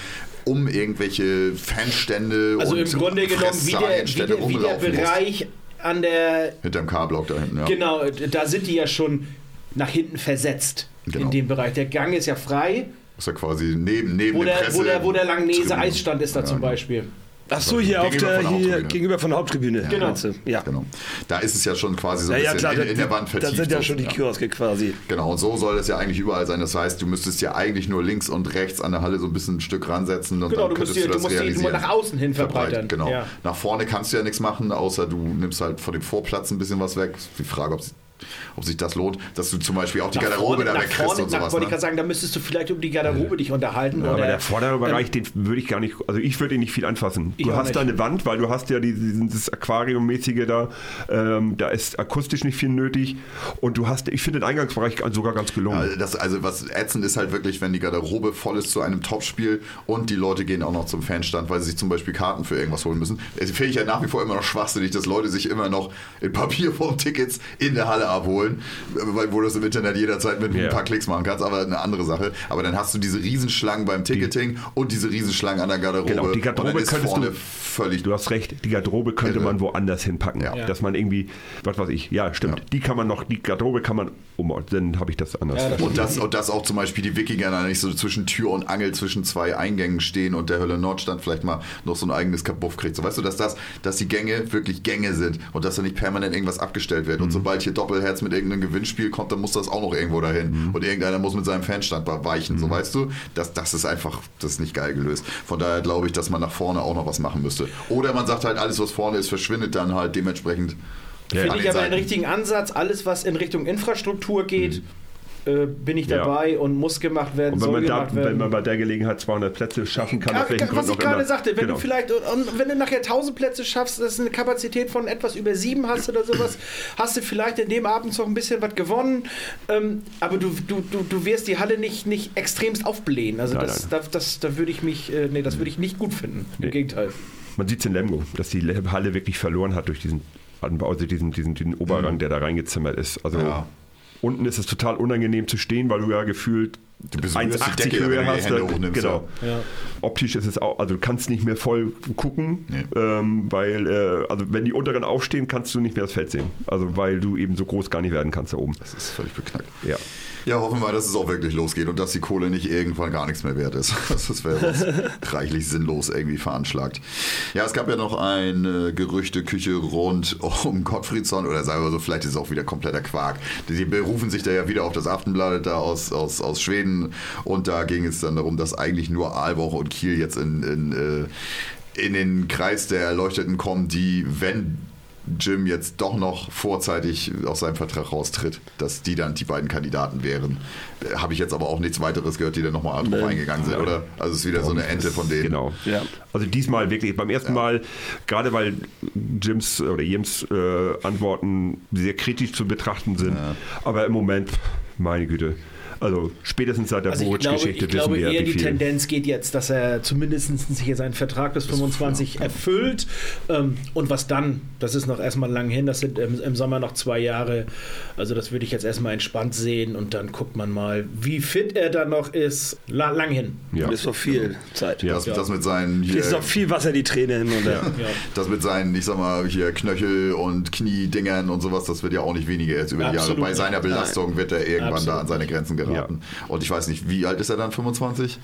um irgendwelche Fanstände Also und im Grunde genommen wie der, wie der, wie der. Bereich an der, Hinterm K-Block da hinten, ja. genau, da sind die ja schon nach hinten versetzt Genau. in dem Bereich. Der Gang ist ja frei, Ist ja quasi neben, neben wo der, Presse wo der, wo der Langnese. Eisstand ist da Ja, zum genau. Ach so, hier auf Gegenüber der, von der hier Haupttribüne. gegenüber von der Haupttribüne. Genau. meinst du? Ja. Genau. Da ist es ja schon quasi so Ja, ein ja, bisschen klar, in, in der Wand da vertieft. sind ja schon die Kioske quasi. Genau, und so soll das ja eigentlich überall sein. Das heißt, du müsstest ja eigentlich nur links und rechts an der Halle so ein bisschen ein Stück ransetzen und Genau, dann du musst, könntest du du das musst die nur realisieren. nach außen hin verbreitern. Genau. Ja. Nach vorne kannst du ja nichts machen, außer du nimmst halt von dem Vorplatz ein bisschen was weg. Die Frage, ob, ob sich das lohnt, dass du zum Beispiel auch die Nach Garderobe vorne, da wegkriegst vorne, und sowas. wollte ich Ne? gerade sagen, da müsstest du vielleicht um die Garderobe dich unterhalten. Ja, aber oder, der vordere Bereich, den würde ich gar nicht, also ich würde ihn nicht viel anfassen. Du hast nicht. da eine Wand, weil du hast ja diesen, dieses Aquariummäßige da, ähm, da ist akustisch nicht viel nötig und du hast, ich finde den Eingangsbereich sogar ganz gelungen. Also, das, also was ätzend ist halt wirklich, wenn die Garderobe voll ist zu einem Topspiel und die Leute gehen auch noch zum Fanstand, weil sie sich zum Beispiel Karten für irgendwas holen müssen. Es finde ich ja nach wie vor immer noch schwachsinnig, dass Leute sich immer noch in Papierform-Tickets in der Halle abholen, weil wo du das im Internet jederzeit mit Ja. ein paar Klicks machen kannst, aber eine andere Sache. Aber dann hast du diese Riesenschlangen beim Ticketing und diese Riesenschlangen an der Garderobe. Genau, die Garderobe und dann ist könntest vorne du- völlig Du hast recht, die Garderobe könnte Irre. man woanders hinpacken. Ja. Dass man irgendwie, was weiß ich, ja, stimmt. Ja. Die kann man noch, die Garderobe kann man um, dann habe ich das anders. Ja, das Und das, und das auch zum Beispiel die Wikinger da nicht so zwischen Tür und Angel zwischen zwei Eingängen stehen und der Hölle Nordstand vielleicht mal noch so ein eigenes Kabuff kriegt. So weißt du, dass das, dass die Gänge wirklich Gänge sind und dass da nicht permanent irgendwas abgestellt wird. Und sobald hier Doppelherz mit irgendeinem Gewinnspiel kommt, dann muss das auch noch irgendwo dahin. Und irgendeiner muss mit seinem Fanstand weichen. So weißt du, das, das ist einfach, das ist nicht geil gelöst. Von daher glaube ich, dass man nach vorne auch noch was machen müsste. Oder man sagt halt, alles was vorne ist, verschwindet dann halt dementsprechend. Ja. Finde ich den aber einen Seiten. richtigen Ansatz. Alles, was in Richtung Infrastruktur geht, äh, bin ich Ja. dabei und muss gemacht werden, Und wenn soll man, da, werden. wenn man bei der Gelegenheit 200 Plätze schaffen kann, Ja, aus welchen was ich gerade sagte, wenn genau. du vielleicht, und wenn du nachher 1000 Plätze schaffst, das ist eine Kapazität von etwas über sieben hast oder sowas, hast du vielleicht in dem Abend noch ein bisschen was gewonnen, ähm, aber du, du, du, du wirst die Halle nicht, nicht extremst aufblähen. Also Nein, das, nein. Da, das, da würde ich mich, äh, nee, das würde ich nicht gut finden. Nee. Im Gegenteil. Man sieht es in Lemgo, dass die Halle wirklich verloren hat durch diesen also diesen, diesen, diesen Oberrang, der da reingezimmert ist. Also Ja. Unten ist es total unangenehm zu stehen, weil du ja gefühlt Du die 1,80 Decke, wenn Höhe du die hast. Hände da- hochnimmst, genau. Ja. Optisch ist es auch, also du kannst nicht mehr voll gucken, Nee. ähm, weil, äh, also wenn die unteren aufstehen, kannst du nicht mehr das Feld sehen. Also weil du eben so groß gar nicht werden kannst da oben. Das ist völlig beknackt. Ja. Ja, hoffen wir, dass es auch wirklich losgeht und dass die Kohle nicht irgendwann gar nichts mehr wert ist. Das wäre was reichlich sinnlos irgendwie veranschlagt. Ja, es gab ja noch eine Gerüchteküche rund um Gottfriedsson oder sagen wir so, vielleicht ist es auch wieder kompletter Quark. Die berufen sich da ja wieder auf das Aftenblatt da aus, aus, aus Schweden und da ging es dann darum, dass eigentlich nur Aalborg und Kiel jetzt in, in, äh, in den Kreis der Erleuchteten kommen, die, wenn Jim jetzt doch noch vorzeitig aus seinem Vertrag raustritt, dass die dann die beiden Kandidaten wären. Habe ich jetzt aber auch nichts weiteres gehört, die dann nochmal drauf eingegangen sind, oder? Also es ist wieder so eine Ente von denen. Genau. Ja. Also diesmal wirklich, beim ersten Mal, gerade weil Jims oder Jims äh, Antworten sehr kritisch zu betrachten sind, aber im Moment, meine Güte, also spätestens seit der Also ich glaube, Boruc-Geschichte ich glaube wissen wir, eher die. Tendenz geht jetzt, dass er zumindest hier seinen Vertrag bis 25 erfüllt. Ähm, und was dann? Das ist noch erstmal lang hin. Das sind im, im Sommer noch zwei Jahre. Also das würde ich jetzt erstmal entspannt sehen und dann guckt man mal, wie fit er dann noch ist. La lang hin. Ja. Ist noch viel Zeit. Ja. Das, das mit seinen hier, Ist noch viel Wasser die Träne hin und. Ja. das mit seinen, ich sag mal, hier Knöchel und Kniedingern und sowas, das wird ja auch nicht weniger jetzt über die Jahre. Bei seiner. Belastung wird er irgendwann Absolut da an seine Grenzen gerannt geraten. Und ich weiß nicht, wie alt ist er dann? 25?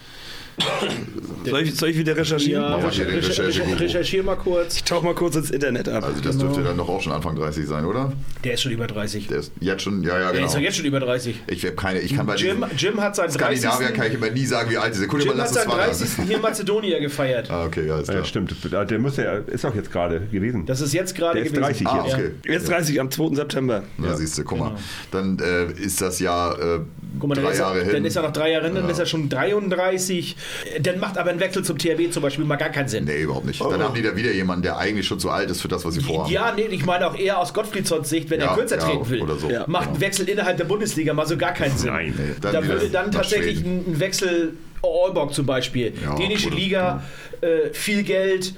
Soll ich, soll ich wieder recherchieren? Ja, Mach mal hier den recher- Recherche- recher- recherchier mal kurz. Ich tauche mal kurz ins Internet ab. Also das dürfte dann doch auch schon Anfang 30 sein, oder? Der ist schon über 30. Der ist jetzt schon, ja, ja, Der genau. ist doch jetzt schon über 30. Ich habe keine, ich kann bei Jim, Jim hat seinen 30. Skandinavier kann ich immer nie sagen, wie alt. Sekunde, Jim hat seinen mal 30. hier in Mazedonien gefeiert. Ah, okay, ja, ist Ja, stimmt. Der muss ja, ist auch jetzt gerade gewesen. Das ist jetzt gerade Der ist gewesen. 30 Ah, jetzt. okay. Jetzt 30 am 2. September. Ja, siehst du, guck mal. Dann äh, ist das ja äh, Guck mal, dann drei ist, Jahre er, hin. dann ist er noch drei Jahre hin, dann Ja. ist er schon 33. Dann macht aber ein Wechsel zum THW zum Beispiel mal gar keinen Sinn. Nee, überhaupt nicht. Dann haben die da wieder jemanden, der eigentlich schon zu alt ist für das, was sie vorhaben. Ja, nee, ich meine auch eher aus Gottfriedsons Sicht, wenn Ja, er kürzer ja, treten will. oder so. Ja. Macht ein Wechsel innerhalb der Bundesliga mal so gar keinen Sinn. Nein. Nee, dann da würde dann tatsächlich Schweden. ein, Wechsel Aalborg zum Beispiel. Ja, Dänische oder- Liga, äh, viel Geld.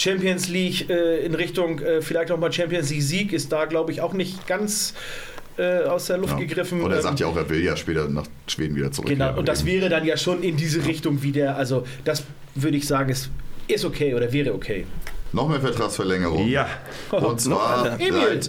Champions League äh, in Richtung äh, vielleicht auch mal Champions League Sieg ist da glaube ich auch nicht ganz äh, aus der Luft Ja. gegriffen. Und er Ähm, sagt ja auch, er will ja später nach Schweden wieder zurück. Genau, und das wäre dann ja schon in diese Richtung wieder, also das würde ich sagen, ist, ist okay oder wäre okay. Noch mehr Vertragsverlängerung. Ja. Und zwar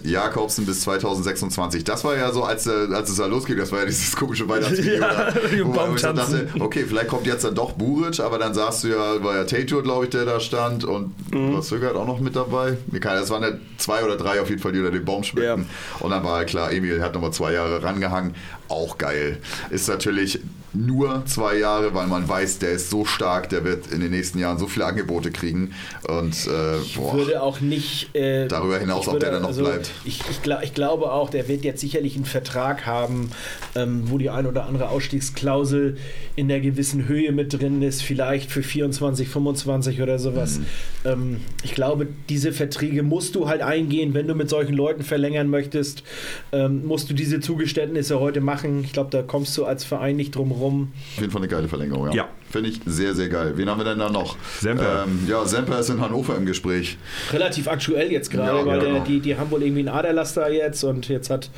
Jakobsen bis 2026. Das war ja so, als, äh, als es da losging, das war ja dieses komische Weihnachtsvideo. Ja, da, Baumtanzen. dachte, okay, vielleicht kommt jetzt dann doch Buric, aber dann sagst du ja, war ja Tatur, glaube ich, der da stand und Mhm. was Sögert auch noch mit dabei. Das waren ja zwei oder drei auf jeden Fall, die unter den Baum schmückten. Und dann war ja klar, Emil hat nochmal zwei Jahre rangehangen. Auch geil. Ist natürlich nur zwei Jahre, weil man weiß, der ist so stark, der wird in den nächsten Jahren so viele Angebote kriegen. Und äh, boah. Würde auch nicht. Äh, Darüber hinaus, ich ob würde, der dann noch bleibt. Ich, ich, glaub, ich glaube auch, der wird jetzt sicherlich einen Vertrag haben, ähm, wo die ein oder andere Ausstiegsklausel in der gewissen Höhe mit drin ist, vielleicht für 24, 25 oder sowas. Mhm. Ähm, ich glaube, diese Verträge musst du halt eingehen, wenn du mit solchen Leuten verlängern möchtest, ähm, musst du diese Zugeständnisse heute machen. Ich glaube, da kommst du als Verein nicht drum rum. Auf jeden Fall eine geile Verlängerung, ja. Ja. Finde ich sehr, sehr geil. Wen haben wir denn da noch? Semper. Ähm, ja, Semper ist in Hannover im Gespräch. relativ aktuell jetzt gerade, Ja, weil ja, genau. die, die haben wohl irgendwie einen Aderlaster jetzt und jetzt hat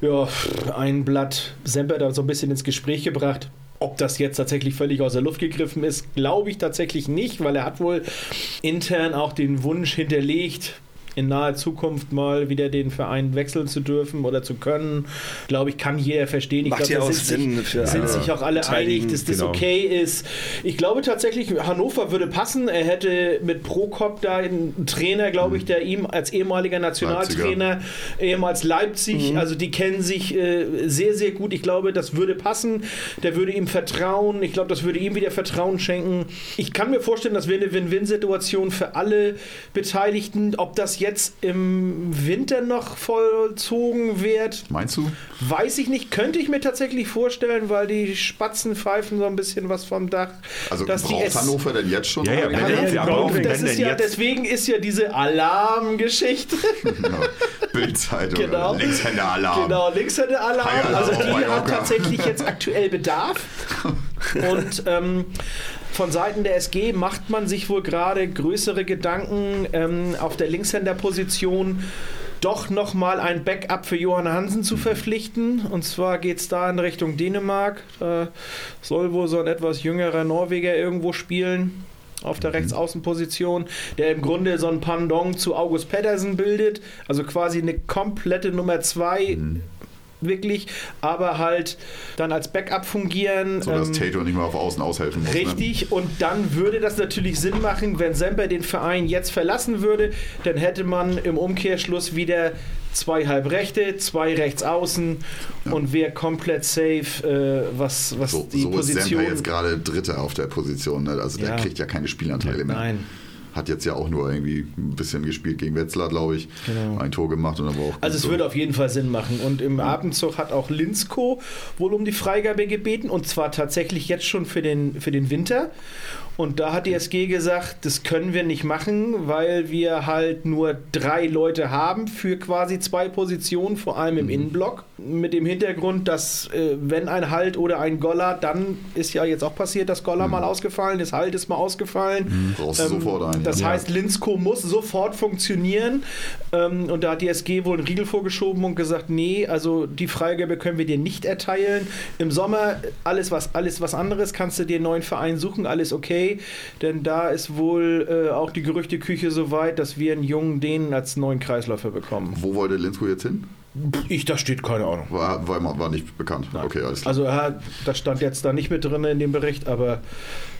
ja, ein Blatt Semper da so ein bisschen ins Gespräch gebracht. Ob das jetzt tatsächlich völlig aus der Luft gegriffen ist, glaube ich tatsächlich nicht, weil er hat wohl intern auch den Wunsch hinterlegt, in naher Zukunft mal wieder den Verein wechseln zu dürfen oder zu können. Glaube ich, kann jeder verstehen. Ich Macht glaube, da sind, Sinn sich, für sind sich auch alle einig, dass das genau. okay ist. Ich glaube tatsächlich, Hannover würde passen. Er hätte mit Prokop da einen Trainer, glaube ich, der ihm als ehemaliger Nationaltrainer, ehemals Leipzig, also die kennen sich äh, sehr, sehr gut. Ich glaube, das würde passen. Der würde ihm vertrauen. Ich glaube, das würde ihm wieder Vertrauen schenken. Ich kann mir vorstellen, das wäre eine Win-Win-Situation für alle Beteiligten. Ob das jetzt im Winter noch vollzogen wird, Meinst du? Weiß ich nicht, könnte ich mir tatsächlich vorstellen, weil die Spatzen pfeifen so ein bisschen was vom Dach. Also dass die braucht Hannover denn jetzt schon? Ja, ja, wenn ja, brauchen, das ist ja, jetzt? deswegen ist ja diese Alarmgeschichte. Genau. Bildzeitung. Genau. Linkshänder-Alarm. Genau, Linkshänder-Alarm. Also die hat tatsächlich jetzt aktuell Bedarf. Und ähm, von Seiten der SG macht man sich wohl gerade größere Gedanken ähm, auf der Linkshänder-Position doch nochmal ein Backup für Johann Hansen zu verpflichten. Und zwar geht es da in Richtung Dänemark. Da soll wohl so ein etwas jüngerer Norweger irgendwo spielen. Auf der Rechtsaußenposition, der im Grunde so ein Pendant zu August Pedersen bildet, also quasi eine komplette Nummer 2 wirklich, aber halt dann als Backup fungieren. So dass ähm, Tato nicht mehr auf Außen aushelfen muss. Ne? Richtig, und dann würde das natürlich Sinn machen, wenn Semper den Verein jetzt verlassen würde, dann hätte man im Umkehrschluss wieder zwei Halbrechte, zwei Rechtsaußen und wäre komplett safe, äh, was, was So, die so ist Position. Semper jetzt gerade Dritter auf der Position. Ne? Also der Ja. kriegt ja keine Spielanteile mehr. Nein. Hat jetzt ja auch nur irgendwie ein bisschen gespielt gegen Wetzlar, glaube ich. Genau. Ein Tor gemacht und dann war auch. Also es so. würde auf jeden Fall Sinn machen. Und im Abendzug hat auch Linsko wohl um die Freigabe gebeten und zwar tatsächlich jetzt schon für den, für den Winter. Und da hat die SG gesagt, das können wir nicht machen, weil wir halt nur drei Leute haben für quasi zwei Positionen, vor allem Mhm. im Innenblock. Mit dem Hintergrund, dass äh, wenn ein Halt oder ein Goller, dann ist ja jetzt auch passiert, dass Goller mal ausgefallen ist, Halt ist mal ausgefallen. Mhm. Brauchst du sofort einen, Das ja. heißt, Linsko muss sofort funktionieren. Ähm, und da hat die SG wohl einen Riegel vorgeschoben und gesagt, nee, also die Freigabe können wir dir nicht erteilen. Im Sommer alles was, alles was anderes kannst du dir einen neuen Verein suchen, alles okay. Denn da ist wohl äh, auch die Gerüchteküche so weit, dass wir einen jungen Dänen als neuen Kreisläufer bekommen. Wo wollte Linsko jetzt hin? Ich, da steht keine Ahnung. War, war, war nicht bekannt. Okay, alles klar. Also er, das stand jetzt da nicht mit drin in dem Bericht, aber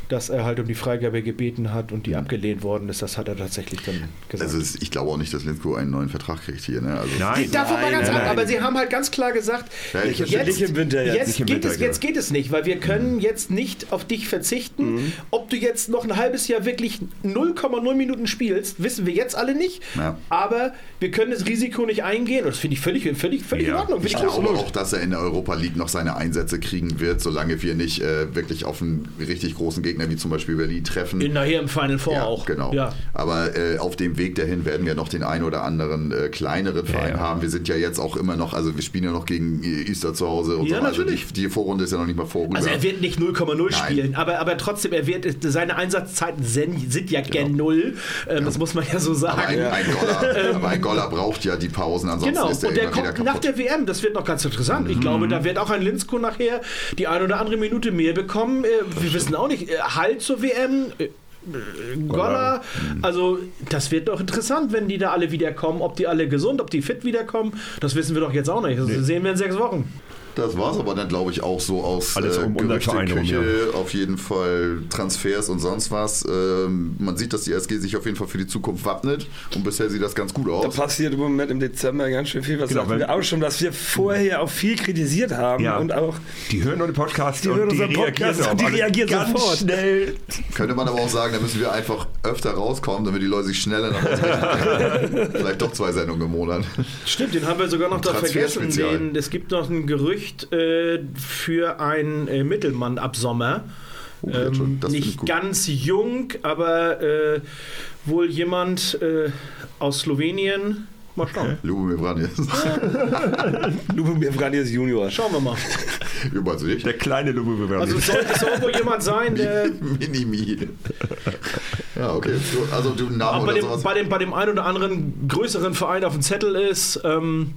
dass er halt um die Freigabe gebeten hat und die abgelehnt worden ist, das hat er tatsächlich dann gesagt. Also ich glaube auch nicht, dass Linsko einen neuen Vertrag kriegt hier. Ne? Also Nein. Davon mal Nein, ganz nein, ab, nein. aber sie haben halt ganz klar gesagt, Ja, jetzt, geht Winter, es, jetzt geht es nicht, weil wir können jetzt nicht auf dich verzichten. Mhm. Ob du jetzt noch ein halbes Jahr wirklich 0,0 Minuten spielst, wissen wir jetzt alle nicht. Ja. Aber wir können das Risiko nicht eingehen. Und das finde ich völlig, völlig, völlig in Ja, Ordnung. Ich glaube auch, dass er in der Europa League noch seine Einsätze kriegen wird, solange wir nicht äh, wirklich auf einen richtig großen Gegner wie zum Beispiel Berlin treffen. In, nachher im Final Four ja, auch. genau. Ja. Aber äh, auf dem Weg dahin werden wir noch den einen oder anderen äh, kleineren Verein ja. haben. Wir sind ja jetzt auch immer noch, also wir spielen ja noch gegen äh, Easter zu Hause und Ja, so. Also die, natürlich. die Vorrunde ist ja noch nicht mal vorüber. Also er wird nicht 0,0 Nein. spielen, aber, aber trotzdem, er wird, seine Einsatzzeiten sind, ja gern null. Ähm, Das muss man ja so aber ein, sagen. ein, Goller, aber ein Goller braucht ja die Pausen, ansonsten Genau, ist er und der kommt nach kaputt. der WM, das wird noch ganz interessant. Mhm. Ich glaube, da wird auch ein Linsko nachher die ein oder andere Minute mehr bekommen. Äh, Wir wissen auch nicht, äh, Halt zur WM, äh, Goller, Mhm. also das wird doch interessant, wenn die da alle wiederkommen, ob die alle gesund, ob die fit wiederkommen, das wissen wir doch jetzt auch nicht. Das sehen wir in sechs Wochen. Das war es aber dann, glaube ich, auch so aus Alles äh, um rum, Gerüchteküche, auf jeden Fall Transfers und sonst was. Ähm, man sieht, dass die SG sich auf jeden Fall für die Zukunft wappnet und bisher sieht das ganz gut Da aus. passiert im Moment im Dezember ganz schön viel. Was Genau, wir auch schon, dass wir vorher auch viel kritisiert haben Ja. und auch Die hören unseren Podcast Die und hören die unseren reagieren Podcast darauf. und die reagieren ganz sofort. schnell. Könnte man aber auch sagen, da müssen wir einfach öfter rauskommen, damit die Leute sich schneller nach Hause rechnen können. Vielleicht doch zwei Sendungen im Monat. Stimmt, den haben wir sogar noch da vergessen. Den, es gibt noch ein Gerücht äh, für einen äh, Mittelmann ab Sommer. Oh. Ähm, nicht ganz jung, aber äh, wohl jemand äh, aus Slowenien. Mal schauen. Lubomir Branjes. Lubomir Vranius Junior. Schauen wir mal. Über zu dich. Der kleine Lubomir Also es soll, es soll wohl jemand sein, der Minimi. Ja, okay. Du- Also du Namen bei oder dem, sowas. bei, dem, bei dem einen oder anderen größeren Verein auf dem Zettel ist. Ähm,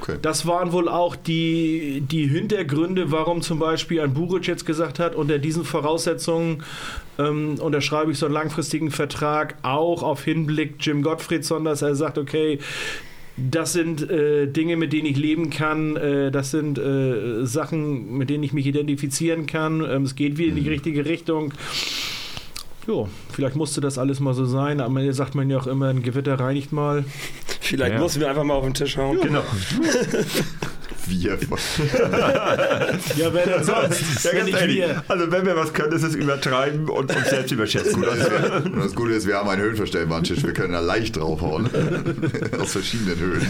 Okay. Das waren wohl auch die, die Hintergründe, warum zum Beispiel ein Buric jetzt gesagt hat, unter diesen Voraussetzungen ähm, unterschreibe ich so einen langfristigen Vertrag, auch auf Hinblick Jim Gottfriedson, dass er sagt, okay, das sind äh, Dinge, mit denen ich leben kann, äh, das sind äh, Sachen, mit denen ich mich identifizieren kann, ähm, es geht wieder in die richtige Richtung. Jo, vielleicht musste das alles mal so sein, aber hier sagt man ja auch immer, ein Gewitter reinigt mal. Vielleicht Ja. mussten wir einfach mal auf den Tisch hauen. Genau. Wir. Ja, wer denn sonst? Ja, wenn ganz nicht ehrlich. wir. Also wenn wir was können, ist es übertreiben und uns selbst überschätzen. Und das, und das Gute ist, wir haben einen höhenverstellbaren Tisch. Wir können da leicht draufhauen. Aus verschiedenen Höhen.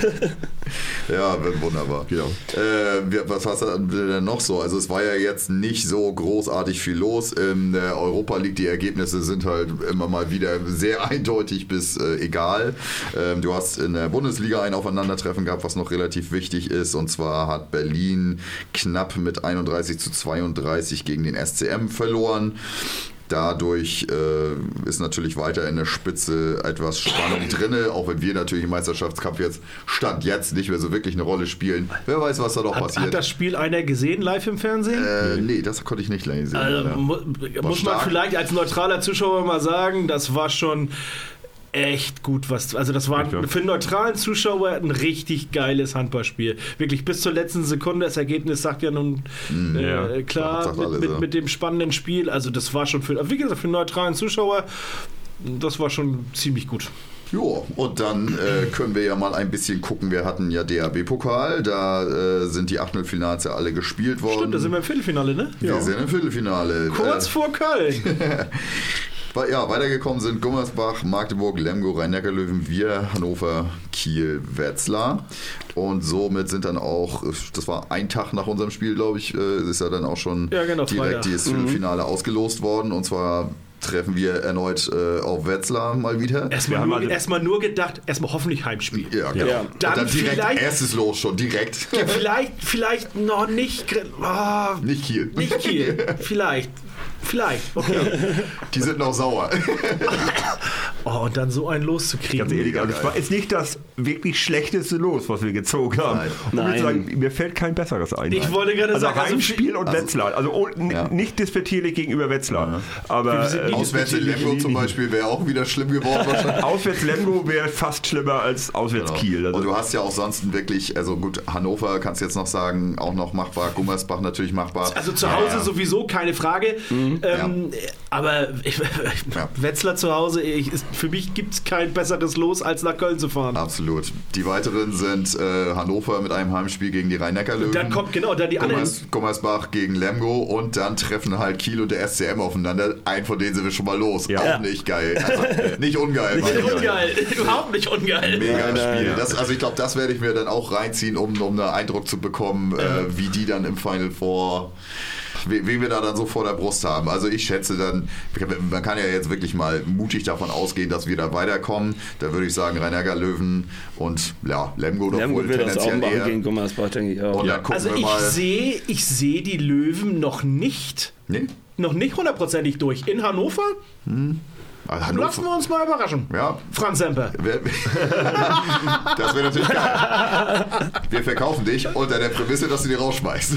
Ja, wird wunderbar. Genau. Äh, wir- was war denn noch so? Also es war ja jetzt nicht so großartig viel los. In der Europa League, die Ergebnisse sind halt immer mal wieder sehr eindeutig bis äh, egal. Ähm, du hast in der Bundesliga ein Aufeinandertreffen gehabt, was noch relativ wichtig ist. Und zwar hat Berlin knapp mit 31 zu 32 gegen den SCM verloren. Dadurch äh, ist natürlich weiter in der Spitze etwas Spannung drin, auch wenn wir natürlich im Meisterschaftskampf jetzt Stand jetzt nicht mehr so wirklich eine Rolle spielen. Wer weiß, was da noch Hat, passiert. hat das Spiel einer gesehen live im Fernsehen? äh, nee, das konnte ich nicht lange sehen. Also, mu muss man stark. vielleicht als neutraler Zuschauer mal sagen, das war schon echt gut, was. Also, das war Ja. für einen neutralen Zuschauer ein richtig geiles Handballspiel. Wirklich bis zur letzten Sekunde. Das Ergebnis sagt ja nun äh, ja. klar Sagt mit, alles, mit, ja. mit dem spannenden Spiel. Also, das war schon für, wie gesagt, für einen neutralen Zuschauer. Das war schon ziemlich gut. Jo, und dann äh, können wir ja mal ein bisschen gucken. Wir hatten ja DAB-Pokal, da äh, sind die Achtelfinals ja alle gespielt worden. Stimmt, da sind wir im Viertelfinale, ne? wir sind im Viertelfinale. Kurz Äh, vor Köln. Ja, weitergekommen sind Gummersbach, Magdeburg, Lemgo, Rhein-Neckar-Löwen, wir, Hannover, Kiel, Wetzlar. Und somit sind dann auch, das war ein Tag nach unserem Spiel, glaube ich, äh, ist ja dann auch schon Ja, genau, direkt das Viertelfinale ausgelost worden. Und zwar treffen wir erneut äh, auf Wetzlar mal wieder. Erstmal nur, also- erstmal nur gedacht, erstmal hoffentlich Heimspiel. Ja, genau. Ja. Dann dann direkt vielleicht- erstes Los schon, direkt. Ja, vielleicht, vielleicht noch nicht. ah, Nicht Kiel. nicht Kiel. Vielleicht. Vielleicht. Okay. Die sind noch sauer. Oh, und dann so ein loszukriegen. Ganz ehrlich, also es war jetzt nicht das wirklich schlechteste Los, was wir gezogen haben. Nein. Nein. Ich sagen, mir fällt kein besseres ein. Ich wollte gerade also sagen, also Heimspiel und also- Wetzlar. Also oh, Ja. nicht despektierlich gegenüber Wetzlar. Aber sind nie äh, Auswärts in Lemgo zum Beispiel wäre auch wieder schlimm geworden wahrscheinlich. auswärts Lemgo wäre fast schlimmer als auswärts Kiel. Also, Und du hast ja auch sonst wirklich, also gut, Hannover kannst du jetzt noch sagen, auch noch machbar, Gummersbach natürlich machbar. Also zu Hause Ja. sowieso keine Frage. Ähm, Aber ich, Ja. Wetzlar zu Hause, ich, ist, für mich gibt es kein besseres Los, als nach Köln zu fahren. Absolut. Die weiteren sind äh, Hannover mit einem Heimspiel gegen die Rhein-Neckar-Löwen. Dann kommt genau, dann die anderen. Gummers, Gummersbach gegen Lemgo und dann treffen halt Kiel und der SCM aufeinander. Einen von denen sind wir schon mal los. Ja. Auch nicht geil. Also, nicht ungeil. Nicht ungeil, überhaupt nicht ungeil. Mega Nein, nein, Spiel. ja. Das, also ich glaube, das werde ich mir dann auch reinziehen, um, um einen Eindruck zu bekommen, äh, wie die dann im Final Four, wen wir da dann so vor der Brust haben. Also ich schätze dann, man kann ja jetzt wirklich mal mutig davon ausgehen, dass wir da weiterkommen. Da würde ich sagen, rhein Löwen und ja, Lemgo doch Lemgo wohl wird das auch tendenziell machen eher. gegen Gummersbach, denke ich auch. Gucken Also ich mal. sehe, ich sehe die Löwen noch nicht, Nee? noch nicht hundertprozentig durch. In Hannover Also Hannover- lassen wir uns mal überraschen. Ja, Franz Semper. Das wäre natürlich geil. Wir verkaufen dich unter der Prämisse, dass du die rausschmeißt.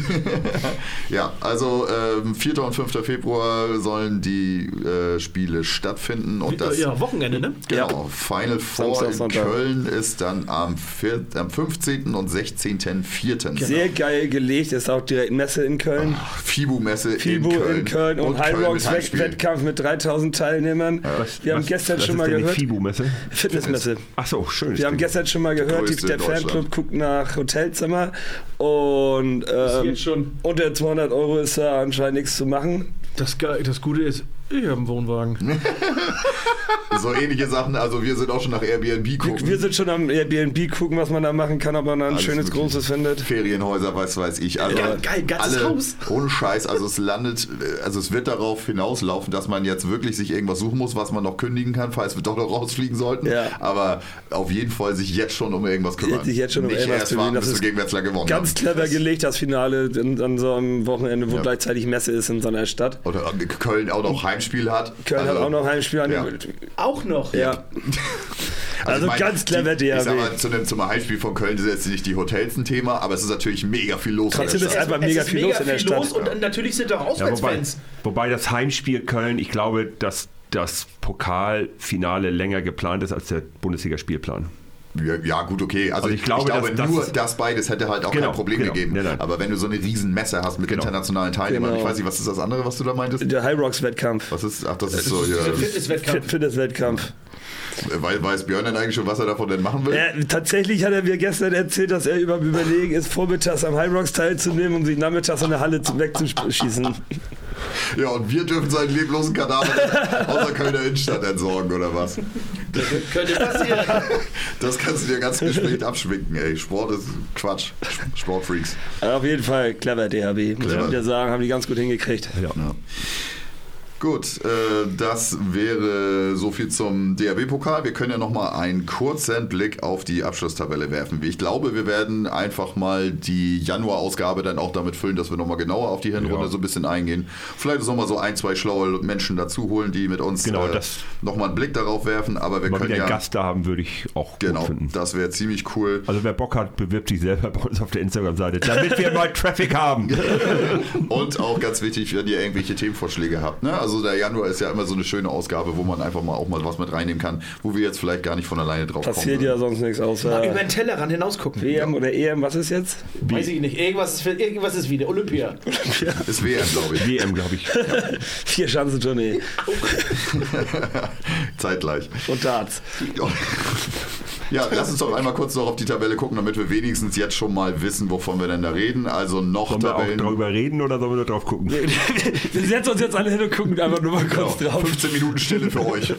ja, also ähm, 4. und 5. Februar sollen die äh, Spiele stattfinden und das ja, Wochenende, ne? genau, Final Four Samstag, in Sonntag. Köln ist dann am, vier, am 15. und 16.04. Sehr geil gelegt, ist auch direkt Messe in Köln. FIBU-Messe in Köln, in Köln und, High Köln Rocks. Wettkampf mit 3000 Teilnehmern. Wir haben was- gestern was schon ist mal gehört. FIBU-Messe? Fitnessmesse. Ach so, schön. Wir haben gestern schon mal gehört, die, der. Fanclub guckt nach Hotelzimmer und ähm, unter 200 Euro ist da anscheinend nichts zu machen. Das, das Gute ist, ich habe einen Wohnwagen. So ähnliche Sachen, also wir sind auch schon nach Airbnb gucken. Wir sind schon am Airbnb gucken, was man da machen kann, ob man da ein Alles schönes, großes findet. Ferienhäuser, was weiß ich. Also Geil, geil, ganzes alle, Haus. Ohne Scheiß, also es landet, also es wird darauf hinauslaufen, dass man jetzt wirklich sich irgendwas suchen muss, was man noch kündigen kann, falls wir doch noch rausfliegen sollten. Ja. Aber auf jeden Fall sich jetzt schon um irgendwas kümmern. Sich jetzt schon um Nicht irgendwas erst warten, das bis ist wir gewonnen Ganz haben. clever gelegt, das Finale in, an so einem Wochenende, wo Ja. gleichzeitig Messe ist in so einer Stadt. Oder Köln auch noch Heimspiel hat. Köln Also, hat auch noch Heimspiel an ja. Auch noch. Ja. Also ganz clever die, Ich DHB. sag mal, zu einem, zum Heimspiel von Köln ist jetzt nicht die Hotels ein Thema, aber es ist natürlich mega viel los. in der Trotzdem ist einfach mega viel los in der Stadt. los und dann natürlich sind da auch Ja, wobei, Auswärtsfans. wobei das Heimspiel Köln, ich glaube, dass das Pokalfinale länger geplant ist als der Bundesligaspielplan. Ja, ja, gut, okay. Also, Also ich ich glaube, glaube, dass nur das- das beides hätte halt auch Genau, kein Problem genau. gegeben. Nein, nein. Aber wenn du so eine riesen Messe hast mit Genau. internationalen Teilnehmern, Genau. ich weiß nicht, was ist das andere, was du da meintest? Der High Rocks Wettkampf. Was ist, ach, das ist so, ja. Fitnesswettkampf. Fitnesswettkampf. Weiß, weiß Björn denn eigentlich schon, was er davon denn machen will? Äh, tatsächlich hat er mir gestern erzählt, dass er über Überlegen ist, vormittags am High Rocks teilzunehmen, um sich nachmittags in der Halle zu- wegzuschießen. Ja, und wir dürfen seinen leblosen Kadaver aus der Kölner Innenstadt entsorgen, oder was? Könnte passieren. Das kannst du dir ganz geschminkt abschminken, ey. Sport ist Quatsch. Sportfreaks. Aber auf jeden Fall clever DHB, muss Clever. ich wieder sagen, haben die ganz gut hingekriegt. Ja. Ja. Gut, äh, das wäre so viel zum DRB-Pokal. Wir können ja noch mal einen kurzen Blick auf die Abschlusstabelle werfen. Ich glaube, wir werden einfach mal die Januar-Ausgabe dann auch damit füllen, dass wir noch mal genauer auf die Hinrunde Ja. so ein bisschen eingehen. Vielleicht noch mal so ein, zwei schlaue Menschen dazu holen, die mit uns Genau, äh, das- noch mal einen Blick darauf werfen. Aber wir Mal können ja... einen Gast da haben, würde ich auch Genau, gut finden. das wäre ziemlich cool. Also wer Bock hat, bewirbt sich selber bei uns auf der Instagram-Seite, damit wir mal Traffic haben. Und auch ganz wichtig, wenn ihr irgendwelche Themenvorschläge habt. Ne? Also der Januar ist ja immer so eine schöne Ausgabe, wo man einfach mal auch mal was mit reinnehmen kann, wo wir jetzt vielleicht gar nicht von alleine drauf Passiert kommen. ja sonst nichts Mal über außer den Tellerrand hinausgucken. WM oder EM, was ist jetzt? Weiß ich nicht. Irgendwas ist, irgendwas ist wieder. Olympia. Ist WM, glaube ich. WM, glaube ich. Vier Schanzentournee Zeitgleich. und Darts. Ja, lass uns doch einmal kurz noch auf die Tabelle gucken, damit wir wenigstens jetzt schon mal wissen, wovon wir denn da reden. Also noch Sollen wir auch Tabellen. darüber reden oder sollen wir nur drauf gucken? Wir setzen uns jetzt alle hin und gucken einfach nur mal kurz Genau, drauf. 15 Minuten Stille für euch.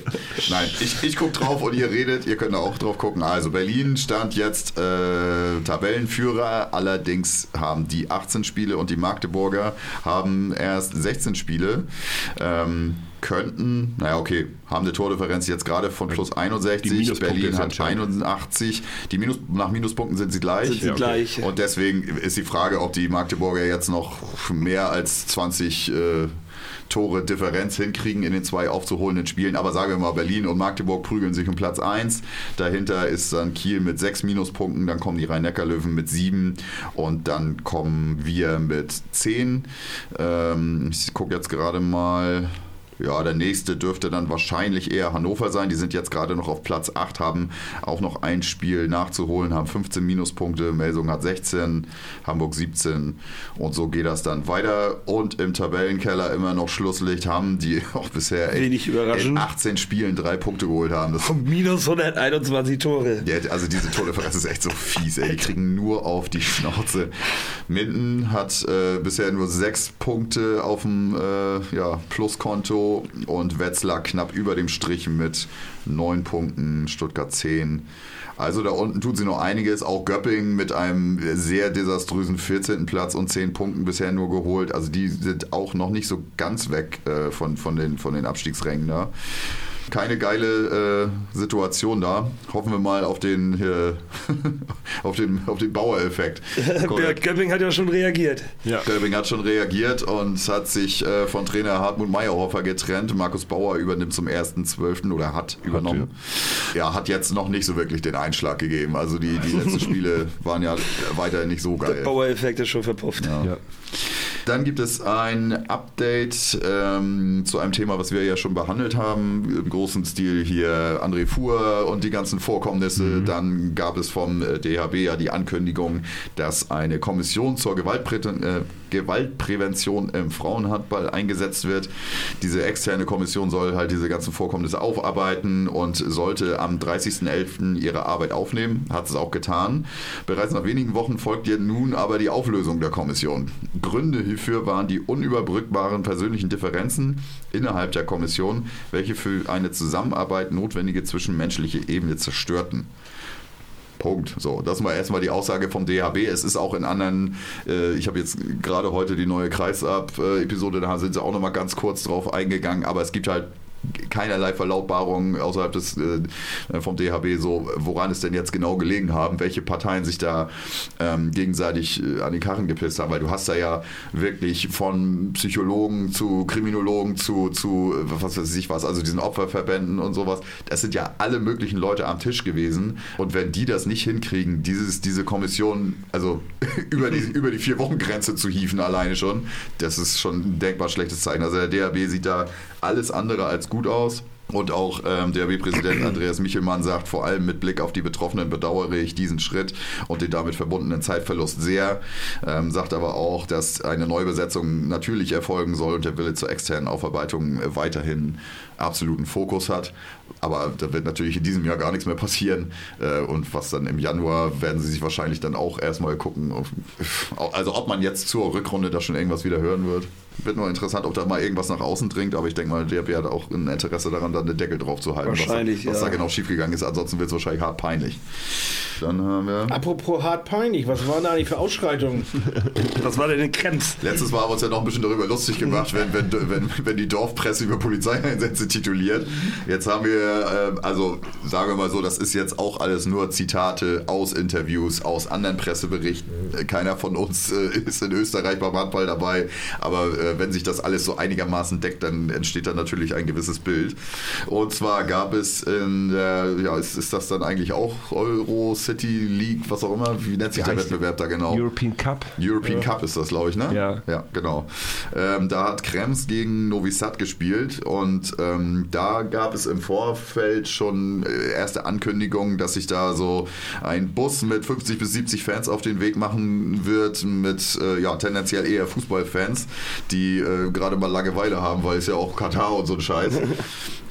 Nein, ich, ich gucke drauf und ihr redet, ihr könnt da auch drauf gucken. Also Berlin stand jetzt äh, Tabellenführer, allerdings haben die 18 Spiele und die Magdeburger haben erst 16 Spiele. Ähm, könnten, naja, okay, haben eine Tordifferenz jetzt gerade von plus 61. Die Minuspunkte Berlin hat entscheidend. 81. Die Minus, nach Minuspunkten sind sie gleich. Sind sie Ja, okay. gleich. Und deswegen ist die Frage, ob die Magdeburger jetzt noch mehr als 20 äh, Tore Differenz hinkriegen in den zwei aufzuholenden Spielen. Aber sagen wir mal, Berlin und Magdeburg prügeln sich um Platz 1. Dahinter ist dann Kiel mit sechs Minuspunkten, dann kommen die Rhein-Neckar-Löwen mit sieben und dann kommen wir mit zehn. Ähm, ich gucke jetzt gerade mal. Ja, der nächste dürfte dann wahrscheinlich eher Hannover sein. Die sind jetzt gerade noch auf Platz 8, haben auch noch ein Spiel nachzuholen, haben 15 Minuspunkte. Melsung hat 16, Hamburg 17 und so geht das dann weiter. Und im Tabellenkeller immer noch Schlusslicht haben, die auch bisher Wenig in überraschend. 18 Spielen drei Punkte geholt haben. Das Minus 121 Tore. ja, also diese Tordifferenz ist echt so fies, ey. Die kriegen nur auf die Schnauze. Minden hat äh, bisher nur sechs Punkte auf dem äh, ja, Pluskonto und Wetzlar knapp über dem Strich mit neun Punkten, Stuttgart 10. Also da unten tut sie noch einiges. Auch Göppingen mit einem sehr desaströsen 14. Platz und 10 Punkten bisher nur geholt. Also die sind auch noch nicht so ganz weg äh, von, von, den, von den Abstiegsrängen da. Keine geile äh, Situation da. Hoffen wir mal auf den, äh, auf den, auf den Bauer-Effekt. Göpping hat ja schon reagiert. Ja. Göpping hat schon reagiert und hat sich äh, von Trainer Hartmut Meyerhofer getrennt. Markus Bauer übernimmt zum 1.12. oder hat übernommen. Ja, hat jetzt noch nicht so wirklich den Einschlag gegeben. Also die, die letzten Spiele waren ja weiterhin nicht so Der geil. Bauer-Effekt ist schon verpufft. Ja. Ja. Dann gibt es ein Update ähm, zu einem Thema, was wir ja schon behandelt haben, im großen Stil hier André Fuhr und die ganzen Vorkommnisse. Dann gab es vom äh, DHB ja die Ankündigung, dass eine Kommission zur Gewaltprä äh, Gewaltprävention im Frauenhandball eingesetzt wird. Diese externe Kommission soll halt diese ganzen Vorkommnisse aufarbeiten und sollte am 30.11. ihre Arbeit aufnehmen. Hat es auch getan. Bereits nach wenigen Wochen folgt ihr nun aber die Auflösung der Kommission. Gründe hierfür waren die unüberbrückbaren persönlichen Differenzen innerhalb der Kommission, welche für eine Zusammenarbeit notwendige zwischenmenschliche Ebene zerstörten. Punkt. So, das war erstmal die Aussage vom DHB. Es ist auch in anderen, äh, ich habe jetzt gerade heute die neue Kreisab-Episode, da sind sie auch nochmal ganz kurz drauf eingegangen, aber es gibt halt keinerlei Verlautbarung außerhalb des äh, vom DHB so, woran es denn jetzt genau gelegen haben, welche Parteien sich da ähm, gegenseitig äh, an die Karren gepisst haben, weil du hast da ja wirklich von Psychologen zu Kriminologen zu, zu äh, was weiß ich was, also diesen Opferverbänden und sowas, das sind ja alle möglichen Leute am Tisch gewesen. Und wenn die das nicht hinkriegen, dieses, diese Kommission, also über die, über die vier Wochen Grenze zu hieven alleine schon, das ist schon ein denkbar schlechtes Zeichen. Also der DHB sieht da alles andere als gut aus. Und auch ähm, DRB-Präsident Andreas Michelmann sagt, vor allem mit Blick auf die Betroffenen bedauere ich diesen Schritt und den damit verbundenen Zeitverlust sehr. Ähm, sagt aber auch, dass eine Neubesetzung natürlich erfolgen soll und der Wille zur externen Aufarbeitung weiterhin absoluten Fokus hat. Aber da wird natürlich in diesem Jahr gar nichts mehr passieren. Äh, und was dann im Januar werden sie sich wahrscheinlich dann auch erstmal gucken. Also ob man jetzt zur Rückrunde da schon irgendwas wieder hören wird. Wird nur interessant, ob da mal irgendwas nach außen dringt, aber ich denke mal, der hat auch ein Interesse daran, dann den Deckel drauf zu halten, was, da, Wahrscheinlich, was ja. da genau schiefgegangen ist. Ansonsten wird es wahrscheinlich hart peinlich. Dann haben wir. Apropos hart peinlich, was waren da eigentlich für Ausschreitungen? Was war denn in Krems? Letztes Mal haben wir uns ja noch ein bisschen darüber lustig gemacht, wenn, wenn, wenn, wenn die Dorfpresse über Polizeieinsätze tituliert. Jetzt haben wir, äh, also sagen wir mal so, das ist jetzt auch alles nur Zitate aus Interviews, aus anderen Presseberichten. Äh, Keiner von uns äh, ist in Österreich beim Handball dabei, aber äh, wenn sich das alles so einigermaßen deckt, dann entsteht da natürlich ein gewisses Bild. Und zwar gab es in der, ja, ist, ist das dann eigentlich auch Euro City League, was auch immer? Wie nennt sich der? Wettbewerb da genau? European Cup. European Cup ist das, glaube ich, ne? Ja. Ja, genau. Ähm, da hat Krems gegen Novi Sad gespielt und ähm, da gab es im Vorfeld schon äh, erste Ankündigungen, dass sich da so ein Bus mit 50 bis 70 Fans auf den Weg machen wird, mit äh, ja, tendenziell eher Fußballfans, die äh, gerade mal Langeweile haben, weil es ja auch Katar und so ein Scheiß.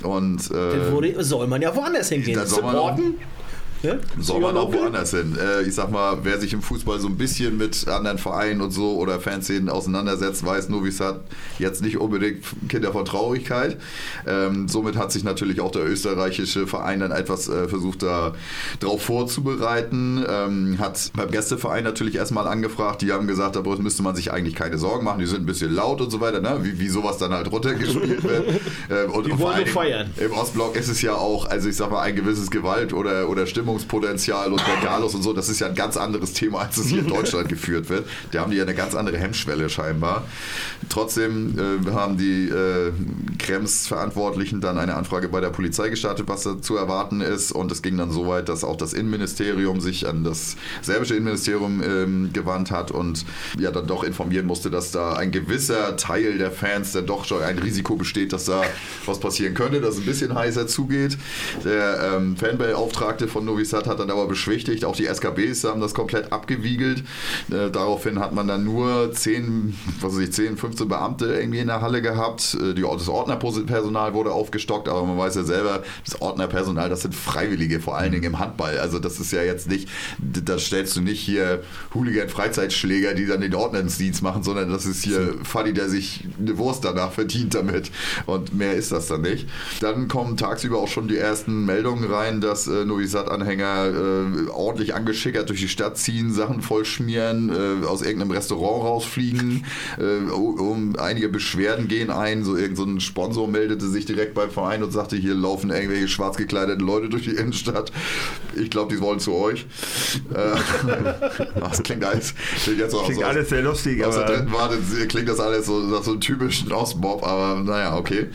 Und äh, Dann soll man ja woanders hingehen. Dann soll man auch-? Ne? soll man auch woanders hin. Äh, ich sag mal, wer sich im Fußball so ein bisschen mit anderen Vereinen und so oder Fanszenen auseinandersetzt, weiß, Novi Sad jetzt nicht unbedingt Kinder von Traurigkeit. Ähm, somit hat sich natürlich auch der österreichische Verein dann etwas äh, versucht, da drauf vorzubereiten. Ähm, hat beim Gästeverein natürlich erstmal angefragt. Die haben gesagt, da müsste man sich eigentlich keine Sorgen machen. Die sind ein bisschen laut und so weiter, ne? wie, wie sowas dann halt runtergespielt wird. Ähm, und Die wollen nur feiern. Im Ostblock ist es ja auch, also ich sag mal, ein gewisses Gewalt- oder, oder Stimmungspotenzial und Bengalos und so, das ist ja ein ganz anderes Thema, als es hier in Deutschland geführt wird. Da haben die ja eine ganz andere Hemmschwelle scheinbar. Trotzdem äh, haben die äh, Krems-Verantwortlichen dann eine Anfrage bei der Polizei gestartet, was da zu erwarten ist. Und es ging dann so weit, dass auch das Innenministerium sich an das serbische Innenministerium ähm, gewandt hat und ja dann doch informieren musste, dass da ein gewisser Teil der Fans dann doch schon ein Risiko besteht, dass da was passieren könnte, dass es ein bisschen heißer zugeht. Der ähm, Fanbell-Auftragte von Novi Sad hat dann aber beschwichtigt, auch die SKBs haben das komplett abgewiegelt. Äh, daraufhin hat man dann nur 10, was weiß ich, 10, 15 Beamte irgendwie in der Halle gehabt. Äh, die, das Ordnerpersonal wurde aufgestockt, aber man weiß ja selber, das Ordnerpersonal, das sind Freiwillige, vor allen Dingen im Handball. Also das ist ja jetzt nicht, da stellst du nicht hier Hooligan-Freizeitschläger, die dann den Ordnungsdienst machen, sondern das ist hier Fadi, der sich eine Wurst danach verdient damit. Und mehr ist das dann nicht. Dann kommen tagsüber auch schon die ersten Meldungen rein, dass äh, Novi Sad-Anhänger äh, ordentlich angeschickert durch die Stadt ziehen, Sachen vollschmieren, äh, aus irgendeinem Restaurant rausfliegen. Äh, um einige Beschwerden gehen ein. So irgendein so Sponsor meldete sich direkt beim Verein und sagte, hier laufen irgendwelche schwarz gekleideten Leute durch die Innenstadt. Ich glaube, die wollen zu euch. Äh, das klingt alles, klingt jetzt auch Klingt so, alles sehr lustig, aus der aber dritten Warte klingt das alles so nach so einem typischen Ostmob, aber naja, okay.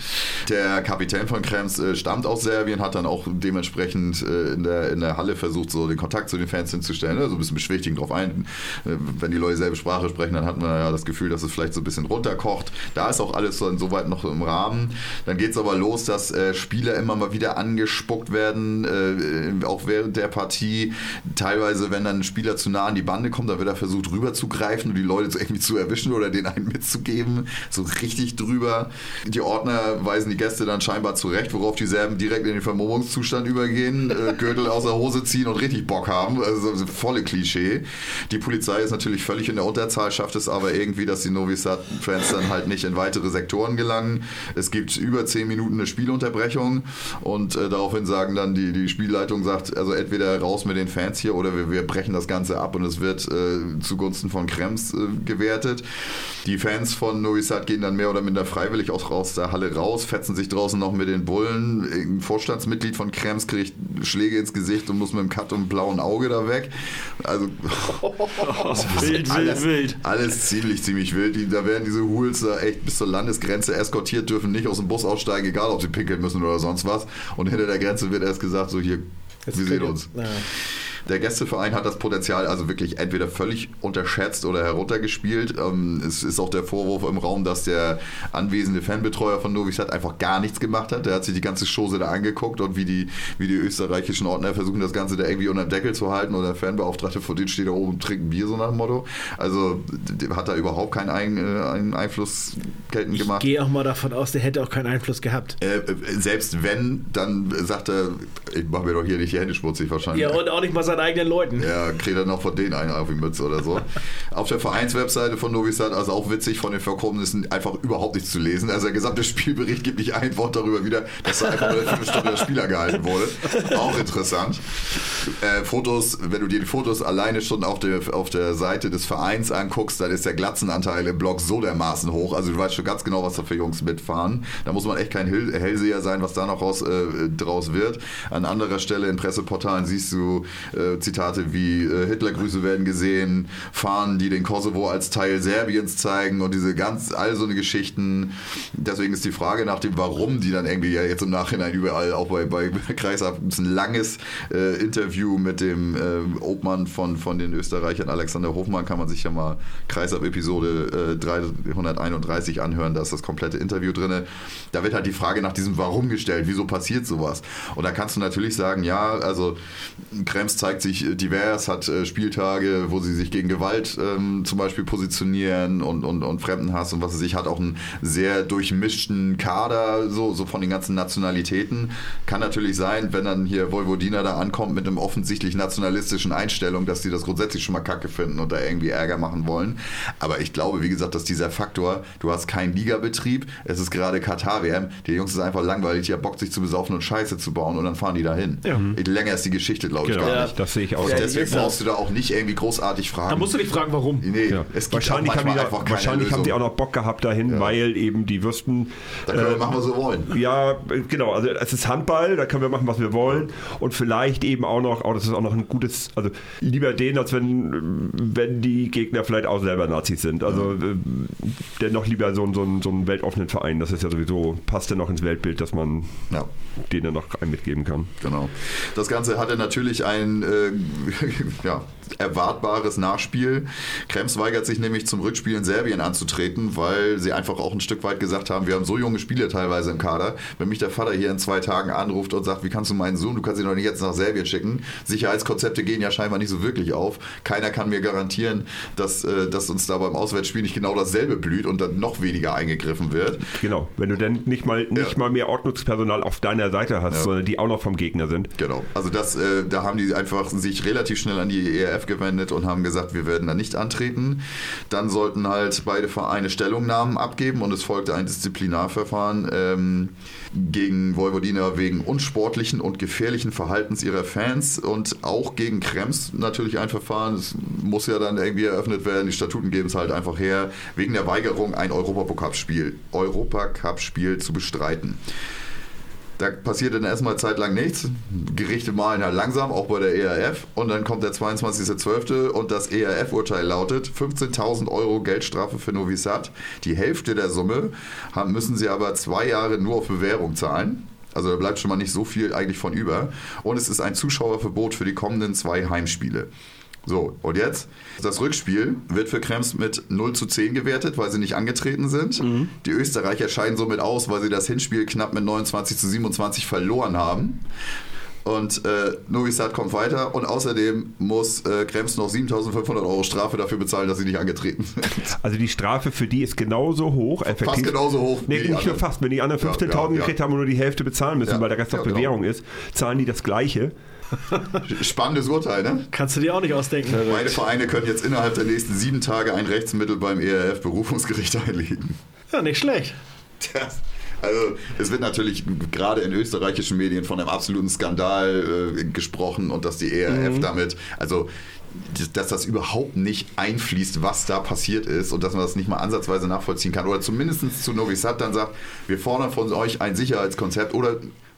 Der Kapitän von Krems äh, stammt aus Serbien, hat dann auch dementsprechend äh, in, der, in der Halle versucht, so den Kontakt zu den Fans hinzustellen, ne? so ein bisschen beschwichtigen drauf ein. Äh, wenn die Leute selbe Sprache sprechen, dann hat man ja das Gefühl, dass es vielleicht so ein bisschen runterkocht. Da ist auch alles so insoweit noch im Rahmen. Dann geht es aber los, dass äh, Spieler immer mal wieder angespuckt werden, äh, auch während der Partie. Teilweise, wenn dann ein Spieler zu nah an die Bande kommt, dann wird er versucht rüberzugreifen und die Leute so irgendwie zu erwischen oder den einen mitzugeben. So richtig drüber. Die Ordner weisen die Gäste dann scheinbar zurecht, worauf die Serben direkt in den Vermummungszustand übergehen, äh, Gürtel aus der Hose ziehen und richtig Bock haben. Also so volle Klischee. Die Polizei ist natürlich völlig in der Unterzahl, schafft es aber irgendwie, dass die Novi Sad-Fans dann halt nicht in weitere Sektoren gelangen. Es gibt über 10 Minuten eine Spielunterbrechung und äh, daraufhin sagen dann die, die Spielleitung sagt, also entweder raus mit den Fans hier oder wir, wir brechen das Ganze ab und es wird äh, zugunsten von Krems äh, gewertet. Die Fans von Novi Sad gehen dann mehr oder minder freiwillig aus, aus der Halle raus, fetzen sich draußen noch mit den Bullen. Ein Vorstandsmitglied von Krems kriegt Schläge ins Gesicht und muss mit dem Cut und blauen Auge da weg. Also wild, alles, wild, wild. alles ziemlich, ziemlich wild. Die, da werden diese Hools da echt bis zur Landesgrenze eskortiert, dürfen nicht aus dem Bus aussteigen, egal ob sie pinkeln müssen oder sonst was. Und hinter der Grenze wird erst gesagt, so hier, Jetzt wir sehen uns. Ja. Der Gästeverein hat das Potenzial also wirklich entweder völlig unterschätzt oder heruntergespielt. Ähm, es ist auch der Vorwurf im Raum, dass der anwesende Fanbetreuer von Novi Sad einfach gar nichts gemacht hat. Der hat sich die ganze Chose da angeguckt und wie die, wie die österreichischen Ordner versuchen, das Ganze da irgendwie unter dem Deckel zu halten oder der Fanbeauftragte vor denen steht da oben und trinkt ein Bier, so nach dem Motto. Also hat da überhaupt keinen Ein, äh, Einfluss geltend Ich gemacht. gehe auch mal davon aus, der hätte auch keinen Einfluss gehabt. Äh, äh, selbst wenn, dann sagt er, ich mache mir doch hier nicht die Hände schmutzig wahrscheinlich. Ja, und auch nicht mal seinen eigenen Leuten. Ja, kriegt er noch von denen einen auf die Mütze oder so. auf der Vereinswebseite von Novi Sad, also auch witzig, von den Verkommnissen einfach überhaupt nichts zu lesen. Also der gesamte Spielbericht gibt nicht ein Wort darüber wieder, dass da einfach eine Viertelstunde der Spieler gehalten wurde. Auch interessant. Äh, Fotos, wenn du dir die Fotos alleine schon auf der, auf der Seite des Vereins anguckst, dann ist der Glatzenanteil im Blog so dermaßen hoch. Also du weißt schon ganz genau, was da für Jungs mitfahren. Da muss man echt kein Hell Hellseher sein, was da noch raus, äh, draus wird. An anderer Stelle in Presseportalen siehst du äh, Zitate wie äh, Hitlergrüße werden gesehen, Fahnen, die den Kosovo als Teil Serbiens zeigen und diese ganz, all so eine Geschichten. Deswegen ist die Frage nach dem, warum die dann irgendwie ja jetzt im Nachhinein überall, auch bei, bei Kreisab, ein langes äh, Interview mit dem äh, Obmann von, von den Österreichern, Alexander Hofmann, kann man sich ja mal Kreisab-Episode äh, 331 anhören, da ist das komplette Interview drin. Da wird halt die Frage nach diesem Warum gestellt, wieso passiert sowas? Und da kannst du natürlich sagen, ja, also Krems zeigt sich äh, divers, hat äh, Spieltage, wo sie sich gegen Gewalt ähm, zum Beispiel positionieren und, und, und Fremdenhass und was es sich hat auch einen sehr durchmischten Kader, so, so von den ganzen Nationalitäten. Kann natürlich sein, wenn dann hier Vojvodina da ankommt mit einem offensichtlich nationalistischen Einstellung, dass die das grundsätzlich schon mal kacke finden und da irgendwie Ärger machen wollen. Aber ich glaube, wie gesagt, dass dieser Faktor, du hast keinen Ligabetrieb, es ist gerade Katar-WM, die Jungs ist einfach langweilig, die haben Bock sich zu besaufen und Scheiße zu bauen und dann fahren die dahin. Ja. Länger ist die Geschichte, glaube ich, Genau. gar Ja. nicht. Das sehe ich auch. Ja, Deswegen brauchst du da auch nicht irgendwie großartig fragen. Da musst du dich fragen, warum. Nee, Ja. es gibt Wahrscheinlich, auch haben die, da, einfach keine wahrscheinlich haben die auch noch Bock gehabt dahin, weil eben die wüssten, Da können wir machen, was wir wollen. ja, genau, also es ist Handball, da können wir machen, was wir wollen und vielleicht eben auch noch, oh, das ist auch noch ein gutes, also lieber den, als wenn, wenn die Gegner vielleicht auch selber Nazis sind. Also äh, dennoch lieber so, ein- so, ein- so einen weltoffenen Verein, das ist ja sowieso, passt ja noch ins Weltbild, dass man Ja. denen noch einen mitgeben kann. Genau. Das Ganze hatte natürlich ein äh, ja, erwartbares Nachspiel. Krems weigert sich nämlich zum Rückspiel in Serbien anzutreten, weil sie einfach auch ein Stück weit gesagt haben, wir haben so junge Spieler teilweise im Kader. Wenn mich der Vater hier in zwei Tagen anruft und sagt, wie kannst du meinen Sohn, du kannst ihn doch nicht jetzt nach Serbien schicken. Sicherheitskonzepte gehen ja scheinbar nicht so wirklich auf. Keiner kann mir garantieren, dass, äh, dass uns da beim Auswärtsspiel nicht genau dasselbe blüht und dann noch weniger eingegriffen wird. Genau, wenn du dann nicht mal, nicht Ja. mal mehr Ordnungspersonal auf deiner Seite hast, Ja. sondern die auch noch vom Gegner sind. Genau. Also das, äh, da haben die einfach sich relativ schnell an die ERF gewendet und haben gesagt, wir werden da nicht antreten. Dann sollten halt beide Vereine Stellungnahmen abgeben und es folgte ein Disziplinarverfahren ähm, gegen Vojvodina wegen unsportlichen und gefährlichen Verhaltens ihrer Fans und auch gegen Krems natürlich ein Verfahren. Es muss ja dann irgendwie eröffnet werden. Die Statuten geben es halt einfach her, wegen der Weigerung ein Europacup-Spiel Europacup-Spiel zu bestreiten. Da passiert dann erstmal zeitlang nichts. Gerichte malen halt langsam, auch bei der ERF. Und dann kommt der 22.12. und das ERF-Urteil lautet 15.000 Euro Geldstrafe für Novi Sad. Die Hälfte der Summe haben, müssen sie aber zwei Jahre nur auf Bewährung zahlen. Also da bleibt schon mal nicht so viel eigentlich von über. Und es ist ein Zuschauerverbot für die kommenden zwei Heimspiele. So, und jetzt? Das Rückspiel wird für Krems mit 0 zu 10 gewertet, weil sie nicht angetreten sind. Die Österreicher scheiden somit aus, weil sie das Hinspiel knapp mit 29 zu 27 verloren haben. Und äh, Novi Sad kommt weiter und außerdem muss äh, Krems noch 7500 Euro Strafe dafür bezahlen, dass sie nicht angetreten sind. Also die Strafe für die ist genauso hoch, effektiv. Fast genauso hoch Nee, nicht nur fast. Wenn die anderen Ja, 15.000 ja, ja. gekriegt haben und nur die Hälfte bezahlen müssen, Ja, weil der Rest ja, auf genau. Bewährung ist, zahlen die das Gleiche. Spannendes Urteil, ne? Kannst du dir auch nicht ausdenken. Beide Vereine können jetzt innerhalb der nächsten sieben Tage ein Rechtsmittel beim ERF-Berufungsgericht einlegen. Ja, nicht schlecht. Das, also es wird natürlich gerade in österreichischen Medien von einem absoluten Skandal äh, gesprochen und dass die ERF damit, also dass- dass das überhaupt nicht einfließt, was da passiert ist und dass man das nicht mal ansatzweise nachvollziehen kann oder zumindest zu Novi Sad dann sagt, wir fordern von euch ein Sicherheitskonzept oder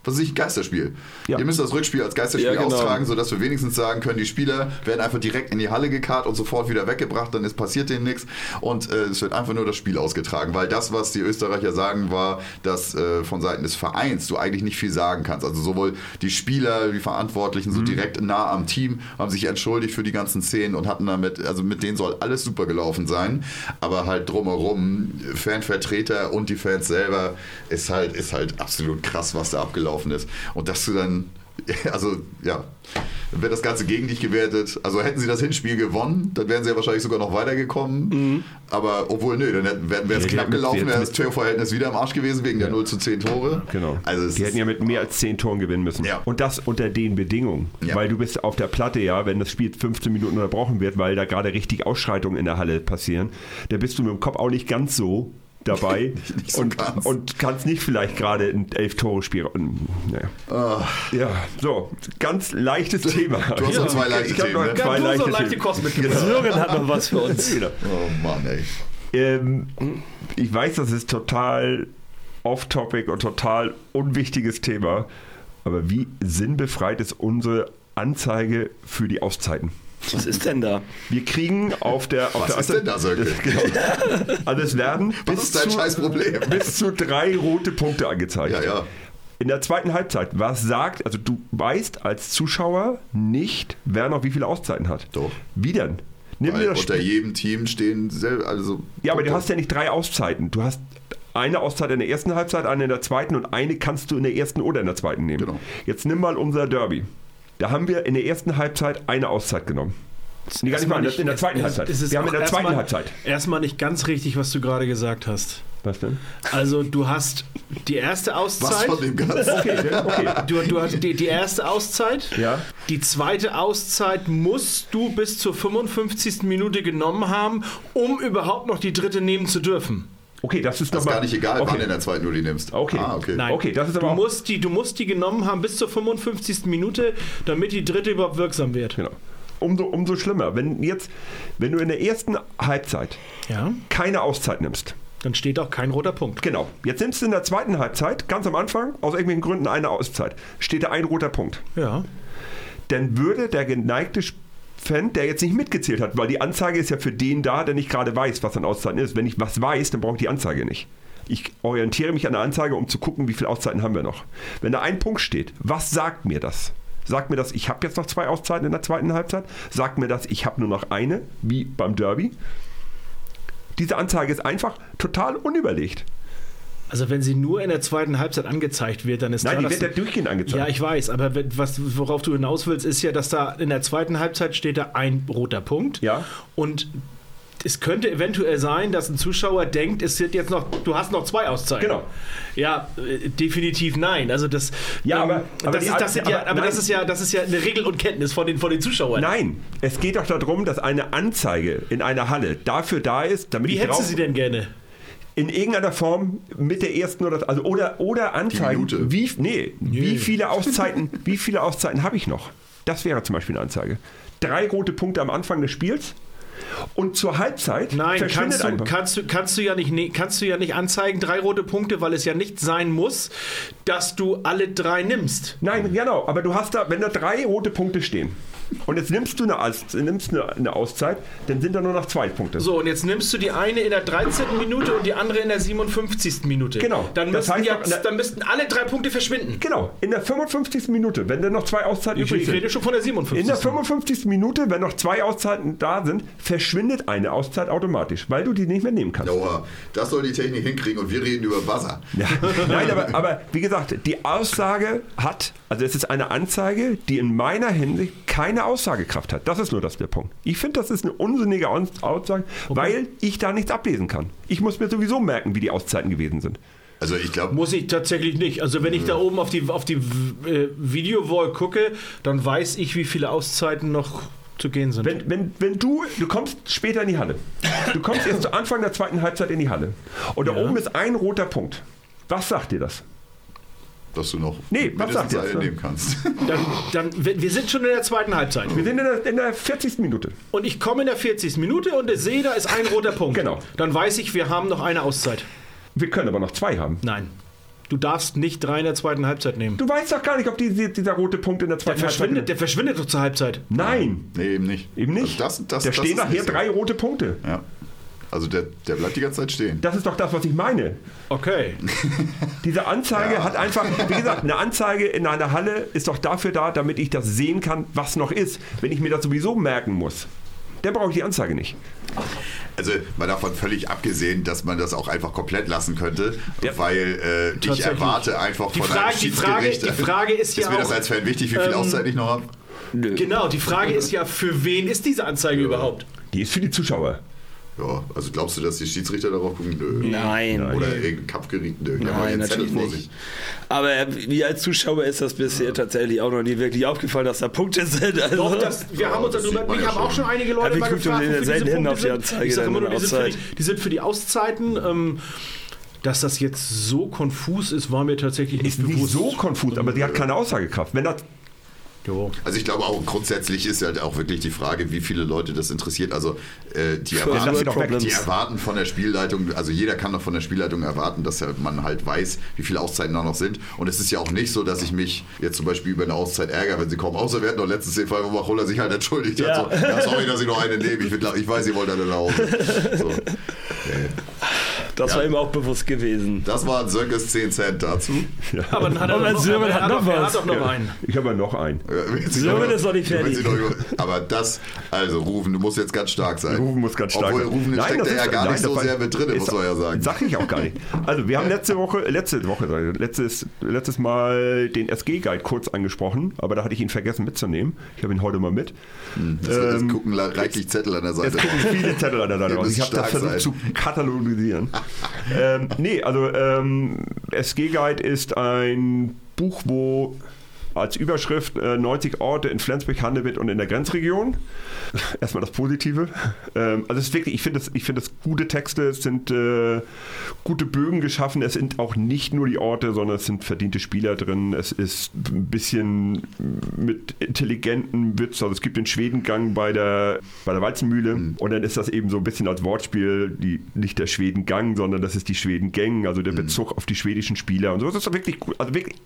was weiß ich, ein Geisterspiel. Ja. Ihr müsst das Rückspiel als Geisterspiel Ja, genau. austragen, sodass wir wenigstens sagen können, die Spieler werden einfach direkt in die Halle gekarrt und sofort wieder weggebracht, dann ist passiert denen nichts und äh, es wird einfach nur das Spiel ausgetragen, weil das, was die Österreicher sagen, war, dass äh, von Seiten des Vereins du eigentlich nicht viel sagen kannst. Also sowohl die Spieler, die Verantwortlichen, so direkt nah am Team, haben sich entschuldigt für die ganzen Szenen und hatten damit, also mit denen soll alles super gelaufen sein, aber halt drumherum, Fanvertreter und die Fans selber, ist halt, ist halt absolut krass, was da abgelaufen ist. Und dass du dann also ja, dann wird das Ganze gegen dich gewertet. Also hätten sie das Hinspiel gewonnen, dann wären sie ja wahrscheinlich sogar noch weitergekommen. Aber obwohl, nö, dann wäre es Ja, knapp mit- gelaufen, wäre das Torverhältnis wieder im Arsch gewesen wegen der 0 zu 10 Tore. Genau. Also es die hätten ja mit mehr als 10 Toren gewinnen müssen. Ja. Und das unter den Bedingungen. Ja. Weil du bist auf der Platte, ja, wenn das Spiel 15 Minuten unterbrochen wird, weil da gerade richtig Ausschreitungen in der Halle passieren, da bist du mit dem Kopf auch nicht ganz so dabei Nicht so und, ganz. und kannst nicht vielleicht gerade ein Elf-Tore-Spiel. Naja. Ah, Ja, so, ganz leichtes Thema. du hast noch zwei leichte Ich Themen, noch ne? zwei Ja, du so leichte leichte Themen. Kost mitgebracht. Sören hat noch was für uns. Genau. oh Mann, ey. Ähm, ich weiß, das ist total off-topic und total unwichtiges Thema, aber wie sinnbefreit ist unsere Anzeige für die Auszeiten? Was ist denn da? Wir kriegen auf der. Auf Was der ist denn da, Sönke? Genau. Also es werden Was bis ist dein zu, scheiß Problem? bis zu drei rote Punkte angezeigt. Ja, ja. In der zweiten Halbzeit, was sagt, also du weißt als Zuschauer nicht, wer noch wie viele Auszeiten hat. Doch. Wie denn? Nimm Weil dir das unter Spiel. jedem Team stehen selber, also. Ja, aber du hast ja nicht drei Auszeiten. Du hast eine Auszeit in der ersten Halbzeit, eine in der zweiten und eine kannst du in der ersten oder in der zweiten nehmen. Genau. Jetzt nimm mal unser Derby. Da haben wir in der ersten Halbzeit eine Auszeit genommen. Nee, gar nicht mal, in der- in der zweiten Halbzeit. Es ist Wir haben in der zweiten erstmal- Halbzeit. Erstmal nicht ganz richtig, was du gerade gesagt hast. Was denn? Also du hast die erste Was Auszeit. von dem Ganzen? Okay, okay. Du, du hast die, die erste Auszeit. Ja. Die zweite Auszeit musst du bis zur 55. Minute genommen haben, um überhaupt noch die dritte nehmen zu dürfen. Okay, das ist Das ist gar nicht egal, okay. wann in der zweiten du die nimmst. Okay. Ah, okay. Nein. Okay, das ist du, aber auch- musst die, du musst die genommen haben bis zur 55. Minute, damit die dritte überhaupt wirksam wird. Genau. Umso, umso schlimmer, wenn jetzt, wenn du in der ersten Halbzeit Ja. keine Auszeit nimmst. Dann steht auch kein roter Punkt. Genau. Jetzt nimmst du in der zweiten Halbzeit, ganz am Anfang, aus irgendwelchen Gründen eine Auszeit. Steht da ein roter Punkt. Ja. Dann würde der geneigte Fan, der jetzt nicht mitgezählt hat, weil die Anzeige ist ja für den da, der nicht gerade weiß, was an Auszeiten ist. Wenn ich was weiß, dann brauche ich die Anzeige nicht. Ich orientiere mich an der Anzeige, um zu gucken, wie viele Auszeiten haben wir noch. Wenn da ein Punkt steht, was sagt mir das? Sagt mir das, ich habe jetzt noch zwei Auszeiten in der zweiten Halbzeit? Sagt mir das, ich habe nur noch eine, wie beim Derby? Diese Anzeige ist einfach total unüberlegt. Also wenn sie nur in der zweiten Halbzeit angezeigt wird, dann ist Nein, klar, die wird ja durchgehend angezeigt. Ja, ich weiß, aber was, worauf du hinaus willst, ist ja, dass da in der zweiten Halbzeit steht da ein roter Punkt. Ja. Und es könnte eventuell sein, dass ein Zuschauer denkt, es wird jetzt noch, du hast noch zwei Auszeiten. Genau. Ja, äh, definitiv nein. Also das, Ja, aber- aber das, ist, das, sind ja, aber das ist ja, das ist ja eine Regel und Kenntnis von den, von den Zuschauern. Nein, es geht doch darum, dass eine Anzeige in einer Halle dafür da ist, damit Wie ich hättest du sie denn gerne? In irgendeiner Form mit der ersten oder also oder oder anzeigen, Minute. wie nee, wie viele Auszeiten, wie viele Auszeiten habe ich noch? Das wäre zum Beispiel eine Anzeige. Drei rote Punkte am Anfang des Spiels und zur Halbzeit Nein, kannst du, kannst, du, kannst, du ja nicht, kannst du ja nicht anzeigen, drei rote Punkte, weil es ja nicht sein muss, dass du alle drei nimmst. Nein, genau, aber du hast da, wenn da drei rote Punkte stehen und jetzt nimmst du eine, Aus- nimmst eine, eine Auszeit, dann sind da nur noch zwei Punkte. So, und jetzt nimmst du die eine in der 13. Minute und die andere in der 57. Minute. Genau. Dann Das müssten, heißt jetzt, dann müssten alle drei Punkte verschwinden. Genau, in der 55. Minute, wenn dann noch zwei Auszeiten Ich, übrig ich sind. rede schon von der 57. In der 55. Minute, wenn noch zwei Auszeiten da sind, verschwindet eine Auszeit automatisch, weil du die nicht mehr nehmen kannst. Oha, das soll die Technik hinkriegen und wir reden über Buzzer. Ja. Nein, aber, aber wie gesagt, die Aussage hat, also es ist eine Anzeige, die in meiner Hinsicht keine Aussagekraft hat. Das ist nur das der Punkt. Ich finde, das ist eine unsinnige Aus- Aussage, weil ich da nichts ablesen kann. Ich muss mir sowieso merken, wie die Auszeiten gewesen sind. Also ich glaube, Muss ich tatsächlich nicht. Also wenn ich da oben auf die, auf die äh, Videowall gucke, dann weiß ich, wie viele Auszeiten noch zu gehen sind. Wenn, wenn, wenn du, du kommst später in die Halle. Du kommst erst zu Anfang der zweiten Halbzeit in die Halle. Und da oben ist ein roter Punkt. Was sagt dir das? Dass du noch Nee, was sagt eine nehmen kannst. dann, dann, wir sind schon in der zweiten Halbzeit. Wir sind in der, in der 40. Minute. Und ich komme in der 40. Minute und ich sehe, da ist ein roter Punkt. Genau. Dann weiß ich, wir haben noch eine Auszeit. Wir können aber noch zwei haben. Nein. Du darfst nicht drei in der zweiten Halbzeit nehmen. Du weißt doch gar nicht, ob die, dieser rote Punkt in der Der zweiten verschwindet, der verschwindet doch zur Halbzeit. Nein, Nee, eben nicht. eben nicht. Also das, das, da das stehen ist nachher drei rote Punkte. Ja. Also der, der bleibt die ganze Zeit stehen. Das ist doch das, was ich meine. Okay. Diese Anzeige hat einfach, wie gesagt, eine Anzeige in einer Halle ist doch dafür da, damit ich das sehen kann, was noch ist. Wenn ich mir das sowieso merken muss, dann brauche ich die Anzeige nicht. Also mal davon völlig abgesehen, dass man das auch einfach komplett lassen könnte, weil äh, ich erwarte einfach Die von Frage- einem die Frage- Schiedsgericht. die Frage ist ja mir das auch, als Fan wichtig, wie viel ähm, Auszeit ich noch habe? Genau, die Frage ist ja, für wen ist diese Anzeige überhaupt? Die ist für die Zuschauer. Ja, also glaubst du, dass die Schiedsrichter darauf gucken? Nö. Nein. Oder irgendein Kampf geriet? Nö. Nein, natürlich vor nicht. sich. Aber wie als Zuschauer ist das bisher tatsächlich auch noch nie wirklich aufgefallen, dass da Punkte sind. Also, Doch, das, wir haben uns das darüber, mich ja haben auch schon. einige Leute Ja, wir mal gefragt, selten diese Punkte auf die sind. Anzeige, Ich sage immer nur, die sind, für die, die sind für die Auszeiten. Ähm, dass das jetzt so konfus ist, war mir tatsächlich nicht Ist nicht bewusst. so konfus, aber die hat keine Aussagekraft. Wenn das Jo. Also ich glaube auch grundsätzlich ist halt auch wirklich die Frage, wie viele Leute das interessiert. Also äh, die, erwarten, die erwarten von der Spielleitung, also jeder kann doch von der Spielleitung erwarten, dass man halt weiß, wie viele Auszeiten da noch sind. Und es ist ja auch nicht so, dass ich mich jetzt zum Beispiel über eine Auszeit ärgere, wenn sie kommen. Außer wir hatten doch letztens den Fall, wo Machulla sich halt entschuldigt Ja. hat. So, ja, sorry, dass ich noch eine nehme. Ich, will- ich weiß, ihr wollt alle nach Hause. So. das war ihm auch bewusst gewesen. Das waren Söckes 10 Cent dazu. Aber dann hat er, noch, Sören hat hat noch noch, er was. hat doch noch einen. ich habe ja noch einen. Ja, Sören ist noch nicht fertig. Aber das, also Rufen, du musst jetzt ganz stark sein. Rufen muss ganz stark Obwohl sein. Rufen Nein, steckt das er ja gar nein, nicht so das sehr mit drin, muss man ja sagen. Sag ich auch gar nicht. Also, wir haben letzte Woche, letzte Woche, letztes, letztes Mal den SG-Guide kurz angesprochen, aber da hatte ich ihn vergessen mitzunehmen. Ich habe ihn heute mal mit. Es, es gucken la- reichlich Zettel an der Es Seite. gucken viele Zettel an der Seite Ich habe das versucht sein. zu katalogisieren. ähm, nee, also ähm, SG Guide ist ein Buch, wo als Überschrift äh, 90 Orte in Flensburg, Handewitt und in der Grenzregion. Erstmal das Positive. Ähm, also es ist wirklich, ich finde das, ich finde das gute Texte, es sind äh, gute Bögen geschaffen, es sind auch nicht nur die Orte, sondern es sind verdiente Spieler drin, es ist ein bisschen mit intelligenten Witz, also es gibt den Schwedengang bei der, bei der Walzenmühle mhm. und dann ist das eben so ein bisschen als Wortspiel, die, nicht der Schwedengang, sondern das ist die Schwedengang, also der mhm. Bezug auf die schwedischen Spieler und so. Das ist wirklich gut, also wirklich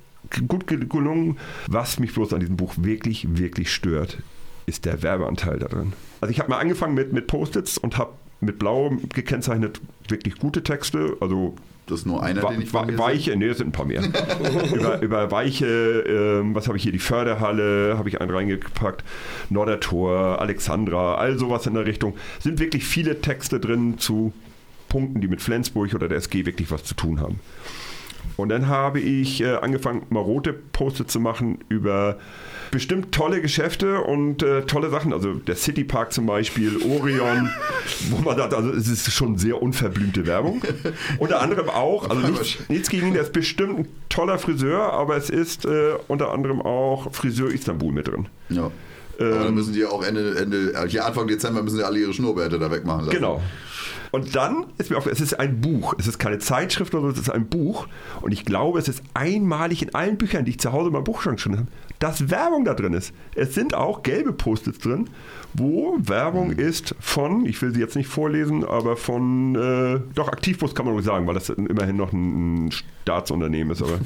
gut gelungen. Was mich bloß an diesem Buch wirklich, wirklich stört, ist der Werbeanteil da drin. Also ich habe mal angefangen mit, mit Post-its und habe mit Blau gekennzeichnet wirklich gute Texte, also das ist nur einer, den ich von Weiche, nee, es sind ein paar mehr. über, über Weiche, ähm, was habe ich hier, die Förderhalle, habe ich einen reingepackt, Nordertor, Alexandra, all sowas in der Richtung. Sind wirklich viele Texte drin zu Punkten, die mit Flensburg oder der SG wirklich was zu tun haben. Und dann habe ich äh, angefangen, mal rote Poste zu machen über bestimmt tolle Geschäfte und äh, tolle Sachen. Also der City Park zum Beispiel, Orion, wo man sagt, also es ist schon sehr unverblümte Werbung. Unter anderem auch, also nichts, nichts gegen ihn, der ist bestimmt ein toller Friseur, aber es ist äh, unter anderem auch Friseur Istanbul mit drin. Ja. Aber dann ähm, müssen die auch Ende, Ende, hier Anfang Dezember müssen sie alle ihre Schnurrbärte da wegmachen lassen. Genau. Und dann ist mir aufgefallen, es ist ein Buch. Es ist keine Zeitschrift oder so, es ist ein Buch. Und ich glaube, es ist einmalig in allen Büchern, die ich zu Hause in meinem Buchschrank schon habe, dass Werbung da drin ist. Es sind auch gelbe Post-its drin, wo Werbung mhm. ist von, ich will sie jetzt nicht vorlesen, aber von, äh, doch Aktivbus kann man wohl sagen, weil das immerhin noch ein Staatsunternehmen ist. Aber,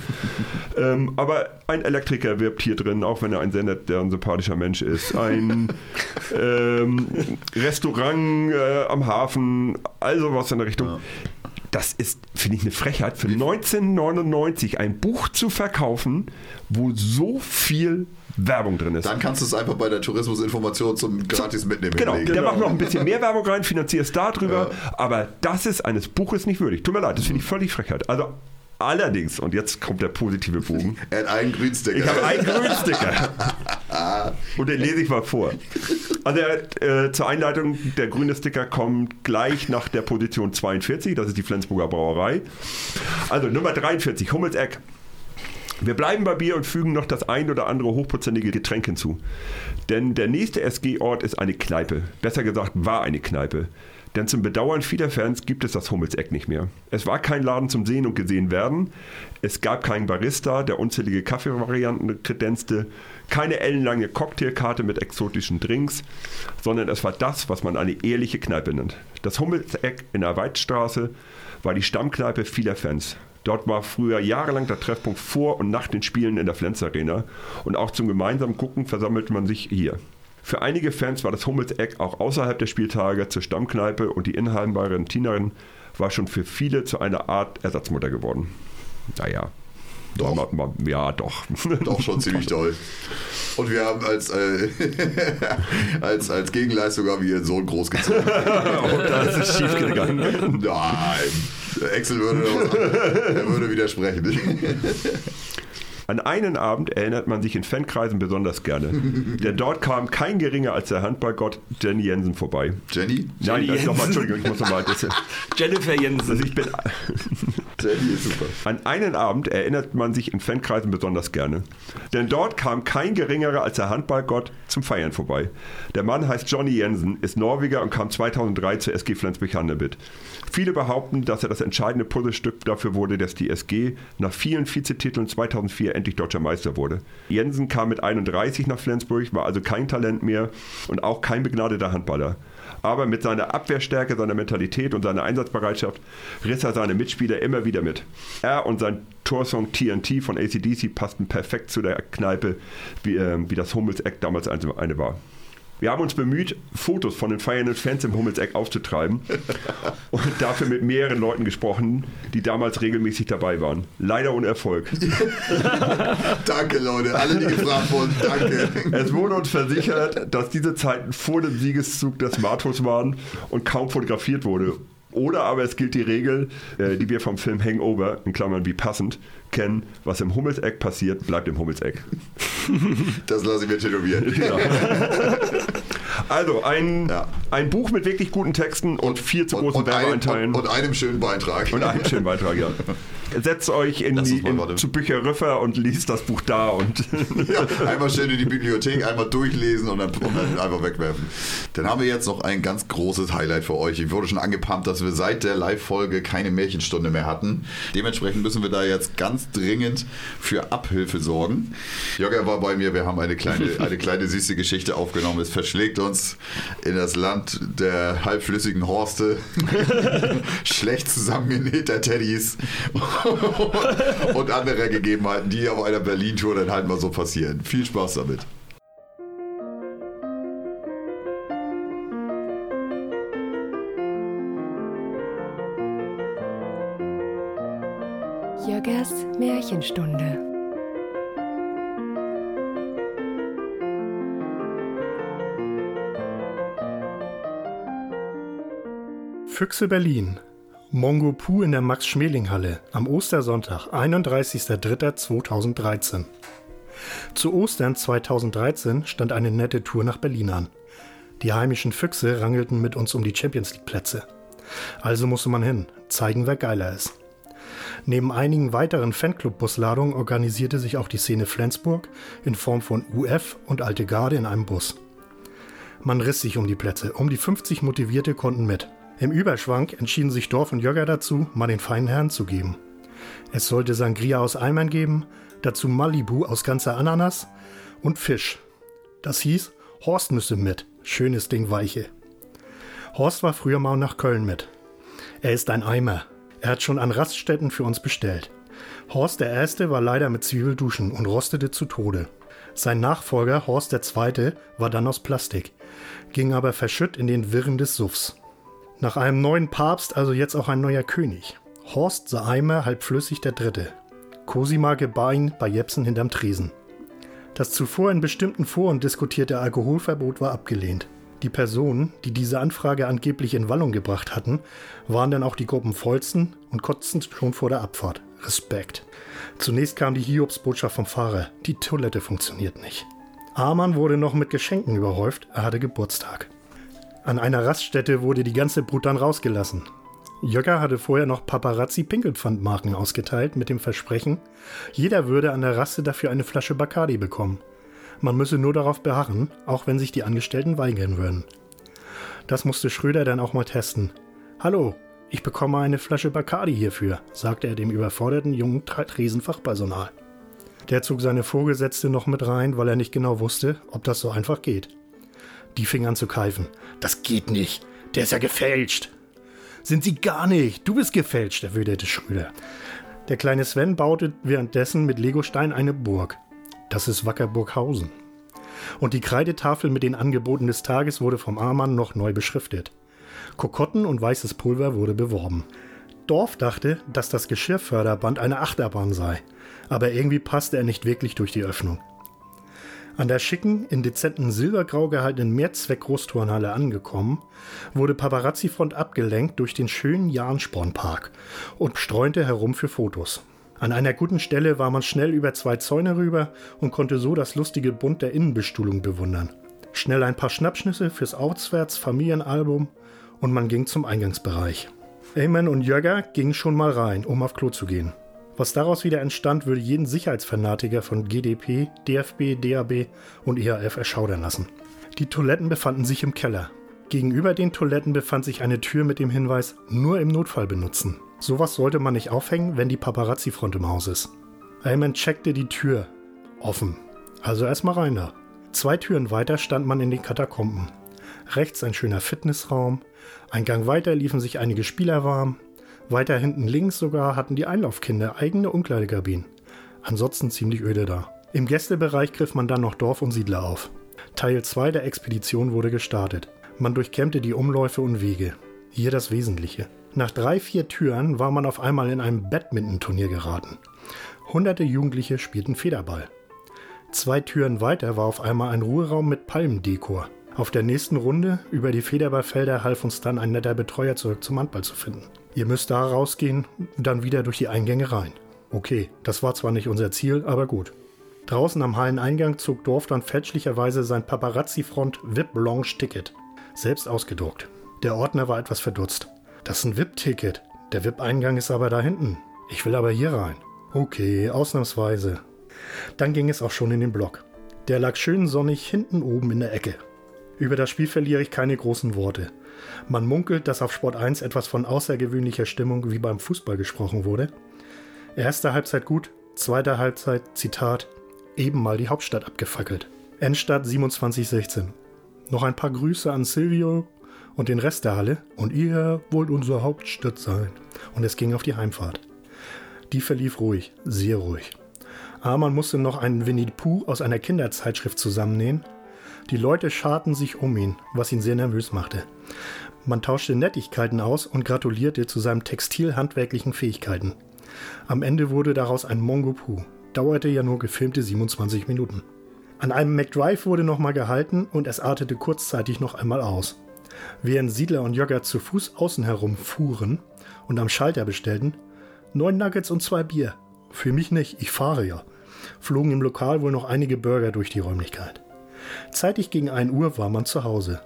ähm, aber ein Elektriker wirbt hier drin, auch wenn er ein sehr netter und sympathischer Mensch ist. Ein ähm, Restaurant äh, am Hafen, also was in der Richtung. Ja das ist, finde ich, eine Frechheit, für 1999 ein Buch zu verkaufen, wo so viel Werbung drin ist. Dann kannst du es einfach bei der Tourismusinformation zum gratis mitnehmen. Genau, hinlegen. der macht noch ein bisschen mehr Werbung rein, finanziert es darüber, ja. aber das ist eines Buches nicht würdig. Tut mir leid, das finde ich völlig Frechheit. Also Allerdings, und jetzt kommt der positive Bogen. Er hat einen Grünsticker. Ich habe einen Grünsticker. und den lese ich mal vor. Also äh, zur Einleitung, der grüne Sticker kommt gleich nach der Position 42, das ist die Flensburger Brauerei. Also Nummer 43, Hummelseck. Wir bleiben bei Bier und fügen noch das ein oder andere hochprozentige Getränk hinzu. Denn der nächste SG-Ort ist eine Kneipe. Besser gesagt, war eine Kneipe. Denn zum Bedauern vieler Fans gibt es das Hummelseck nicht mehr. Es war kein Laden zum Sehen und gesehen werden. Es gab keinen Barista, der unzählige Kaffeevarianten kredenzte, keine ellenlange Cocktailkarte mit exotischen Drinks, sondern es war das, was man eine ehrliche Kneipe nennt. Das Hummelseck in der Weidstraße war die Stammkneipe vieler Fans. Dort war früher jahrelang der Treffpunkt vor und nach den Spielen in der Flens Arena und auch zum gemeinsamen Gucken versammelte man sich hier. Für einige Fans war das Hummelseck auch außerhalb der Spieltage zur Stammkneipe und die inheimbare Tinerin war schon für viele zu einer Art Ersatzmutter geworden. Naja, doch. Ja, doch. Doch, schon ziemlich toll. Und wir haben als, äh, als, als Gegenleistung haben wir ihren Sohn großgezogen. und da ist es schief gegangen. Nein. Excel würde, er würde widersprechen. An einen Abend erinnert man sich in Fankreisen besonders gerne. Denn dort kam kein geringer als der Handballgott Jenny Jensen vorbei. Jenny? Nein, Jenny nochmal, Entschuldigung, ich muss nochmal. Jennifer Jensen. Also ich bin, Jenny ist super. An einen Abend erinnert man sich in Fankreisen besonders gerne. Denn dort kam kein geringerer als der Handballgott zum Feiern vorbei. Der Mann heißt Johnny Jensen, ist Norweger und kam 2003 zur SG Flensburg-Handewitt. Viele behaupten, dass er das entscheidende Puzzlestück dafür wurde, dass die SG nach vielen Vizetiteln 2004 endlich deutscher Meister wurde. Jensen kam mit 31 nach Flensburg, war also kein Talent mehr und auch kein begnadeter Handballer. Aber mit seiner Abwehrstärke, seiner Mentalität und seiner Einsatzbereitschaft riss er seine Mitspieler immer wieder mit. Er und sein Torsong TNT von ACDC passten perfekt zu der Kneipe, wie, äh, wie das Hummels-Eck damals eine war. Wir haben uns bemüht, Fotos von den feiernden Fans im Hummelseck aufzutreiben und dafür mit mehreren Leuten gesprochen, die damals regelmäßig dabei waren. Leider ohne Erfolg. danke, Leute. Alle, die gefragt wurden, danke. Es wurde uns versichert, dass diese Zeiten vor dem Siegeszug des Martus waren und kaum fotografiert wurde. Oder aber es gilt die Regel, äh, die wir vom Film Hangover, in Klammern wie passend, kennen, was im Hummelseck passiert, bleibt im Hummelseck. Das lasse ich mir tätowieren. Ja. Also ein, ja. ein Buch mit wirklich guten Texten und, und viel zu großen Werbeeinteilen. Und, und, einem schönen Beitrag. Und einem schönen Beitrag, ja. setzt euch in Lass die, in, zu Bücher Rüffer und liest das Buch da und Ja, einmal schön in die Bibliothek, einmal durchlesen und dann, und dann einfach wegwerfen. Dann haben wir jetzt noch ein ganz großes Highlight für euch. Ich wurde schon angepumpt, dass wir seit der Live-Folge keine Märchenstunde mehr hatten. Dementsprechend müssen wir da jetzt ganz dringend für Abhilfe sorgen. Jogger war bei mir, wir haben eine kleine, eine kleine süße Geschichte aufgenommen. Es verschlägt uns in das Land der halbflüssigen Horste, schlecht zusammengenähter Teddys und anderer Gegebenheiten, die auf einer Berlin-Tour dann halt mal so passieren. Viel Spaß damit. Jörgers Märchenstunde. Füchse Berlin. Mongo Pu in der Max-Schmeling-Halle am Ostersonntag, 31.03.2013. Zu Ostern 2013 stand eine nette Tour nach Berlin an. Die heimischen Füchse rangelten mit uns um die Champions League-Plätze. Also musste man hin, zeigen, wer geiler ist. Neben einigen weiteren Fanclub-Busladungen organisierte sich auch die Szene Flensburg in Form von UF und Alte Garde in einem Bus. Man riss sich um die Plätze, um die 50 Motivierte konnten mit. Im Überschwank entschieden sich Dorf und Jogger dazu, mal den feinen Herren zu geben. Es sollte Sangria aus Eimern geben, dazu Malibu aus ganzer Ananas und Fisch. Das hieß, Horst müsse mit. Schönes Ding Weiche. Horst war früher mal nach Köln mit. Er ist ein Eimer. Er hat schon an Raststätten für uns bestellt. Horst der Erste war leider mit Zwiebel duschen und rostete zu Tode. Sein Nachfolger Horst der Zweite war dann aus Plastik, ging aber verschütt in den Wirren des Suffs. Nach einem neuen Papst also jetzt auch ein neuer König. Horst Seimer, halbflüssig der Dritte. Cosima gebar ihn bei Jepsen hinterm Tresen. Das zuvor in bestimmten Foren diskutierte Alkoholverbot war abgelehnt. Die Personen, die diese Anfrage angeblich in Wallung gebracht hatten, waren dann auch die Gruppen vollsten und kotzten schon vor der Abfahrt. Respekt. Zunächst kam die Hiobsbotschaft vom Fahrer. Die Toilette funktioniert nicht. Amann wurde noch mit Geschenken überhäuft. Er hatte Geburtstag. An einer Raststätte wurde die ganze Brut dann rausgelassen. Jöcker hatte vorher noch Paparazzi-Pinkelpfandmarken ausgeteilt mit dem Versprechen, jeder würde an der Raste dafür eine Flasche Bacardi bekommen. Man müsse nur darauf beharren, auch wenn sich die Angestellten weigern würden. Das musste Schröder dann auch mal testen. Hallo, ich bekomme eine Flasche Bacardi hierfür, sagte er dem überforderten jungen Tresenfachpersonal. Der zog seine Vorgesetzte noch mit rein, weil er nicht genau wusste, ob das so einfach geht. Die fing an zu keifen. Das geht nicht. Der ist ja gefälscht. Sind sie gar nicht. Du bist gefälscht, erwiderte Schröder. Der kleine Sven baute währenddessen mit Legostein eine Burg. Das ist Wackerburghausen. Und die Kreidetafel mit den Angeboten des Tages wurde vom Amann noch neu beschriftet. Kokotten und weißes Pulver wurde beworben. Dorf dachte, dass das Geschirrförderband eine Achterbahn sei, aber irgendwie passte er nicht wirklich durch die Öffnung. An der schicken, in dezenten Silbergrau gehaltenen Mehrzweck-Großturnhalle angekommen, wurde Paparazzi-Front abgelenkt durch den schönen Jahnspornpark und streunte herum für Fotos. An einer guten Stelle war man schnell über zwei Zäune rüber und konnte so das lustige Bund der Innenbestuhlung bewundern. Schnell ein paar Schnappschnüsse fürs Auswärts-Familienalbum und man ging zum Eingangsbereich. Eamon und Jögger gingen schon mal rein, um auf Klo zu gehen. Was daraus wieder entstand, würde jeden Sicherheitsfanatiker von GDP, DFB, DAB und EHF erschaudern lassen. Die Toiletten befanden sich im Keller. Gegenüber den Toiletten befand sich eine Tür mit dem Hinweis nur im Notfall benutzen. Sowas sollte man nicht aufhängen, wenn die Paparazzi-Front im Haus ist. Ayman checkte die Tür. Offen. Also erstmal rein da. Zwei Türen weiter stand man in den Katakomben. Rechts ein schöner Fitnessraum. Ein Gang weiter liefen sich einige Spieler warm. Weiter hinten links sogar hatten die Einlaufkinder eigene Umkleidekabinen. Ansonsten ziemlich öde da. Im Gästebereich griff man dann noch Dorf und Siedler auf. Teil 2 der Expedition wurde gestartet. Man durchkämmte die Umläufe und Wege. Hier das Wesentliche. Nach drei, vier Türen war man auf einmal in einem Badminton-Turnier geraten. Hunderte Jugendliche spielten Federball. Zwei Türen weiter war auf einmal ein Ruheraum mit Palmendekor. Auf der nächsten Runde über die Federballfelder half uns dann ein netter Betreuer zurück zum Handball zu finden. Ihr müsst da rausgehen, dann wieder durch die Eingänge rein. Okay, das war zwar nicht unser Ziel, aber gut. Draußen am Halleneingang zog Dorf dann fälschlicherweise sein Paparazzi-Front VIP Lounge Ticket. Selbst ausgedruckt. Der Ordner war etwas verdutzt. Das ist ein VIP-Ticket. Der VIP-Eingang ist aber da hinten. Ich will aber hier rein. Okay, ausnahmsweise. Dann ging es auch schon in den Block. Der lag schön sonnig hinten oben in der Ecke. Über das Spiel verliere ich keine großen Worte. Man munkelt, dass auf Sport 1 etwas von außergewöhnlicher Stimmung wie beim Fußball gesprochen wurde. Erste Halbzeit gut, zweite Halbzeit, Zitat, eben mal die Hauptstadt abgefackelt. Endstadt 2716. Noch ein paar Grüße an Silvio und den Rest der Halle und ihr wollt unsere Hauptstadt sein. Und es ging auf die Heimfahrt. Die verlief ruhig, sehr ruhig. Aber man musste noch einen Winnie Pooh aus einer Kinderzeitschrift zusammennähen. Die Leute scharten sich um ihn, was ihn sehr nervös machte. Man tauschte Nettigkeiten aus und gratulierte zu seinen textilhandwerklichen Fähigkeiten. Am Ende wurde daraus ein Mongo Pooh. Dauerte ja nur gefilmte 27 Minuten. An einem McDrive wurde nochmal gehalten und es artete kurzzeitig noch einmal aus. Während Siedler und Jogger zu Fuß außen herum fuhren und am Schalter bestellten, neun Nuggets und zwei Bier. Für mich nicht, ich fahre ja. Flogen im Lokal wohl noch einige Burger durch die Räumlichkeit. Zeitig gegen 1 Uhr war man zu Hause.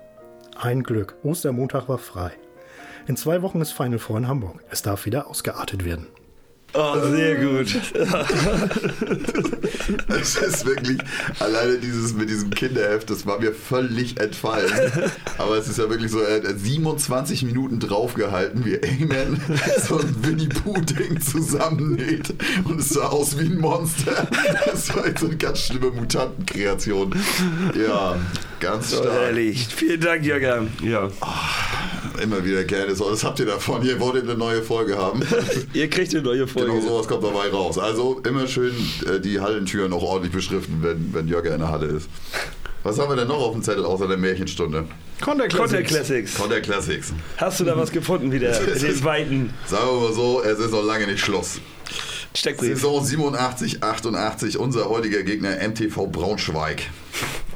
Ein Glück, Ostermontag war frei. In zwei Wochen ist Final Four in Hamburg. Es darf wieder ausgeartet werden. Oh, sehr gut. Es ist wirklich, alleine dieses mit diesem Kinderheft, das war mir völlig entfallen. Aber es ist ja wirklich so, er hat 27 Minuten draufgehalten, wie Amen so ein Winnie Pooh-Ding zusammennäht. Und es sah aus wie ein Monster. Das war jetzt so eine ganz schlimme Mutantenkreation. Ja, ganz So stark. herrlich. Vielen Dank, Jürgen. Ja. Immer wieder gerne. So, das habt ihr davon. Ihr wollt eine neue Folge haben. Ihr kriegt eine neue Folge. Genau sowas kommt dabei raus. Also immer schön äh, die Hallentüren auch ordentlich beschriften, wenn, wenn Jörger in der Halle ist. Was haben wir denn noch auf dem Zettel außer der Märchenstunde? Conter Classics. Classics. Conter Classics. Hast du da was gefunden wieder? In den weiten Sagen wir mal so, es ist noch lange nicht Schluss. Steckbrief. Saison 87, 88, unser heutiger Gegner MTV Braunschweig.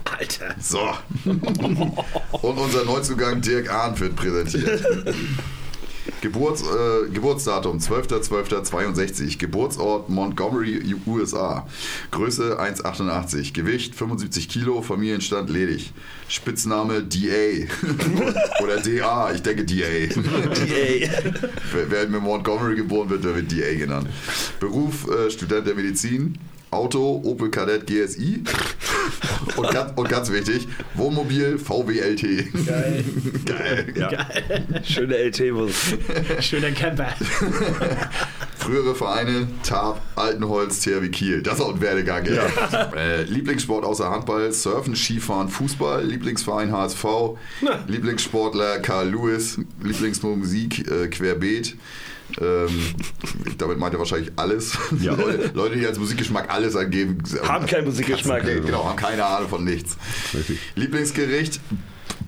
Alter. So. Und unser Neuzugang Dirk Ahn wird präsentiert. Geburts, äh, Geburtsdatum 12.12.62. Geburtsort Montgomery, USA. Größe 1,88. Gewicht 75 Kilo. Familienstand ledig. Spitzname DA. Oder DA. Ich denke DA. DA. Wer, wer mit Montgomery geboren wird, der wird DA genannt. Beruf äh, Student der Medizin. Auto Opel Kadett GSI. Und ganz, und ganz wichtig, Wohnmobil VW LT. Geil. Geil. Ja. Schöne LT-Bus. Schöner Camper. Frühere Vereine, Tarp, Altenholz, THW Kiel. Das ist auch ein Werdegang. ey. Äh, Lieblingssport außer Handball, Surfen, Skifahren, Fußball. Lieblingsverein HSV. Lieblingssportler Karl Lewis. Lieblingsmusik äh, Querbeet. Ähm, damit meint er wahrscheinlich alles. Ja. Leute, Leute, die als Musikgeschmack alles angeben. Haben keinen Musikgeschmack. Nee, genau, haben keine Ahnung von nichts. Richtig. Lieblingsgericht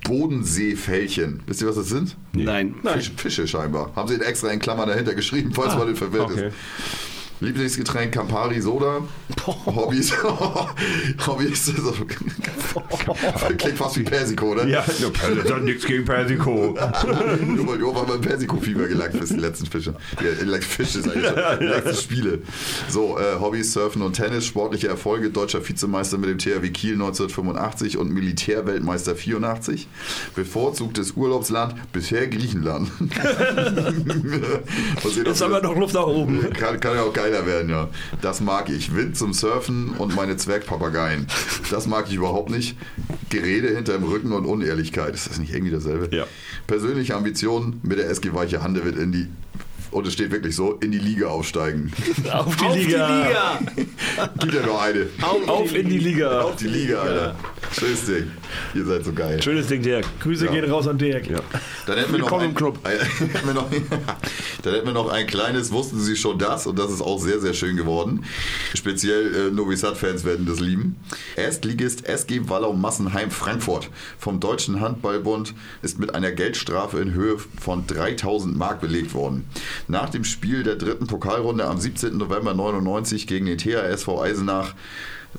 Bodenseefällchen. Wisst ihr, was das sind? Nein. Fisch, Fische scheinbar. Haben sie extra in Klammern dahinter geschrieben, falls man den verwirrt okay. ist. Lieblingsgetränk Campari Soda. Hobbys. Hobbys. So. Klingt fast wie Persiko, oder? Ja, das hat nichts gegen Persiko. Nur weil du auf einmal Persiko-Fieber gelangt bist, die letzten Fische. Ja, like Fische ist eigentlich schon. Die letzten Spiele. So, äh, Hobbys, Surfen und Tennis, sportliche Erfolge, deutscher Vizemeister mit dem THW Kiel 1985 und Militärweltmeister 84. Bevorzugtes Urlaubsland, bisher Griechenland. Ist aber wir- noch Luft nach oben. kann, kann ja auch geiler werden, ja. Das mag ich. Wind zum Surfen und meine Zwergpapageien. Das mag ich überhaupt nicht. Gerede hinterm Rücken und Unehrlichkeit. Ist das nicht irgendwie dasselbe? Ja. Persönliche Ambitionen mit der SG Weiche Hande wird in die, und es steht wirklich so, in die Liga aufsteigen. Auf die Auf die Liga. Liga. Gibt ja nur eine. Auf in die Liga. Auf die Liga, Alter. Schönes Ding. Ihr seid so geil. Schönes Ding, Dirk. Grüße Ja. gehen raus an Dirk. Ja. Dann hätten wir noch Willkommen ein, im Club. Ein, hätten wir noch, dann hätten wir noch ein kleines, wussten Sie schon das? Und das ist auch sehr, sehr schön geworden. Speziell äh, Novi Sad-Fans werden das lieben. Erstligist SG Wallau Massenheim Frankfurt vom Deutschen Handballbund ist mit einer Geldstrafe in Höhe von 3000 Mark belegt worden. Nach dem Spiel der dritten Pokalrunde am 17. November 99 gegen den THSV Eisenach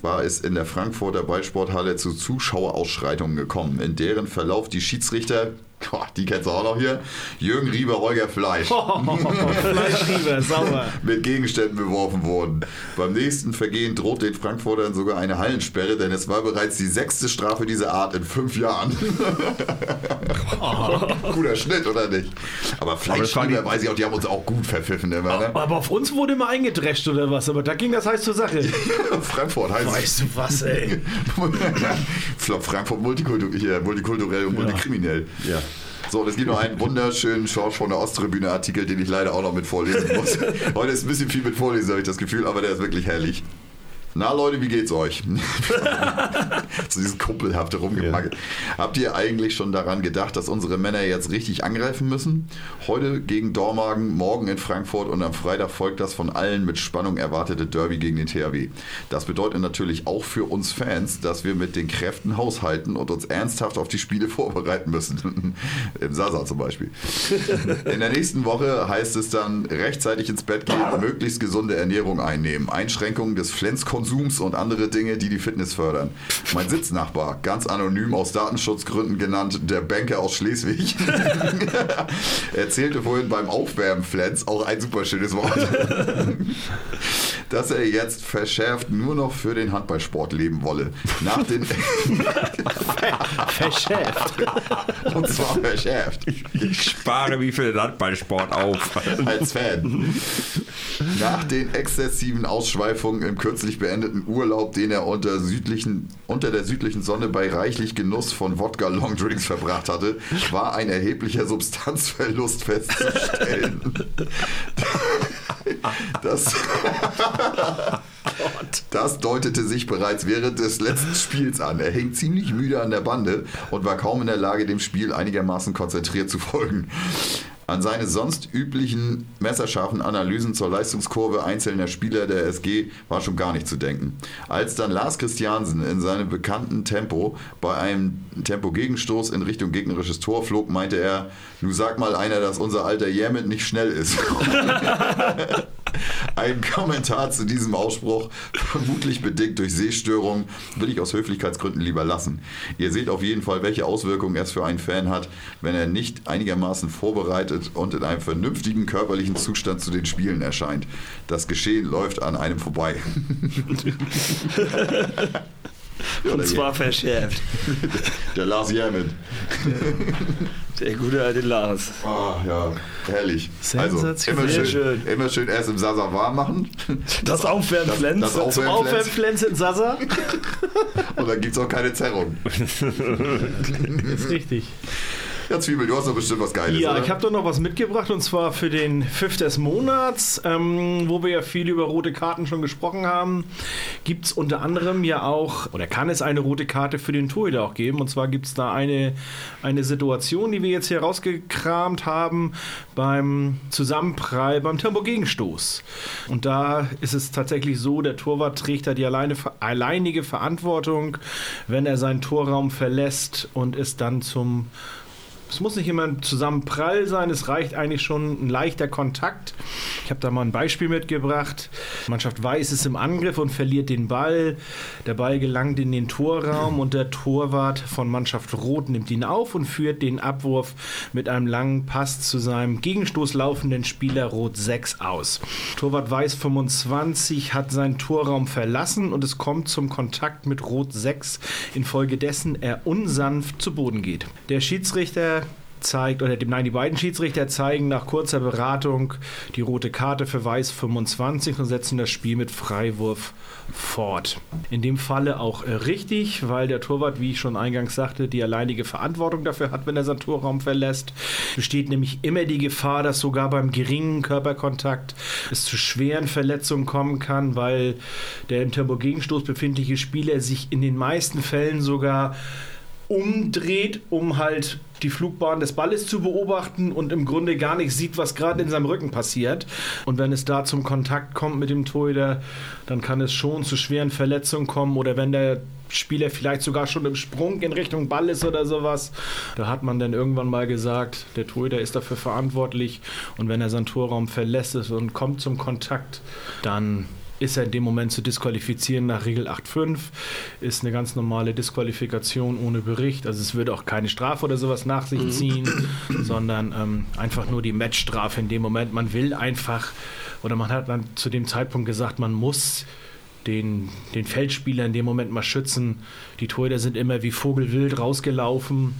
war es in der Frankfurter Ballsporthalle zu Zuschauerausschreitungen gekommen, in deren Verlauf die Schiedsrichter Boah, die kennst du auch noch hier. Jürgen Rieber, Holger Fleisch. Fleischrieber, sauber. mit Gegenständen beworfen wurden. Beim nächsten Vergehen droht den Frankfurtern sogar eine Hallensperre, denn es war bereits die sechste Strafe dieser Art in fünf Jahren. Guter Schnitt, oder nicht? Aber Fleischrieber, weiß ich auch, die haben uns auch gut verpfiffen immer, ne? Aber auf uns wurde immer eingedrescht oder was, aber da ging das heiß zur Sache. Frankfurt heißt Weißt du was, ey? Frankfurt multikulturell, multikulturell und multikriminell. Ja. So, und es gibt noch einen wunderschönen Schorsch von der Osttribüne Artikel, den ich leider auch noch mit vorlesen muss. Heute ist ein bisschen viel mit vorlesen, habe ich das Gefühl, aber der ist wirklich herrlich. Na Leute, wie geht's euch? so dieses kumpelhafte Rumgemackelt. Habt ihr eigentlich schon daran gedacht, dass unsere Männer jetzt richtig angreifen müssen? Heute gegen Dormagen, morgen in Frankfurt und am Freitag folgt das von allen mit Spannung erwartete Derby gegen den THW. Das bedeutet natürlich auch für uns Fans, dass wir mit den Kräften haushalten und uns ernsthaft auf die Spiele vorbereiten müssen. Im Sasa zum Beispiel. In der nächsten Woche heißt es dann rechtzeitig ins Bett gehen, möglichst gesunde Ernährung einnehmen, Einschränkungen des Flenzkonsums und andere Dinge, die die Fitness fördern. Mein Sitznachbar, ganz anonym aus Datenschutzgründen genannt, der Banker aus Schleswig, erzählte vorhin beim Aufwärmen Flens, auch ein super schönes Wort, dass er jetzt verschärft nur noch für den Handballsport leben wolle. Nach den Verschäft. und zwar verschärft. Ich spare wie für den Handballsport auf. als Fan. Nach den exzessiven Ausschweifungen im kürzlich beendeten Urlaub, den er unter, südlichen, unter der südlichen Sonne bei reichlich Genuss von Wodka-Longdrinks verbracht hatte, war ein erheblicher Substanzverlust festzustellen. Das, das deutete sich bereits während des letzten Spiels an. Er hing ziemlich müde an der Bande und war kaum in der Lage, dem Spiel einigermaßen konzentriert zu folgen. An seine sonst üblichen messerscharfen Analysen zur Leistungskurve einzelner Spieler der SG war schon gar nicht zu denken. Als dann Lars Christiansen in seinem bekannten Tempo bei einem Tempo-Gegenstoß in Richtung gegnerisches Tor flog, meinte er, nu sag mal einer, dass unser alter Jermet nicht schnell ist. Ein Kommentar zu diesem Ausspruch, vermutlich bedingt durch Sehstörungen, will ich aus Höflichkeitsgründen lieber lassen. Ihr seht auf jeden Fall, welche Auswirkungen es für einen Fan hat, wenn er nicht einigermaßen vorbereitet und in einem vernünftigen körperlichen Zustand zu den Spielen erscheint. Das Geschehen läuft an einem vorbei. Ja, Und zwar verschärft. der Lars Jermet. Der gute alte Lars. Ah, ja, herrlich. Also, immer schön, schön. immer schön erst im Sasa warm machen. Das Aufwärmflenz. Das- das Zum. Aufwärmflenz in Sasa. Und dann gibt es auch keine Zerrung. Ist richtig. Ja, Zwiebel, du hast doch bestimmt was Geiles. Ja, oder? ich habe doch noch was mitgebracht und zwar für den Pfiff des Monats, ähm, wo wir ja viel über rote Karten schon gesprochen haben, gibt es unter anderem ja auch, oder kann es eine rote Karte für den Torhüter auch geben. Und zwar gibt es da eine, eine Situation, die wir jetzt hier rausgekramt haben beim Zusammenprall, beim Tempo-Gegenstoß. Und da ist es tatsächlich so, der Torwart trägt da die alleine, alleinige Verantwortung, wenn er seinen Torraum verlässt und ist dann zum es muss nicht immer ein Zusammenprall sein, es reicht eigentlich schon ein leichter Kontakt. Ich habe da mal ein Beispiel mitgebracht. Die Mannschaft Weiß ist im Angriff und verliert den Ball. Der Ball gelangt in den Torraum und der Torwart von Mannschaft Rot nimmt ihn auf und führt den Abwurf mit einem langen Pass zu seinem Gegenstoß laufenden Spieler Rot 6 aus. Torwart Weiß 25 hat seinen Torraum verlassen und es kommt zum Kontakt mit Rot 6, infolgedessen er unsanft zu Boden geht. Der Schiedsrichter zeigt, oder nein, die beiden Schiedsrichter zeigen nach kurzer Beratung die rote Karte für Weiß 25 und setzen das Spiel mit Freiwurf fort. In dem Falle auch richtig, weil der Torwart, wie ich schon eingangs sagte, die alleinige Verantwortung dafür hat, wenn er seinen Torraum verlässt. Besteht nämlich immer die Gefahr, dass sogar beim geringen Körperkontakt es zu schweren Verletzungen kommen kann, weil der im Tempo-Gegenstoß befindliche Spieler sich in den meisten Fällen sogar umdreht, um halt die Flugbahn des Balles zu beobachten und im Grunde gar nicht sieht, was gerade in seinem Rücken passiert. Und wenn es da zum Kontakt kommt mit dem Torhüter, dann kann es schon zu schweren Verletzungen kommen oder wenn der Spieler vielleicht sogar schon im Sprung in Richtung Ball ist oder sowas. Da hat man dann irgendwann mal gesagt, der Torhüter ist dafür verantwortlich und wenn er seinen Torraum verlässt und kommt zum Kontakt, dann ist er in dem Moment zu disqualifizieren nach Regel 8.5. Ist eine ganz normale Disqualifikation ohne Bericht. Also es würde auch keine Strafe oder sowas nach sich ziehen, sondern ähm, einfach nur die Matchstrafe in dem Moment. Man will einfach, oder man hat dann zu dem Zeitpunkt gesagt, man muss den, den Feldspieler in dem Moment mal schützen. Die Torhüter sind immer wie Vogelwild rausgelaufen.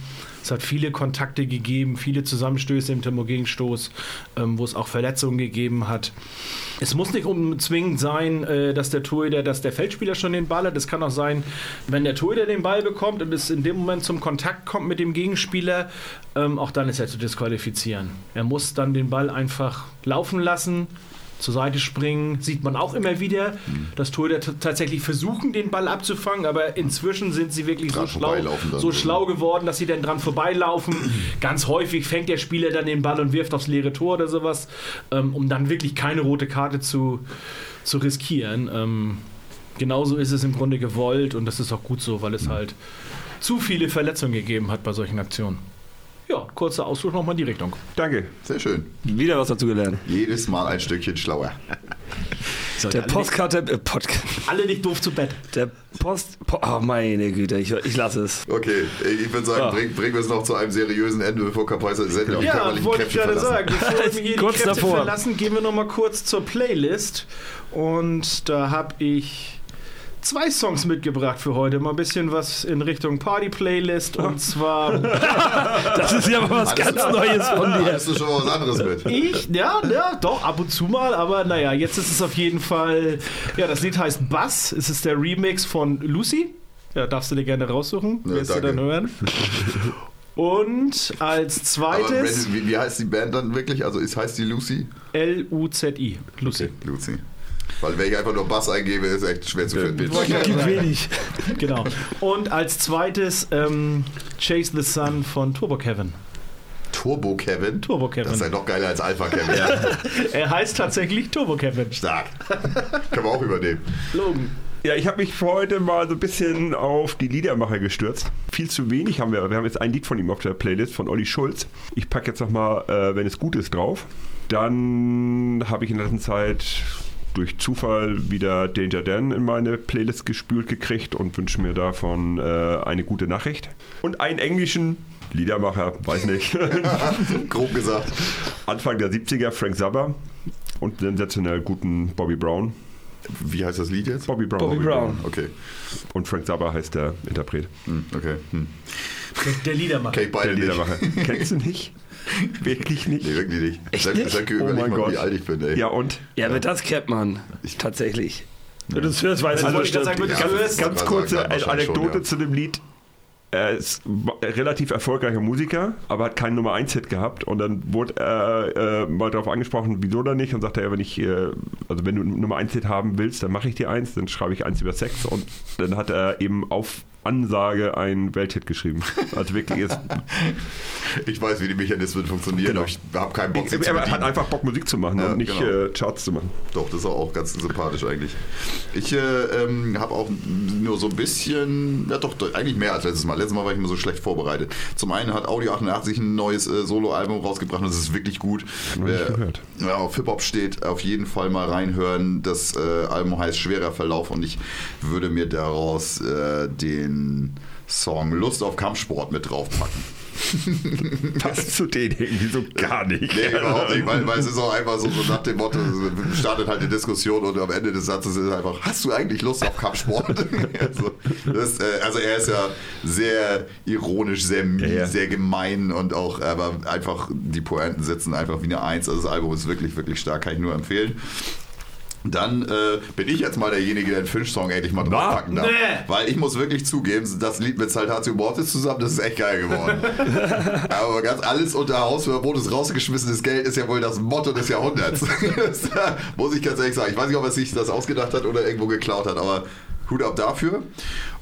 Es hat viele Kontakte gegeben, viele Zusammenstöße im Tempo-Gegenstoß, ähm, wo es auch Verletzungen gegeben hat. Es muss nicht unbedingt sein, äh, dass der Torhüter, dass der Feldspieler schon den Ball hat. Es kann auch sein, wenn der Torhüter den Ball bekommt und es in dem Moment zum Kontakt kommt mit dem Gegenspieler, ähm, auch dann ist er zu disqualifizieren. Er muss dann den Ball einfach laufen lassen, zur Seite springen, sieht man auch immer wieder, dass Torhüter tatsächlich versuchen, den Ball abzufangen, aber inzwischen sind sie wirklich so Dran schlau, vorbeilaufen dann so so. schlau geworden, dass sie dann dran vorbeilaufen. Ganz häufig fängt der Spieler dann den Ball und wirft aufs leere Tor oder sowas, ähm, um dann wirklich keine rote Karte zu, zu riskieren. Ähm, genauso ist es im Grunde gewollt und das ist auch gut so, weil es halt zu viele Verletzungen gegeben hat bei solchen Aktionen. Ja, kurzer Ausflug nochmal in die Richtung. Danke. Sehr schön. Wieder was dazu gelernt. Jedes Mal ein Stückchen schlauer. Der Postkarte, äh, Podcast, Alle nicht doof zu Bett. der Post, po, oh meine Güte, ich, ich lasse es. Okay, ich würde sagen, Ja. bring, bringen wir es noch zu einem seriösen Ende, bevor Kapaiser sämtliche Ja, wollte ich gerade verlassen. sagen. Bevor wir hier die Kurz Kräfte davor. verlassen, gehen wir noch mal kurz zur Playlist. Und da habe ich zwei Songs mitgebracht für heute. Mal ein bisschen was in Richtung Party-Playlist. Und zwar Das ist ja mal was ganz Neues von dir. Hattest du schon mal was anderes mit? ich, ja, ja, doch, ab und zu mal. Aber naja, jetzt ist es auf jeden Fall, ja, das Lied heißt Bass. Es ist der Remix von Lucy. Ja, darfst du dir gerne raussuchen. Ja, Willst du dann hören? Und als zweites wenn, wie, wie heißt die Band dann wirklich? Also ist, heißt die Lucy? L-U-Z-I. Lucy. Lucy. Weil wenn ich einfach nur Bass eingebe, ist echt schwer zu finden. Gibt wenig. Genau. Und als zweites ähm, Chase the Sun von Turbo Kevin. Turbo Kevin. Turbo Kevin. Das ist ja noch geiler als Alpha Kevin. Er heißt tatsächlich Turbo Kevin. Stark. Können wir auch übernehmen. Logan. Ja, ich habe mich für heute mal so ein bisschen auf die Liedermacher gestürzt. Viel zu wenig haben wir. Wir haben jetzt ein Lied von ihm auf der Playlist von Olli Schulz. Ich packe jetzt nochmal, äh, wenn es gut ist, drauf. Dann habe ich in der letzten Zeit durch Zufall wieder Danger Dan in meine Playlist gespült gekriegt und wünsche mir davon äh, eine gute Nachricht. Und einen englischen Liedermacher, weiß nicht. Grob gesagt. Anfang der 70er, Frank Zappa und sensationell guten Bobby Brown. Wie heißt das Lied jetzt? Bobby Brown. Bobby Brown. Okay. Und Frank Zappa heißt der Interpret. Hm, okay. Hm. Der Liedermacher. Ich beide Der nicht. Liedermacher. Kennst du nicht? Wirklich nicht? Nee, wirklich nicht. Echt Sag, nicht? sag, Oh mein mal, Gott. wie alt ich bin, ey. Ja, und? Ja, aber das kennt man. Tatsächlich. Das, das weiß Also, ich ich du Ja, hörst, Ganz Kann kurze Anekdote schon, ja. zu dem Lied. Er ist ein relativ erfolgreicher Musiker, aber hat keinen Nummer 1 Hit gehabt und dann wurde er äh, mal darauf angesprochen, wieso dann nicht und sagte er, wenn ich äh, also wenn du einen Nummer 1 Hit haben willst, dann mache ich dir eins, dann schreibe ich eins über Sex und dann hat er eben auf Ansage einen Welthit geschrieben. Also wirklich ist Ich weiß, wie die Mechanismen funktionieren, Genau. aber ich habe keinen Bock, sie zu er hat einfach Bock Musik zu machen Ja, und nicht genau. äh, Charts zu machen. Doch, das ist auch ganz sympathisch eigentlich. Ich äh, ähm, habe auch nur so ein bisschen, ja doch, eigentlich mehr als letztes Mal. Letztes Mal war ich mir so schlecht vorbereitet. Zum einen hat Audio 88 ein neues äh, Soloalbum rausgebracht und das ist wirklich gut. gehört. ja, auf Hip-Hop steht, auf jeden Fall mal reinhören. Das äh, Album heißt Schwerer Verlauf und ich würde mir daraus äh, den Song Lust auf Kampfsport mit draufpacken. Passt zu denen irgendwie so gar nicht. Nee, überhaupt nicht, weil, weil es ist auch einfach so, so nach dem Motto, startet halt eine Diskussion und am Ende des Satzes ist einfach, hast du eigentlich Lust auf Kampfsport? also, das, äh, also er ist ja sehr ironisch, sehr mies, Ja, ja. sehr gemein und auch, aber einfach, die Pointen sitzen einfach wie eine Eins. Also das Album ist wirklich, wirklich stark, kann ich nur empfehlen. Dann äh, bin ich jetzt mal derjenige, der den Finch-Song endlich mal draufpacken darf. Nee. Weil ich muss wirklich zugeben, das Lied mit Saltatio Mortis zusammen, das ist echt geil geworden. Aber ganz alles unter Hausverbot ist rausgeschmissenes Geld ist ja wohl das Motto des Jahrhunderts. das, muss ich ganz ehrlich sagen. Ich weiß nicht, ob er sich das ausgedacht hat oder irgendwo geklaut hat, aber Hut ab dafür.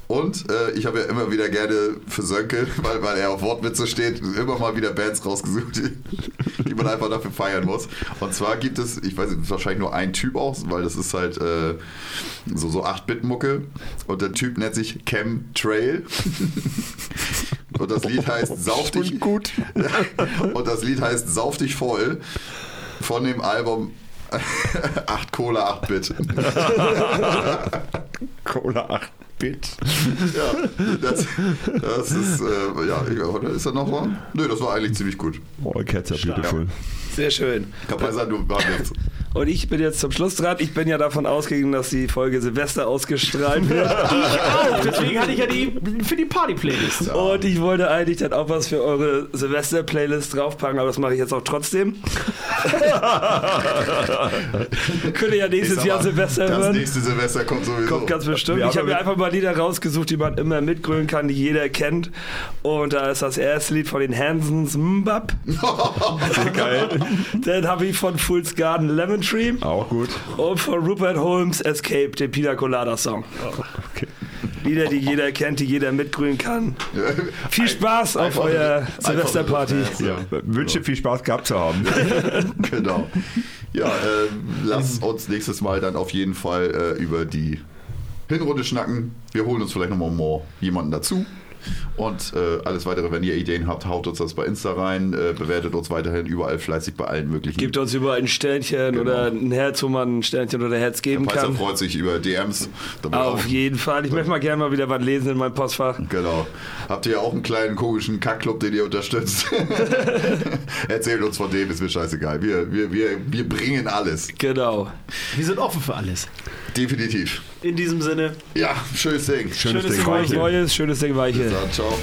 Und äh, ich habe ja immer wieder gerne für Sönke, weil, weil er auf Wortwitze steht, immer mal wieder Bands rausgesucht, die, die man einfach dafür feiern muss. Und zwar gibt es, ich weiß nicht, wahrscheinlich nur ein Typ auch, weil das ist halt äh, so, so 8-Bit-Mucke. Und der Typ nennt sich Chemtrail. Und das Lied heißt Sauf dich. gut. Und das Lied heißt Sauf dich voll von dem Album 8 Cola, 8 Bit. Cola 8 Bit. ja, das, das ist, äh, ja, ich- ist da noch was? Nö, das war eigentlich ziemlich gut. All cats are beautiful. Sehr schön. Kapaiser, du warst jetzt. Und ich bin jetzt zum Schluss dran. Ich bin ja davon ausgegangen, dass die Folge Silvester ausgestrahlt wird. Auch, deswegen hatte ich ja die für die Party-Playlist. Und ich wollte eigentlich dann auch was für eure Silvester-Playlist draufpacken, aber das mache ich jetzt auch trotzdem. Könnt ihr ja Ich nächstes Jahr Silvester Das hören. nächste Silvester kommt sowieso. Kommt ganz bestimmt. Ich habe mir einfach mal Lieder rausgesucht, die man immer mitgrölen kann, die jeder kennt. Und da ist das erste Lied von den Hansons Mbap. Geil. Dann habe ich von Fool's Garden Lemon Tree. Auch gut. Und von Rupert Holmes Escape, den Pina Colada Song. Okay. Lieder, die jeder kennt, die jeder mitgrünen kann. Viel Spaß auf einfach Silvesterparty. Ja. Wünsche viel Spaß gehabt zu haben. genau. Ja, äh, lass uns nächstes Mal dann auf jeden Fall äh, über die Hinrunde schnacken. Wir holen uns vielleicht nochmal jemanden dazu. Und äh, alles weitere, wenn ihr Ideen habt, haut uns das bei Insta rein, äh, bewertet uns weiterhin überall fleißig bei allen möglichen. Gebt uns überall ein Sternchen Genau. oder ein Herz, wo man ein Sternchen oder Herz geben Pfizer kann. freut sich über DMs. damit Auf jeden Fall. Ich möchte mal gerne mal wieder was lesen in meinem Postfach. Genau. Habt ihr ja auch einen kleinen komischen Kackclub, den ihr unterstützt? Erzählt uns von dem, ist mir scheißegal. Wir, wir, wir, wir bringen alles. Genau. Wir sind offen für alles. Definitiv. In diesem Sinne. Ja, schönes Ding. Schönes, Schönes Ding. Ding. Frohes Neues, schönes Ding Weiche. Dann, ciao.